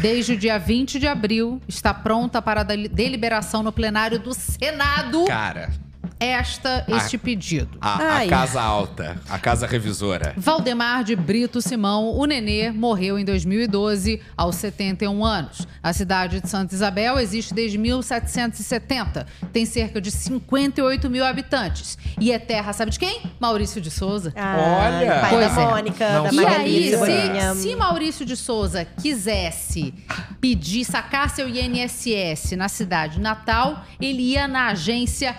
Desde o dia 20 de abril, está pronta para deliberação no plenário do Senado Cara, esta, este pedido. a, a Ai. casa alta, a casa revisora. Valdemar de Brito Simão, o Nenê, morreu em 2012, aos 71 anos. A cidade de Santa Isabel existe desde 1770. Tem cerca de 58 mil habitantes. E é terra, sabe de quem? Maurício de Souza. Ai, Olha. pai Pois da é. Mônica, Não da E aí, se, se Maurício de Souza quisesse pedir, sacar seu INSS na cidade natal, ele ia na agência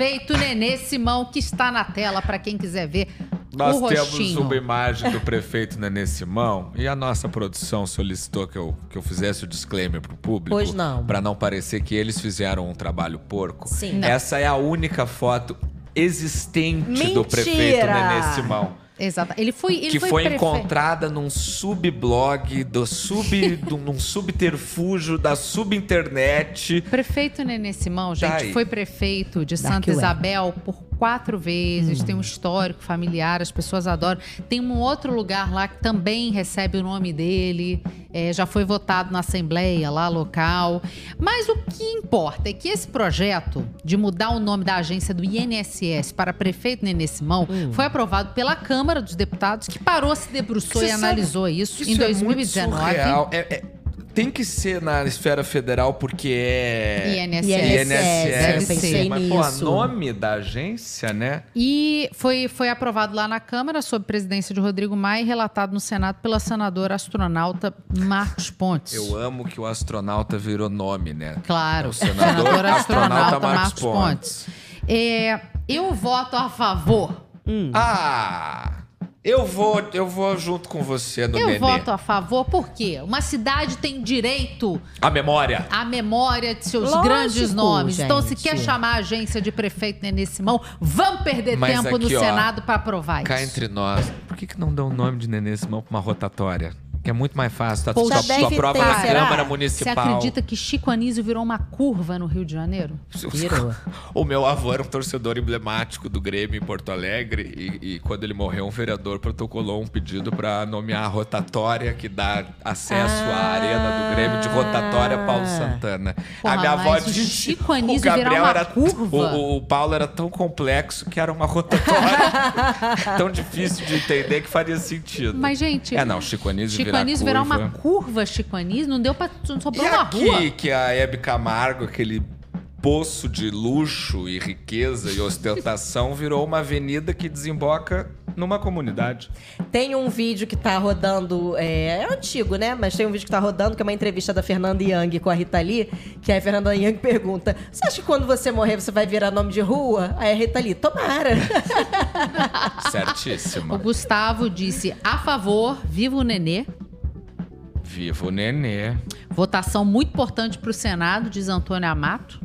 Prefeito Nenê Simão, que está na tela para quem quiser ver Nós o temos rostinho. uma imagem do prefeito Nenê Simão e a nossa produção solicitou que eu, que eu fizesse o disclaimer pro público. Pois não. Pra não parecer que eles fizeram um trabalho porco. Sim. Não. Essa é a única foto existente do Mentira! prefeito Nenê Simão. Exato. Ele foi, ele que foi, foi encontrada num subblog, do sub, do, num subterfúgio da subinternet. Prefeito Nenê Simão, gente, Tá foi prefeito de Dark Santa Web. Isabel por quatro vezes, tem um histórico familiar, as pessoas adoram. Tem um outro lugar lá que também recebe o nome dele, é, já foi votado na Assembleia lá local. Mas o que importa é que esse projeto de mudar o nome da agência do INSS para prefeito Nenê Simão foi aprovado pela Câmara dos Deputados, que parou, se debruçou Você e sabe, analisou isso, em é muito 2019. surreal. É- é- tem que ser na esfera federal porque é. INSS. INSS, pensei Mas, pô, nisso. nome da agência, né? E foi, foi aprovado lá na Câmara, sob presidência de Rodrigo Maia, e relatado no Senado pela senadora astronauta Marcos Pontes. Eu amo que o astronauta virou nome, né? Claro, É o senador senadora astronauta Marcos Marcos Pontes. É, eu voto a favor. Ah! Eu vou, eu vou junto com você no eu Nenê. voto a favor porque uma cidade tem direito A memória. à memória de seus Lógico, grandes nomes. Então, se gente. quer chamar a agência de prefeito Nenê Simão, vamos perder Mas tempo no aqui, ó, Senado para aprovar Cá isso. entre nós, por que, que não dão o nome de Nenê Simão pra uma rotatória? Que é muito mais fácil. Tá, tua deve prova ter, na será? Câmara Você Municipal. acredita que Chico Anísio virou uma curva no Rio de Janeiro? Virou. O meu avô era um torcedor emblemático do Grêmio em Porto Alegre e, e quando ele morreu, um vereador protocolou um pedido para nomear a rotatória que dá acesso à arena do Grêmio de rotatória Paulo Santana. Porra, a minha avó o disse Chico o Anísio Gabriel virar uma era curva? O, o- o Paulo era tão complexo que era uma rotatória tão difícil de entender que faria sentido. Mas, gente. É, não, Chico Anísio Chico virar Anísio virar uma curva. curva, Chico Anísio, não deu pra. Não sobrou E uma aqui rua. que a Hebe Camargo, aquele poço de luxo e riqueza e ostentação, virou uma avenida que desemboca numa comunidade. Tem um vídeo que tá rodando, é, é antigo, né? Mas tem um vídeo que tá rodando, que é uma entrevista da Fernanda Young com a Rita Lee, que a Fernanda Young pergunta: Você acha que quando você morrer você vai virar nome de rua? Aí a Rita Lee, tomara. O Certíssima. Gustavo disse a favor, viva o Nenê. Viva o nenê. Votação muito importante pro Senado, diz Antônio Amato.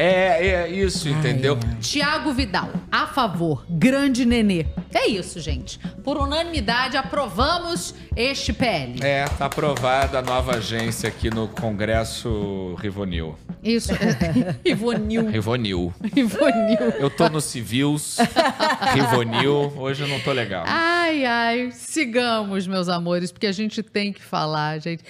É, é isso, entendeu? Tiago Vidal, a favor, grande Nenê. É isso, gente. Por unanimidade, aprovamos este PL. É, tá aprovada a nova agência aqui no Congresso Rivonil. Isso. Rivonil. Rivonil. Rivonil. Eu tô no Civils, Rivonil. Hoje eu não tô legal. Ai, ai, sigamos, meus amores, porque a gente tem que falar, gente.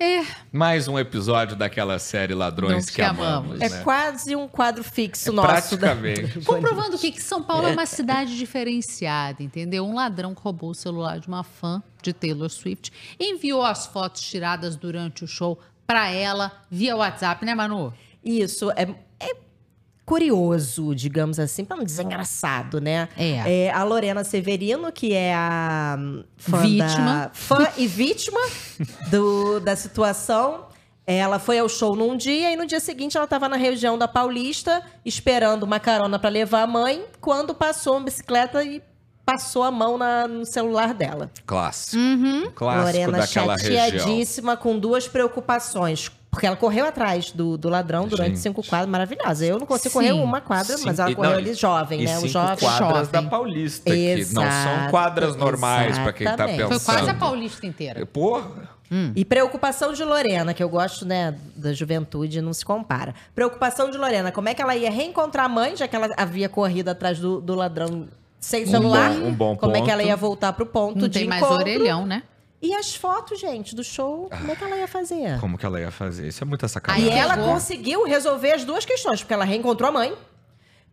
É, Mais um episódio daquela série Ladrões que, que amamos. amamos. É né? quase um quadro fixo É nosso. da- praticamente. comprovando que, que São Paulo é uma cidade diferenciada, entendeu? Um ladrão roubou o celular de uma fã de Taylor Swift, enviou as fotos tiradas durante o show pra ela via WhatsApp, né, Manu? Isso, é, é curioso, digamos assim, pra não dizer engraçado, né? É. a Lorena Severino, que é a hum, fã Vítima. da- fã e vítima do, da situação. Ela foi ao show num dia e no dia seguinte ela estava na região da Paulista esperando uma carona para levar a mãe, quando passou uma bicicleta e passou a mão na- no celular dela. Clássico. Uhum. Clássico Lorena daquela região. chateadíssima, com duas preocupações. Porque ela correu atrás do, do ladrão durante Gente. cinco quadras maravilhosas. Eu não consigo Sim. correr uma quadra, mas Cinco- ela e- correu não, ali jovem, e né? O cinco jovem. quadras da jovem. Paulista, que não são Exato, quadras normais pra quem tá exatamente. pensando. Foi quase a Paulista inteira. Porra. E preocupação de Lorena, que eu gosto, né, da juventude, não se compara. Preocupação de Lorena, como é que ela ia reencontrar a mãe, já que ela havia corrido atrás do, do ladrão sem Um celular? bom- um bom como é que ela ponto. ia voltar pro ponto Não de tem mais encontro? orelhão, né? E as fotos, gente, do show, como é que ela ia fazer? Como que ela ia fazer? Isso é muita sacanagem. E ela conseguiu resolver as duas questões, porque ela reencontrou a mãe,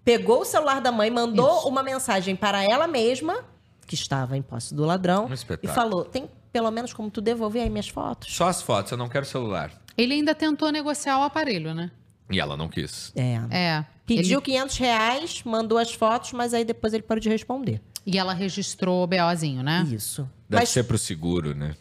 pegou o celular da mãe, mandou Isso. uma mensagem para ela mesma, que estava em posse do ladrão, Um e espetáculo. falou: tem pelo menos como tu devolver aí minhas fotos? Só as fotos, eu não quero celular. Ele ainda tentou negociar o aparelho, né? E ela não quis. É. É. Pediu Ele- 500 reais, mandou as fotos, mas aí depois ele parou de responder. E ela registrou o BOzinho, né? Isso. Deve Mas ser pro seguro, né?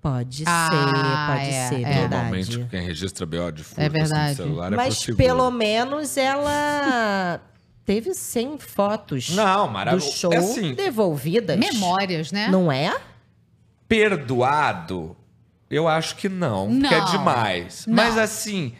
pode Ah, ser, pode é, ser, é. Normalmente verdade. quem registra BO de furto É assim, verdade. no celular é pro Mas pelo menos ela teve 100 fotos Não, do show É assim, devolvidas. Memórias, né? Não é? perdoado, eu acho que não, porque é Não. demais. Não. Mas assim,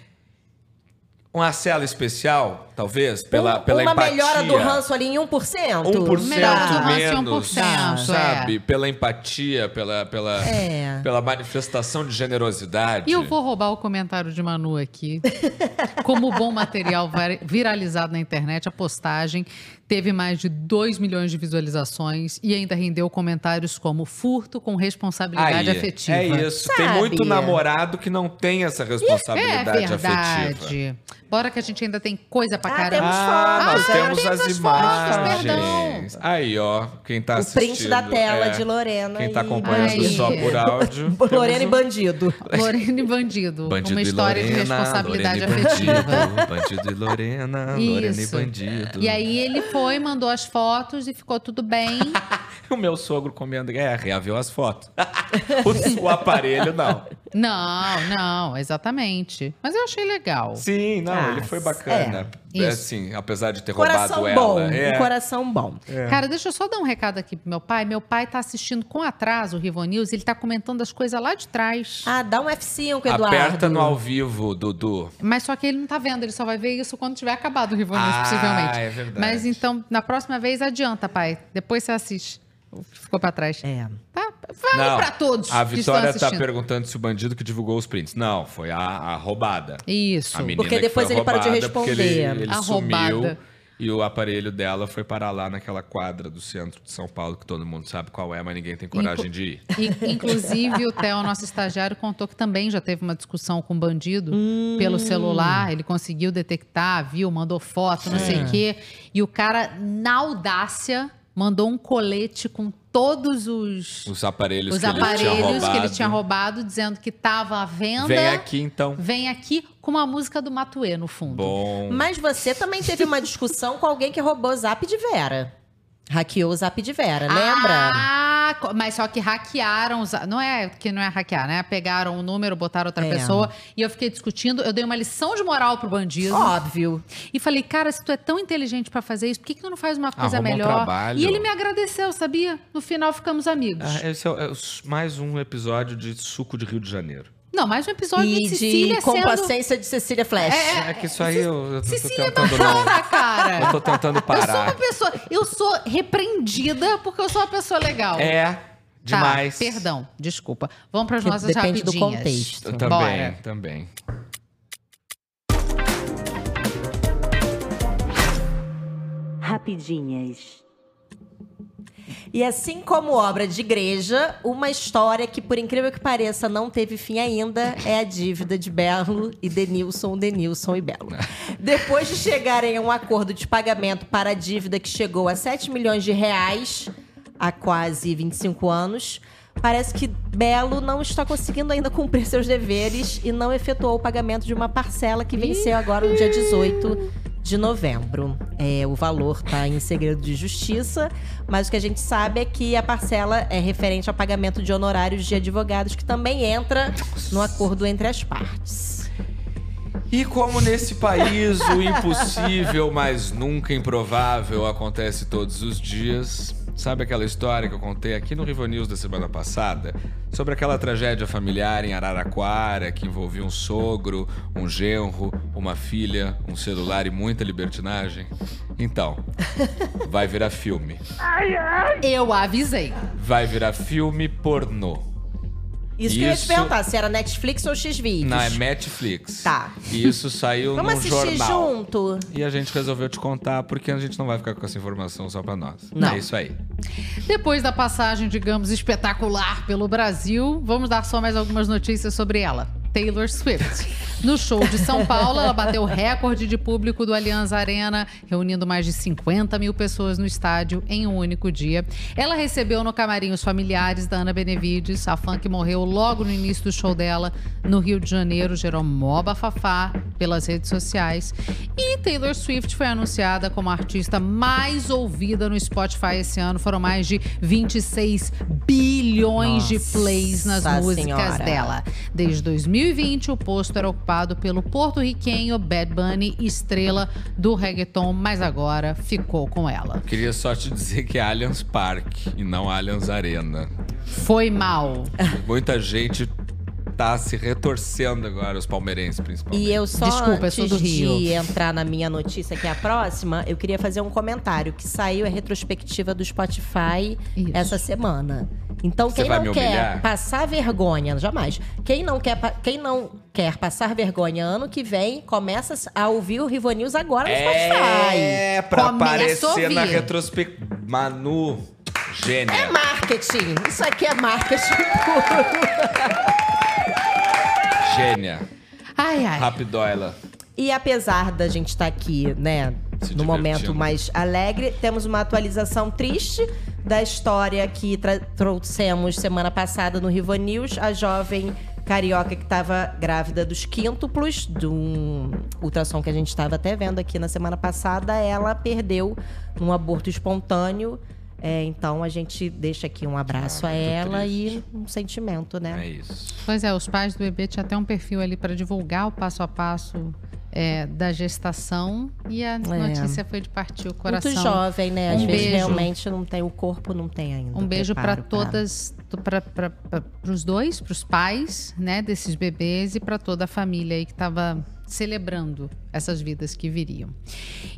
uma cela especial, talvez, pela, Um- pela uma empatia. melhora do ranço ali em 1%. 1% Melhora do ranço em menos, 1%, sabe? Pela empatia, pela, pela, É. pela manifestação de generosidade. E eu vou roubar o comentário de Manu aqui. Como bom material viralizado na internet, a postagem teve mais de 2 milhões de visualizações e ainda rendeu comentários como furto com responsabilidade Aí, afetiva. É isso. Tem Sabe? muito namorado que não tem essa É responsabilidade afetiva. verdade. Bora que a gente ainda tem coisa pra Ah, caramba. temos Ah, nós é, temos temos as as imagens. fotos, Aí, ó, quem tá O assistindo. print da tela é, de Lorena. Quem tá acompanhando Aí. só por áudio. Lorena e bandido. Lorena e Bandido. Bandido uma história de Lorena, responsabilidade Lorena afetiva. Bandido, bandido e Lorena, Lorena e Isso. bandido. E aí ele foi, mandou as fotos e ficou tudo bem. O meu sogro comendo guerra, reaveu as fotos. o, o aparelho, não. Não, não, exatamente. Mas eu achei legal. Sim, não, Ah, ele foi bacana. é, É, assim, apesar de ter Coração roubado bom. ela. É. Um coração bom. Cara, deixa eu só dar um recado aqui pro meu pai. Meu pai tá assistindo com atraso o Rivo News, ele tá comentando as coisas lá de trás. Ah, dá um F5, Eduardo. Aperta no ao vivo, Dudu. Mas só que ele não tá vendo, ele só vai ver isso quando tiver acabado o Rivo News, Ah, possivelmente. é verdade. Mas então, na próxima vez, adianta, pai. Depois você assiste. Ficou pra trás. É. Tá? Pra todos A que Vitória estão tá assistindo. perguntando se o bandido que divulgou os prints. Não, foi a, a roubada. Isso. A Porque que depois ele parou de porque Ele, responder. ele A sumiu roubada. e o aparelho dela foi parar lá naquela quadra do centro de São Paulo, que todo mundo sabe qual é, mas ninguém tem coragem Inclu- de ir. In- Inclusive, o Theo, nosso estagiário, contou que também já teve uma discussão com o bandido Hum. pelo celular. Ele conseguiu detectar, viu, mandou foto, não sei o quê. E o cara, na audácia, mandou um colete com todos os, Os aparelhos, os que, ele tinha aparelhos roubado. que ele tinha roubado, dizendo que estava à venda. Vem aqui então. Vem aqui com uma música do Matuê no fundo. Bom. Mas você também teve uma discussão com alguém que roubou o zap de Vera. Hackeou o zap de Vera, lembra? Ah, mas só que hackearam, os- não é que não é hackear, né? Pegaram o número, botaram outra É. pessoa e eu fiquei discutindo, eu dei uma lição de moral pro bandido. Óbvio. E falei, cara, se tu é tão inteligente pra fazer isso, por que, que tu não faz uma coisa Arruma um melhor? trabalho. e ele me agradeceu, sabia? No final ficamos amigos. Ah, esse é, é mais um episódio de suco de Rio de Janeiro. Não, mais um episódio E de Cecília de sendo... complacência de Cecília Flash. É que isso aí eu, eu tô Cecília é tentando não. bacana, cara. Eu tô tentando Eu sou uma parar. pessoa... Eu sou repreendida porque eu sou uma pessoa legal. É, demais. Tá, perdão, desculpa. Vamos para as nossas depende do rapidinhas. contexto. Eu também, Bora. também. Rapidinhas. E assim como obra de igreja, uma história que, por incrível que pareça, não teve fim ainda é a dívida de Belo e Denilson, Denilson e Belo. Depois de chegarem a um acordo de pagamento para a dívida que chegou a 7 milhões de reais há quase 25 anos, parece que Belo não está conseguindo ainda cumprir seus deveres e não efetuou o pagamento de uma parcela que venceu agora no dia 18 de novembro. É, o valor está em segredo de justiça, mas o que a gente sabe é que a parcela é referente ao pagamento de honorários de advogados, que também entra no acordo entre as partes. E como nesse país o impossível, mas nunca improvável acontece todos os dias, sabe aquela história que eu contei aqui no Rivo News da semana passada? Sobre aquela tragédia familiar em Araraquara que envolvia um sogro, um genro, uma filha, um celular e muita libertinagem? Então, vai virar filme. Eu avisei. Vai virar filme pornô. Isso, que eu ia te Isso- perguntar, se era Netflix ou X-Vídeos. Não, é Netflix. Tá. E isso saiu Vamos num assistir jornal. junto? E a gente resolveu te contar porque a gente não vai ficar com essa informação só pra nós. Não. É isso aí. Depois da passagem, digamos, espetacular pelo Brasil, vamos dar só mais algumas notícias sobre ela. Taylor Swift. No show de São Paulo, ela bateu o recorde de público do Allianz Arena, reunindo mais de 50 mil pessoas no estádio em um único dia. Ela recebeu no camarim os familiares da Ana Benevides, a fã que morreu logo no início do show dela no Rio de Janeiro, gerou mó bafafá pelas redes sociais. E Taylor Swift foi anunciada como a artista mais ouvida no Spotify esse ano. Foram mais de 26 bilhões de Nossa plays nas músicas Senhora. dela. Desde 2020, o posto era ocupado pelo porto-riquenho Bad Bunny, estrela do reggaeton, mas agora ficou com ela. Queria só te dizer que é Allianz Parque e não Allianz Arena. Foi mal. Muita gente tá se retorcendo agora, os palmeirenses principalmente. E eu só, Desculpa, eu sou antes do Rio. de entrar na minha notícia, que é a próxima, eu queria fazer um comentário que saiu a retrospectiva do Spotify Isso. essa semana. Então, Você quem vai não me quer humilhar? passar vergonha, jamais. Quem não, quer, quem não quer passar vergonha ano que vem, começa a ouvir o Rivo News agora no Spotify. É, pra Começa aparecer na retrospectiva. Manu, gênia. É marketing. Isso aqui é marketing puro. Gênia. Ai, ai. Rapidoila. E apesar da gente estar aqui, né, no momento mais alegre, temos uma atualização triste da história que trouxemos semana passada no Rivo News. A jovem carioca que estava grávida dos quíntuplos, de um ultrassom que a gente estava até vendo aqui na semana passada, ela perdeu num aborto espontâneo. É, então a gente deixa aqui um abraço a ela e um sentimento, né? É isso. Pois é, os pais do bebê tinham até um perfil ali para divulgar o passo a passo é, da gestação e a notícia foi de partir o coração. Muito jovem, né? Às Um vezes beijo. realmente não tem o corpo, não tem ainda. Um beijo para todas, para os dois, para os pais, né, desses bebês e para toda a família aí que estava celebrando essas vidas que viriam.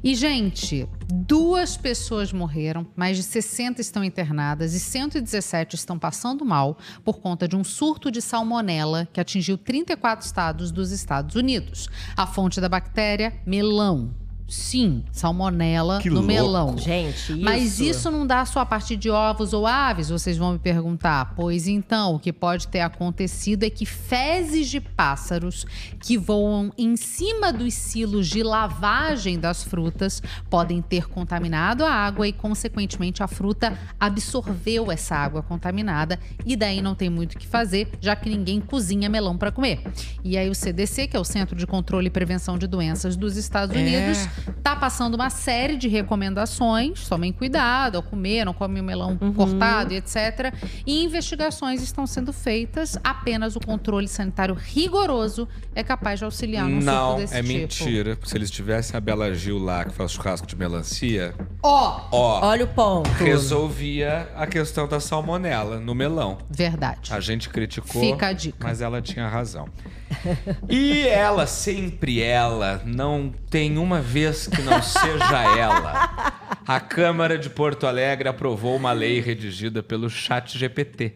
E, gente, duas pessoas morreram, mais de 60 estão internadas e 117 estão passando mal por conta de um surto de salmonela que atingiu 34 estados dos Estados Unidos. A fonte da bactéria, melão. Sim, salmonela Que no louco. melão. Gente, Mas isso- isso não dá só a partir de ovos ou aves, vocês vão me perguntar. Pois então, o que pode ter acontecido é que fezes de pássaros que voam em cima dos silos de lavagem das frutas podem ter contaminado a água e, consequentemente, a fruta absorveu essa água contaminada e daí não tem muito o que fazer, já que ninguém cozinha melão para comer. E aí o CDC, que é o Centro de Controle e Prevenção de Doenças dos Estados É. Tá passando uma série de recomendações. Tomem cuidado ao comer, não come o melão Uhum. cortado, e etc. E investigações estão sendo feitas. Apenas o controle sanitário rigoroso é capaz de auxiliar num Não, surto desse é tipo. mentira. Se eles tivessem a Bela Gil lá, que faz churrasco de melancia, Ó, ó, Olha o ponto. resolvia a questão da salmonela no melão. Verdade. A gente criticou, Fica a dica. mas ela tinha razão. E ela, sempre ela, não tem uma vez que não seja ela. A Câmara de Porto Alegre aprovou uma lei redigida pelo Chat GPT.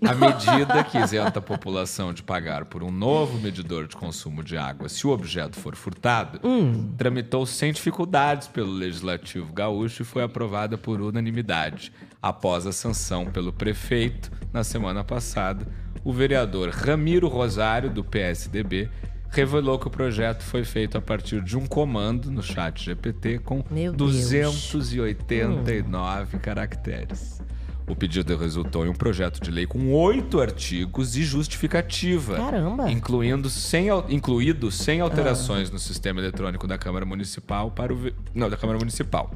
A medida que isenta a população de pagar por um novo medidor de consumo de água se o objeto for furtado, Hum. tramitou sem dificuldades pelo Legislativo Gaúcho e foi aprovada por unanimidade, após a sanção pelo prefeito na semana passada. O vereador Ramiro Rosário, do PSDB, revelou que o projeto foi feito a partir de um comando no chat GPT com Meu Deus. 289 caracteres. O pedido resultou em um projeto de lei com oito artigos e justificativa. Caramba. Incluindo sem, incluído sem alterações no sistema eletrônico da Câmara Municipal para o. Não, da Câmara Municipal.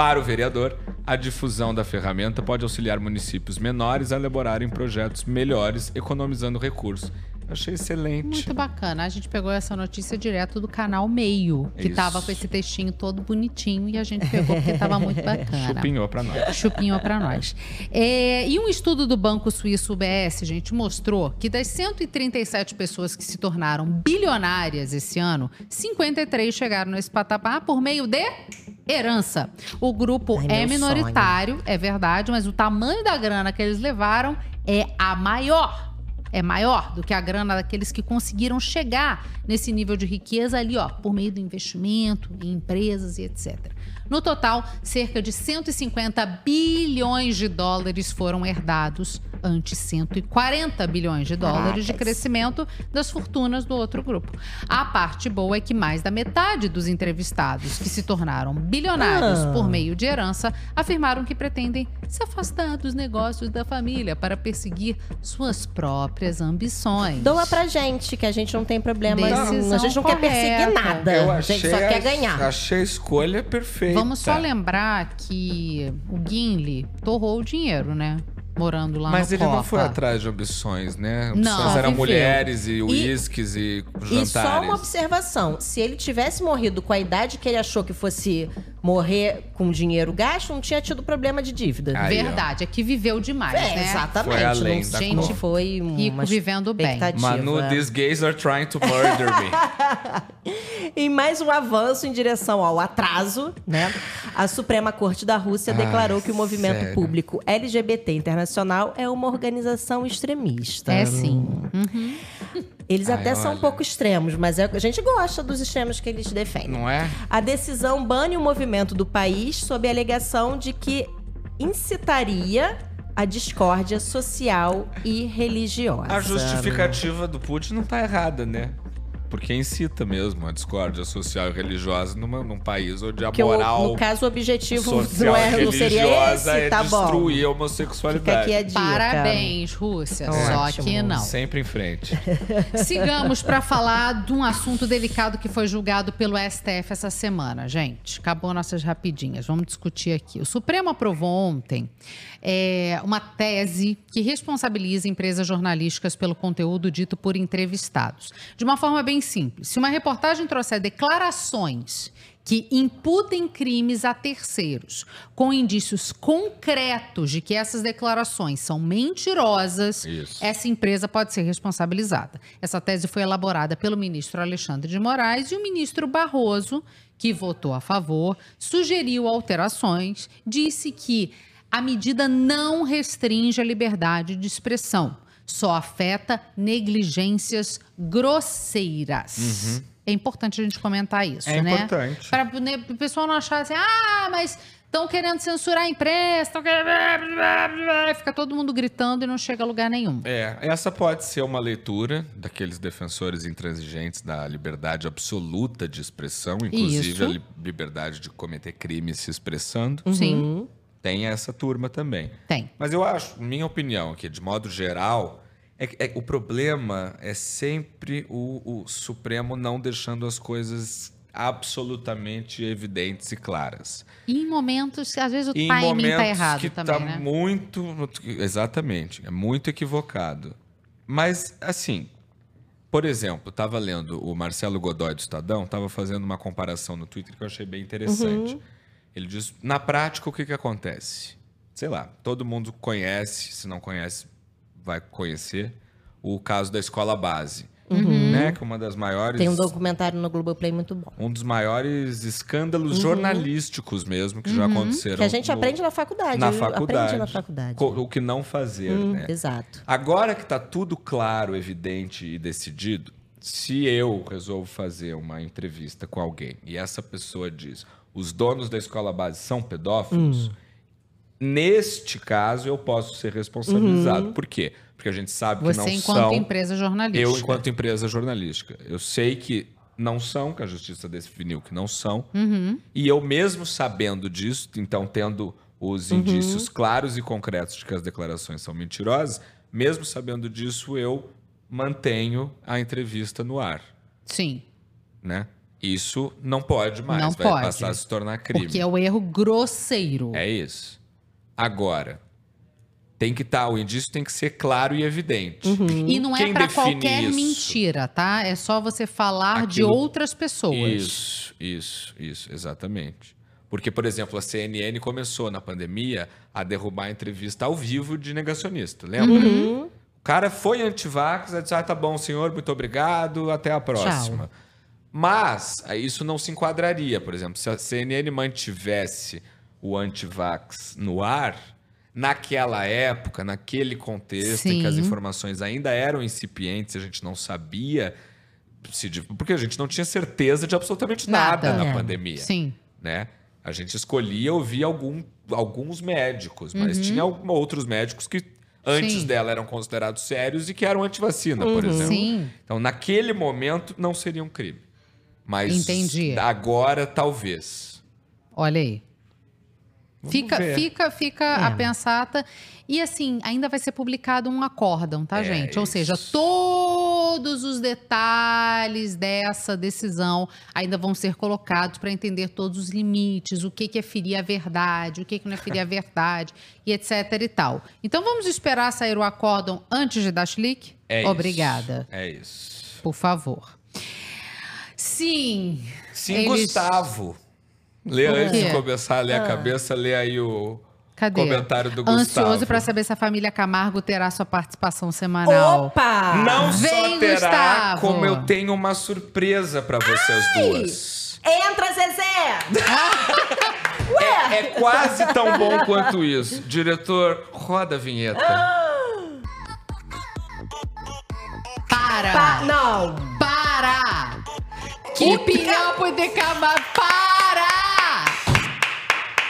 Para o vereador, a difusão da ferramenta pode auxiliar municípios menores a elaborarem projetos melhores, economizando recursos. Achei excelente. Muito bacana. A gente pegou essa notícia direto do canal Meio, que Isso. tava com esse textinho todo bonitinho e a gente pegou porque tava muito bacana. Chupinhou pra nós. Chupinhou pra nós. É, e um estudo do Banco Suíço UBS, gente, mostrou que das 137 pessoas que se tornaram bilionárias esse ano, 53 chegaram nesse patamar por meio de herança. O grupo Ai, é minoritário, é verdade, mas o tamanho da grana que eles levaram é a maior é maior do que a grana daqueles que conseguiram chegar nesse nível de riqueza ali, ó, por meio do investimento em empresas e etc. No total, cerca de 150 bilhões de dólares foram herdados, ante 140 bilhões de dólares de crescimento das fortunas do outro grupo. A parte boa é que mais da metade dos entrevistados que se tornaram bilionários Ah. por meio de herança afirmaram que pretendem se afastar dos negócios da família para perseguir suas próprias ambições. Doa pra gente, que a gente não tem problema. Decisão a gente não quer perseguir correta. nada. Eu a gente só achei quer a- ganhar. Achei a escolha perfeita. Vamos só lembrar que o Gimli torrou o dinheiro, né? Morando lá Mas no ele não Copa. foi atrás de ambições, né? Não. Opções Só eram viveu. mulheres e uísques e, E só jantares. uma observação: se ele tivesse morrido com a idade que ele achou que fosse morrer com dinheiro gasto, não tinha tido problema de dívida. Aí, ó. Verdade, é que viveu demais, É, né? exatamente. Foi além não, da gente, conta. foi Rico vivendo bem. Manu, these gays are trying to murder me. Em mais um avanço em direção ao atraso, né? A Suprema Corte da Rússia Ai, declarou que o movimento sério? público LGBT internacional é uma organização extremista. É sim. Uhum. Eles Ai, até são um olha. pouco extremos, mas é- a gente gosta dos extremos que eles defendem. Não é? A decisão bane o movimento do país sob a alegação de que incitaria a discórdia social e religiosa. A justificativa do Putin não tá errada, né? Porque incita mesmo a discórdia social e religiosa numa, num país onde a Que o- moral no caso, o objetivo social não, é, não seria religiosa esse, é tá bom. destruir a Fica homossexualidade. aqui a dica. Parabéns, Rússia. Só Ótimo. que não. Sempre em frente. Sigamos para falar de um assunto delicado que foi julgado pelo STF essa semana, gente. Acabou nossas rapidinhas. Vamos discutir aqui. O Supremo aprovou ontem é, uma tese que responsabiliza empresas jornalísticas pelo conteúdo dito por entrevistados. De uma forma bem simples. Se uma reportagem trouxer declarações que imputem crimes a terceiros, com indícios concretos de que essas declarações são mentirosas, Isso. essa empresa pode ser responsabilizada. Essa tese foi elaborada pelo ministro Alexandre de Moraes e o ministro Barroso, que votou a favor, sugeriu alterações, disse que a medida não restringe a liberdade de expressão, só afeta negligências grosseiras. É importante a gente comentar isso, É né? importante. Para o pessoal não achar assim, ah, mas estão querendo censurar a imprensa, estão querendo. Fica todo mundo gritando e não chega a lugar nenhum. É, essa pode ser uma leitura daqueles defensores intransigentes da liberdade absoluta de expressão, inclusive Isso. a li- liberdade de cometer crime se expressando. Sim. Tem essa turma também. Tem. Mas eu acho, minha opinião aqui, de modo geral, é, que- é- o problema é sempre o, o Supremo não deixando as coisas absolutamente evidentes e claras. E em momentos que às vezes o em timing momentos tá errado que também, tá né? muito exatamente é muito equivocado mas assim por exemplo estava lendo o Marcelo Godoy do Estadão estava fazendo uma comparação no Twitter que eu achei bem interessante Uhum. Ele diz na prática o que que acontece sei lá todo mundo conhece se não conhece vai conhecer o caso da escola base Uhum. né que é uma das maiores Tem um documentário no Globoplay muito bom. um dos maiores escândalos Uhum. jornalísticos mesmo que já Uhum. aconteceram. Que a gente no- aprende na faculdade. Na faculdade. Aprende na faculdade. O que não fazer, Hum, né? Exato. Agora que tá tudo claro, evidente e decidido, se eu resolvo fazer uma entrevista com alguém e essa pessoa diz os donos da escola base são pedófilos, Hum. neste caso eu posso ser responsabilizado. Uhum. Por quê? Porque a gente sabe Você que não enquanto são... empresa jornalística. Eu, enquanto empresa jornalística. Eu sei que não são, que a justiça definiu que não são. Uhum. E eu mesmo sabendo disso, então tendo os Uhum. indícios claros e concretos de que as declarações são mentirosas, mesmo sabendo disso, eu mantenho a entrevista no ar, Sim. né? Isso não pode mais, Não vai pode. passar a se tornar crime. Porque é o erro grosseiro. É isso. Agora, tem que estar, o indício tem que ser claro e evidente. E não é Quem define qualquer isso? mentira, tá? É só você falar de Aquilo- outras pessoas. Isso, isso, isso, exatamente. Porque, por exemplo, a CNN começou na pandemia a derrubar a entrevista ao vivo de negacionista, lembra? Uhum. O cara foi antivax, disse, ah, tá bom, senhor, muito obrigado, até a próxima. Mas isso não se enquadraria, por exemplo, se a CNN mantivesse o antivax no ar, naquela época, naquele contexto em que as Sim. informações ainda eram incipientes, a gente não sabia se porque a gente não tinha certeza de absolutamente nada, Nada. na É. pandemia, Sim. né? A gente escolhia ouvir algum, alguns médicos, mas Uhum. tinha outros médicos que antes Sim. dela eram considerados sérios e que eram antivacina, por Uhum. exemplo. Sim. Então, naquele momento, não seria um crime. Mas Entendi. agora, talvez. Olha aí. Vamos Fica, ver. fica, fica É. a pensata. E assim, ainda vai ser publicado um acórdão, tá, É gente? Ou seja, todos os detalhes dessa decisão ainda vão ser colocados para entender todos os limites, o que, que é ferir a verdade, o que, que não é ferir a verdade, e etc e tal. Então vamos esperar sair o acórdão antes de dar chilique? É isso. Obrigada. É isso. Por favor. Sim. Sim, eles- Gustavo. Lê antes de começar a ler a Ah. cabeça, lê aí o Cadê? comentário do Gustavo. Ansioso para saber se a família Camargo terá sua participação semanal. Opa! Não Vem, só terá, Gustavo. como eu tenho uma surpresa pra vocês duas. Entra, Zezé! É, é quase tão bom quanto isso. Diretor, roda a vinheta. Para! Pa- não! Para! Up with the Camargo. Para!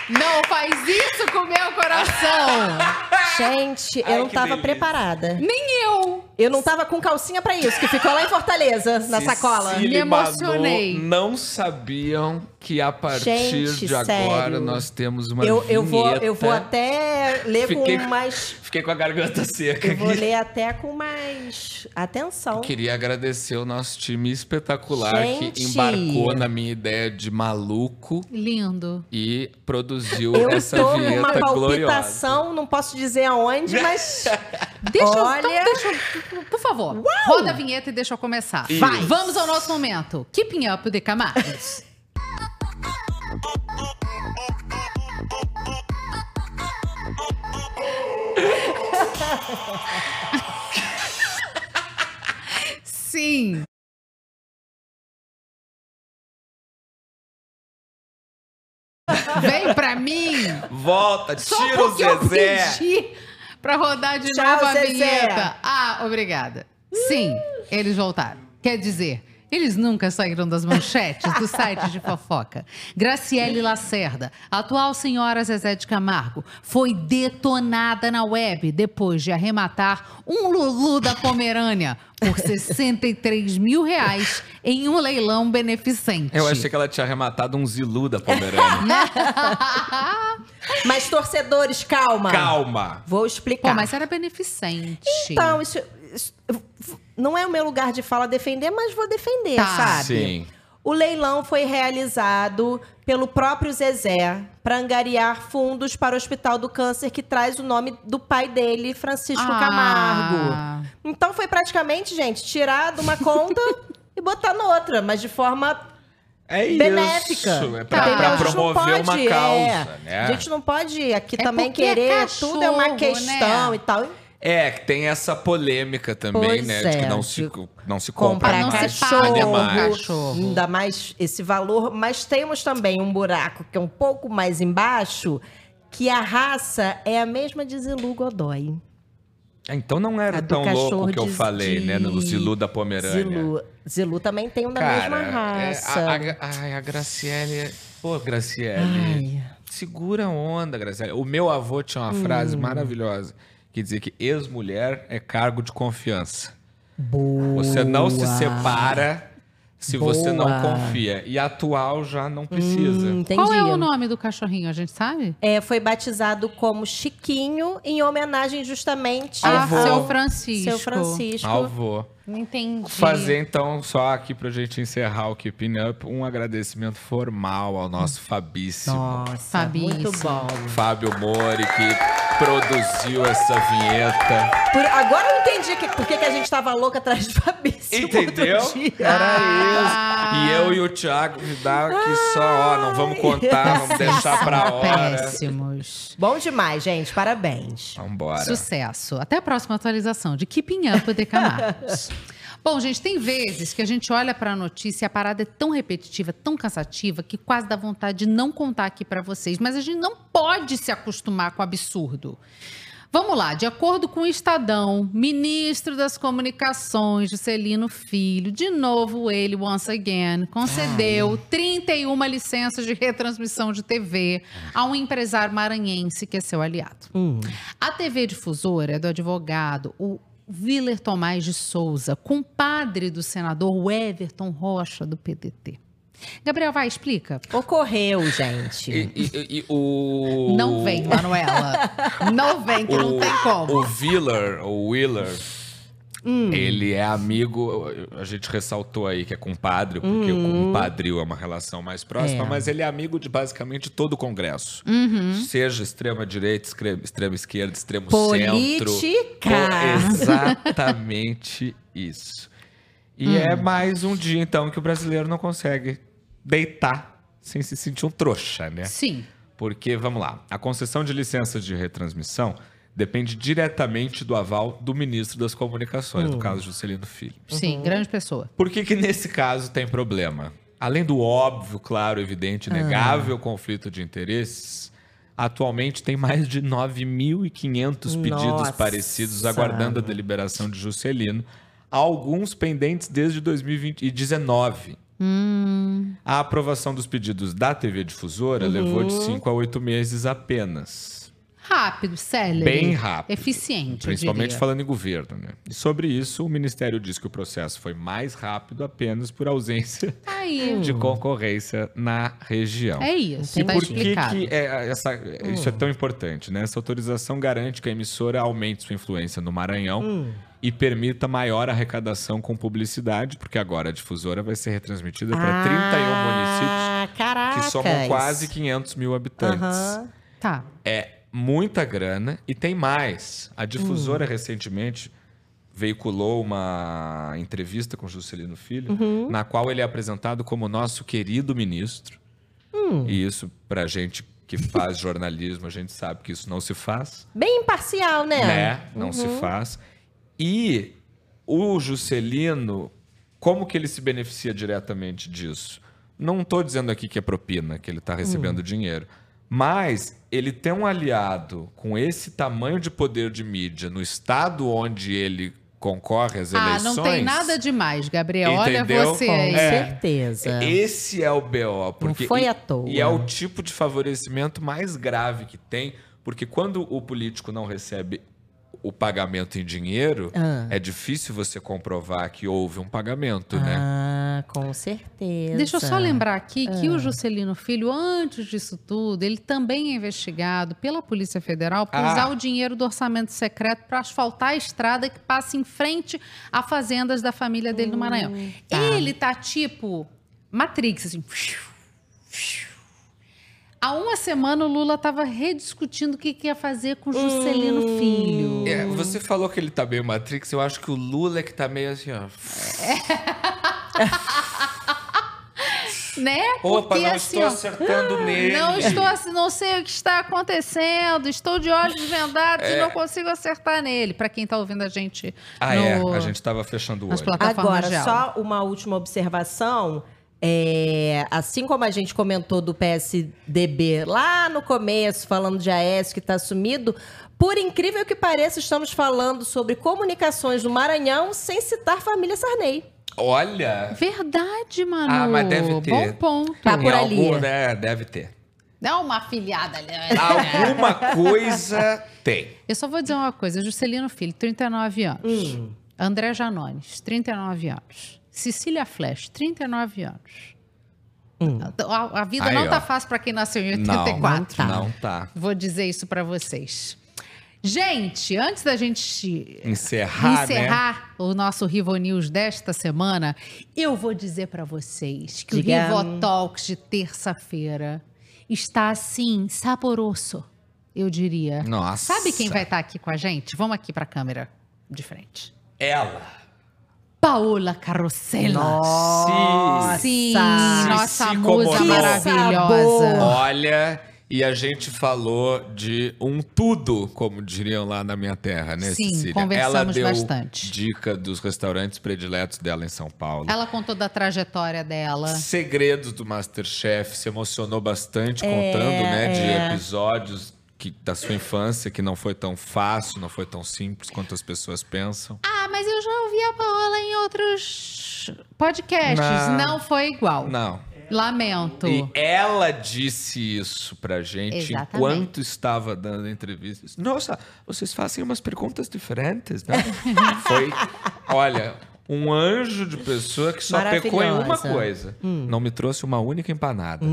Não faz isso com o meu coração! Gente, Ai, eu não que tava delícia. preparada. Nem eu! Eu não tava com calcinha pra isso, que ficou lá em Fortaleza, na sacola. Me e Manu emocionei. não sabiam que a partir Gente, de agora sério. nós temos uma Eu, vinheta. eu, vou, eu vou até ler Fiquei- com mais. Fiquei com a garganta seca Eu vou aqui. ler até com mais atenção. Queria agradecer o nosso time espetacular Gente. que embarcou na minha ideia de maluco Lindo. e produziu Eu essa tô vinheta numa gloriosa. palpitação, não posso dizer aonde, mas. Deixa eu- Olha. então deixa eu- por favor, Uau! roda a vinheta e deixa eu começar. Isso. Vai. Vamos ao nosso momento. Keeping up de Camargos. Sim. Vem pra mim! Volta, Só tira o Zezé! Eu pedi pra rodar de Tchau, novo a Zezé. vinheta. Ah, obrigada. Sim, eles voltaram. Quer dizer, eles nunca saíram das manchetes do site de fofoca. Graciele Lacerda, atual senhora Zezé de Camargo, foi detonada na web depois de arrematar um Lulu da Pomerânia por 63 mil reais em um leilão beneficente. Eu achei que ela tinha arrematado um Zilu da Pomerânia. Mas, torcedores, calma. Calma. Vou explicar. Pô, mas era beneficente. Então, isso, isso- não é o meu lugar de fala defender, mas vou defender, Tá. sabe? Sim. O leilão foi realizado pelo próprio Zezé para angariar fundos para o Hospital do Câncer, que traz o nome do pai dele, Francisco Ah. Camargo. Então foi praticamente, gente, tirar de uma conta e botar noutra, mas de forma É benéfica. isso. É pra, Entendeu? pra A gente não promover pode, uma causa, é. né? A gente não pode aqui É também é querer, cachorro, tudo é uma questão né? e tal. É, que tem essa polêmica também, Pois né? De que é, não de se, não se compra comprar não se cachorro, animais. cachorro. ainda mais esse valor, mas temos também um buraco que é um pouco mais embaixo, que a raça é a mesma de Zilu Godoy. Ah, Então não era tão louco cachorro que eu de- falei, né? No de Zilu da Pomerânia. Zilu, Zilu também tem um da Cara, mesma é, raça. a, a, ai, a Graciele... é- Pô, Graciele... Segura a onda, Graciele. O meu avô tinha uma frase Hum. maravilhosa que dizia que ex-mulher é cargo de confiança. Você não se separa se você não Boa. confia. E atual já não precisa. Hum. Qual é o nome do cachorrinho, a gente sabe? É, foi batizado como Chiquinho, em homenagem justamente Ah, ao seu Francisco. Seu Francisco. Avô. Entendi. Fazer então, só aqui pra gente encerrar o Keeping Up, um agradecimento formal ao nosso Fabíssimo. Nossa, Fabíssimo. muito bom. Fábio Mori, que produziu essa vinheta. Por- agora eu entendi que, por que a gente tava louca atrás de Entendeu? outro dia. Era Ah. isso. E eu e o Thiago dá aqui só, ó, não vamos contar, vamos deixar pra hora. Péssimos. Bom demais, gente. Parabéns. Vambora. Sucesso. Até a próxima atualização de Keeping Up with Camargos. Bom, gente, tem vezes que a gente olha para a notícia e a parada é tão repetitiva, tão cansativa, que quase dá vontade de não contar aqui para vocês. Mas a gente não pode se acostumar com o absurdo. Vamos lá, de acordo com o Estadão, ministro das Comunicações, Juscelino Filho, de novo ele, once again, concedeu 31 licenças de retransmissão de TV a um empresário maranhense que é seu aliado. A TV difusora é do advogado, o Willer Tomás de Souza, compadre do senador Everton Rocha, do PDT. Gabriel, vai, explica. Ocorreu, gente. E, e- e- o. Não vem, Manuela. Não vem, que não o- tem como. O Willer, o Willer, Hum. ele é amigo. A gente ressaltou aí que é compadre, porque Uhum. o compadrio é uma relação mais próxima, É. mas ele é amigo de basicamente todo o Congresso. Uhum. Seja extrema direita, extrema, extrema esquerda, extremo Política. centro. Exatamente isso. E Hum. é mais um dia, então, que o brasileiro não consegue deitar sem se sentir um trouxa, né? Sim. Porque, vamos lá, a concessão de licença de retransmissão depende diretamente do aval do ministro das Comunicações, no caso Juscelino Filho. Sim, grande pessoa. Por que, que nesse caso tem problema? Além do óbvio, claro, evidente, negável conflito de interesses, atualmente tem mais de 9.500 pedidos Nossa. parecidos aguardando a deliberação de Juscelino, alguns pendentes desde 2019. Hum, A aprovação dos pedidos da TV Difusora Uhum. levou de 5 a 8 meses apenas. rápido, célere. Bem rápido. Eficiente, Principalmente falando em governo, né? E sobre isso, o Ministério diz que o processo foi mais rápido apenas por ausência Aí. de concorrência na região. É isso, E tá por que, explicado. que é essa, isso é tão importante, né? Essa autorização garante que a emissora aumente sua influência no Maranhão e permita maior arrecadação com publicidade, porque agora a difusora vai ser retransmitida para 31 municípios Ah, caraca. que somam quase 500 mil habitantes. Aham. Tá. É muita grana e tem mais. A Hum. difusora recentemente veiculou uma entrevista com Juscelino Filho, Uhum. na qual ele é apresentado como nosso querido ministro. Hum. E isso, pra gente que faz jornalismo, a gente sabe que isso não se faz. Bem imparcial, né? Né? Não se Uhum. faz. E o Juscelino, como que ele se beneficia diretamente disso? Não estou dizendo aqui que é propina, que ele está recebendo Hum. dinheiro. Mas ele tem um aliado com esse tamanho de poder de mídia no estado onde ele concorre às Ah, eleições. não tem nada demais, Gabriel. Olha Entendeu? você Com aí. certeza. Esse é o BO. Porque, foi e, à toa. E é o tipo de favorecimento mais grave que tem, porque quando o político não recebe o pagamento em dinheiro, Ah. é difícil você comprovar que houve um pagamento, né? Ah, com certeza. Deixa eu só lembrar aqui que Ah. o Juscelino Filho, antes disso tudo, ele também é investigado pela Polícia Federal por Ah. usar o dinheiro do orçamento secreto para asfaltar a estrada que passa em frente a fazendas da família dele no Maranhão. tá. Ele tá tipo Matrix, assim. Há uma semana o Lula estava rediscutindo o que, que ia fazer com o Juscelino Filho. É, você falou que ele tá meio Matrix, eu acho que o Lula é que tá meio assim, ó. Né? Opa, Porque, não assim, estou ó, acertando nele. Não estou, assim, não sei o que está acontecendo. Estou de olhos vendados e É. não consigo acertar nele. Para quem está ouvindo a gente Ah, no- é, a gente tava fechando o olho. Agora, só uma última observação. É, assim como a gente comentou do PSDB lá no começo, falando de Aécio que está sumido, por incrível que pareça, estamos falando sobre comunicações do Maranhão sem citar família Sarney. Olha. Verdade, mano. Ah, mas deve ter. Bom ponto. Tá por ali. algum, né? Deve ter. Dá uma afilhada ali. Alguma coisa tem. Eu só vou dizer uma coisa. Juscelino Filho, 39 anos. Hum. André Janones, 39 anos. Cecília Flash, 39 anos. A, a vida Hum. Aí, não tá ó. fácil para quem nasceu em Não, 84. não tá. Vou dizer isso para vocês. Gente, antes da gente Encerrar, né? encerrar o nosso Rivo News desta semana, eu vou dizer para vocês que Diga. o Rivo Talks de terça-feira está assim, saboroso, eu diria. Nossa. Sabe quem vai estar aqui com a gente? Vamos aqui para a câmera de frente. Ela. Paola Carrossela. Nossa. Sim, Se- nossa se musa maravilhosa. Olha, e a gente falou de um tudo, como diriam lá na minha terra, né, Sim, Cecília? conversamos Ela deu bastante. dica dos restaurantes prediletos dela em São Paulo. Ela contou da trajetória dela. Segredos do Masterchef, se emocionou bastante É, contando, né, de é. episódios que, da sua infância, que não foi tão fácil, não foi tão simples quanto as pessoas pensam. Ah, mas eu já a Paola em outros podcasts. Não. Não, foi igual. Não. Lamento. E ela disse isso pra gente Exatamente. enquanto estava dando entrevistas. Nossa, vocês fazem umas perguntas diferentes, né? Foi, olha, um anjo de pessoa que só pecou em uma coisa. Hum. Não me trouxe uma única empanada.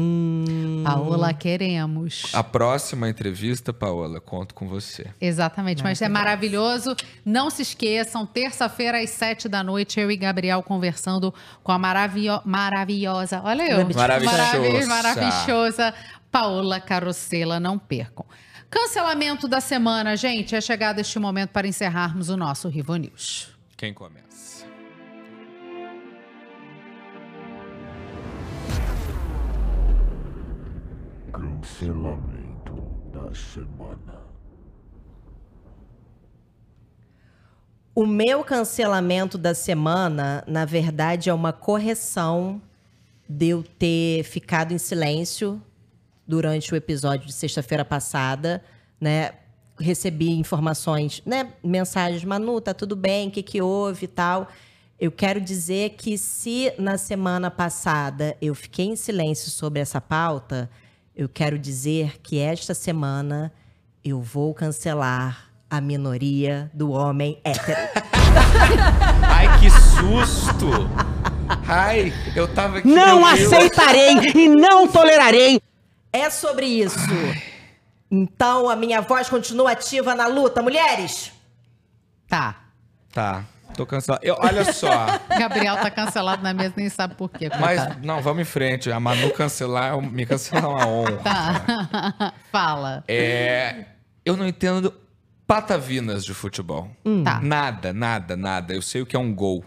Paola, queremos. A próxima entrevista, Paola, conto com você. Exatamente, mas é maravilhoso. Não se esqueçam, terça-feira às sete da noite, eu e Gabriel conversando com a maravio- maravilhosa, olha eu, Maravilhosa. Maravi- maravilhosa Paola Carosella, não percam. Cancelamento da semana, gente, é chegado este momento para encerrarmos o nosso Rivo News. Quem começa? Cancelamento da semana. O meu cancelamento da semana, na verdade, é uma correção de eu ter ficado em silêncio durante o episódio de sexta-feira passada, né? Recebi informações, né? Mensagens, Manu, tá tudo bem, o que, que houve e tal. Eu quero dizer que se na semana passada eu fiquei em silêncio sobre essa pauta, eu quero dizer que esta semana eu vou cancelar a minoria do homem hétero. Ai, que susto! Ai, eu tava aqui. Não aceitarei e não tolerarei. É sobre isso. Então a minha voz continua ativa na luta, mulheres. Tá. Tá, tô cancelado. Eu, olha só. Gabriel tá cancelado na mesa, nem sabe por quê. Mas, coitado. não, vamos em frente. A Manu cancelar, me cancelar é uma honra. Tá. Fala. É, eu não entendo patavinas de futebol. Hum. Tá. Nada, nada, nada. Eu sei o que é um gol.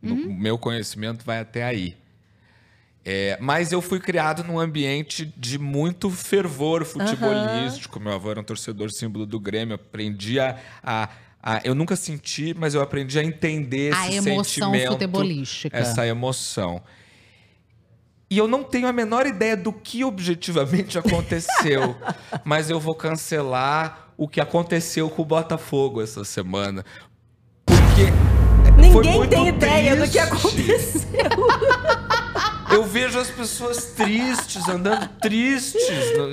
No- O meu conhecimento vai até aí. É, mas eu fui criado num ambiente de muito fervor futebolístico. Meu avô era um torcedor símbolo do Grêmio. Aprendi a, a- a- Eu nunca senti, mas eu aprendi a entender A esse emoção sentimento. futebolística. Essa emoção. E eu não tenho a menor ideia do que objetivamente aconteceu. mas eu vou cancelar o que aconteceu com o Botafogo essa semana. Porque. Ninguém tem ideia do que aconteceu. Eu vejo as pessoas tristes, andando tristes.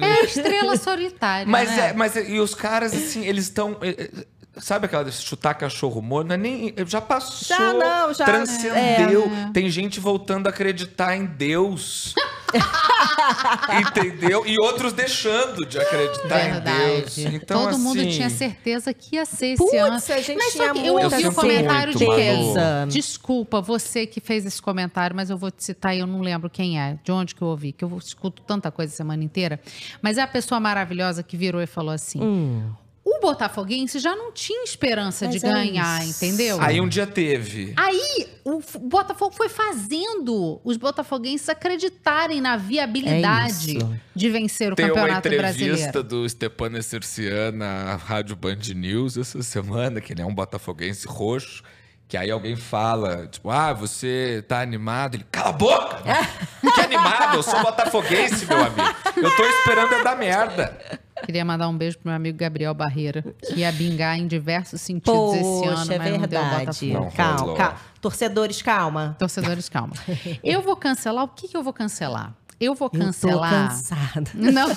É a estrela solitária. Mas, né? é, mas é- e os caras, assim, eles estão. Sabe aquela de chutar cachorro morto? Não é nem. Já passou. Já não, já, Transcendeu. é. Tem gente voltando a acreditar em Deus. Entendeu? E outros deixando de acreditar em Deus. Verdade. Então, Todo mundo assim, tinha certeza que ia ser esse ano. a gente mas tinha só que eu ouvi o certeza. comentário de Muito, quem? Manu. Desculpa, você que fez esse comentário, mas eu vou te citar e eu não lembro quem é, de onde que eu ouvi, que eu escuto tanta coisa a semana inteira. Mas é a pessoa maravilhosa que virou e falou assim: Hum. O Botafoguense já não tinha esperança Mas de é ganhar, isso. entendeu? Aí um dia teve. Aí o Botafogo foi fazendo os botafoguenses acreditarem na viabilidade É de vencer o Tem uma Campeonato entrevista Brasileiro. do Stepan Essercian na Rádio Band News essa semana, que ele é um botafoguense roxo, que aí alguém fala, tipo, ah, você tá animado? Ele, cala a boca! que animado, eu sou botafoguense, meu amigo. Eu tô esperando é dar merda. Queria mandar um beijo pro meu amigo Gabriel Barreira, que ia bingar em diversos sentidos esse ano, Poxa, é mas não deu verdade. Não calma, rolou. calma. Torcedores, calma. Torcedores, calma. Eu vou cancelar. O que, que eu vou cancelar? Eu vou Eu tô cancelar. cansada. Não.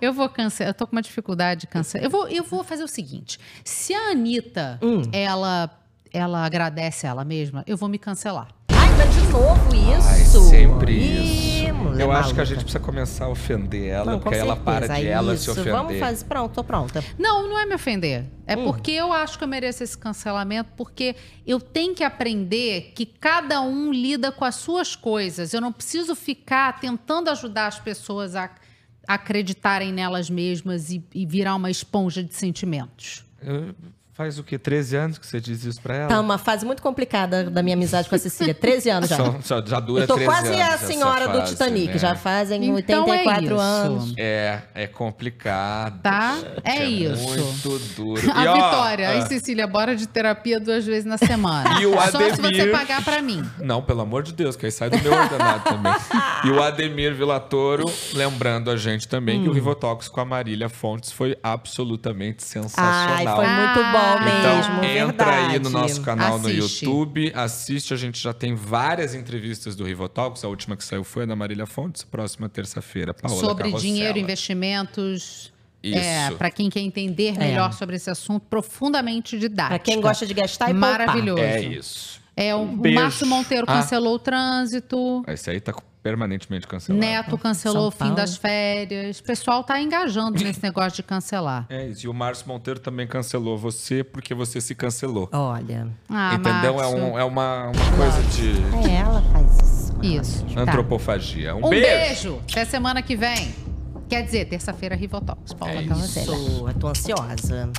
Eu vou cancelar. Eu tô com uma dificuldade de cancelar. Eu vou, eu vou fazer o seguinte: se a Anitta, Hum. ela, ela agradece ela mesma, eu vou me cancelar. Ai, mas de novo Ai, isso. sempre Ih, isso. mulher Eu acho que maluca. a gente precisa começar a ofender ela, Não, com porque aí ela para de ela se isso. ofender. Vamos fazer. Pronto, tô pronta. Não, não é me ofender. É Hum. porque eu acho que eu mereço esse cancelamento, porque eu tenho que aprender que cada um lida com as suas coisas. Eu não preciso ficar tentando ajudar as pessoas a acreditarem nelas mesmas e, e virar uma esponja de sentimentos. Eu- Faz o quê? 13 anos que você diz isso pra ela? Tá uma fase muito complicada da minha amizade com a Cecília. 13 anos já. Só- só- já dura Eu tô 13 quase anos a senhora do fase, Titanic. né? Já fazem Então é 84 isso. anos. É, é complicado. Tá? É isso. Muito duro. A E, ó, Vitória, aí ah, Cecília, bora de terapia duas vezes na semana. E o Só se você Ademir? pagar pra mim. Não, pelo amor de Deus, que aí sai do meu ordenado também. E o Ademir Villatoro, lembrando a gente também Hum. que o Rivotox com a Marília Fontes foi absolutamente Ai, sensacional. foi muito bom mesmo, Então, entra verdade. aí no nosso canal no Assiste. YouTube, assiste. A gente já tem várias entrevistas do Rivotalks. A última que saiu foi a da Marília Fontes. Próxima terça-feira, Paola sobre Carrossela. dinheiro, investimentos. É, Isso. para quem quer entender É. melhor sobre esse assunto, profundamente didático. Pra quem gosta de gastar e poupar. Maravilhoso. É isso. É, o. Márcio Monteiro Ah. cancelou o trânsito. Esse aí tá permanentemente cancelado. Neto cancelou São o fim Paulo. das férias. O pessoal tá engajando nesse negócio de cancelar. É isso. E o Márcio Monteiro também cancelou você porque você se cancelou. Olha. Ah, Entendeu? É, Márcio. um- é uma, uma coisa de É, ela faz isso. Isso. tá. antropofagia. Um, Um beijo. beijo. Até semana que vem. Quer dizer, terça-feira, Rivotox. Paula É. Isso, eu tô ansiosa.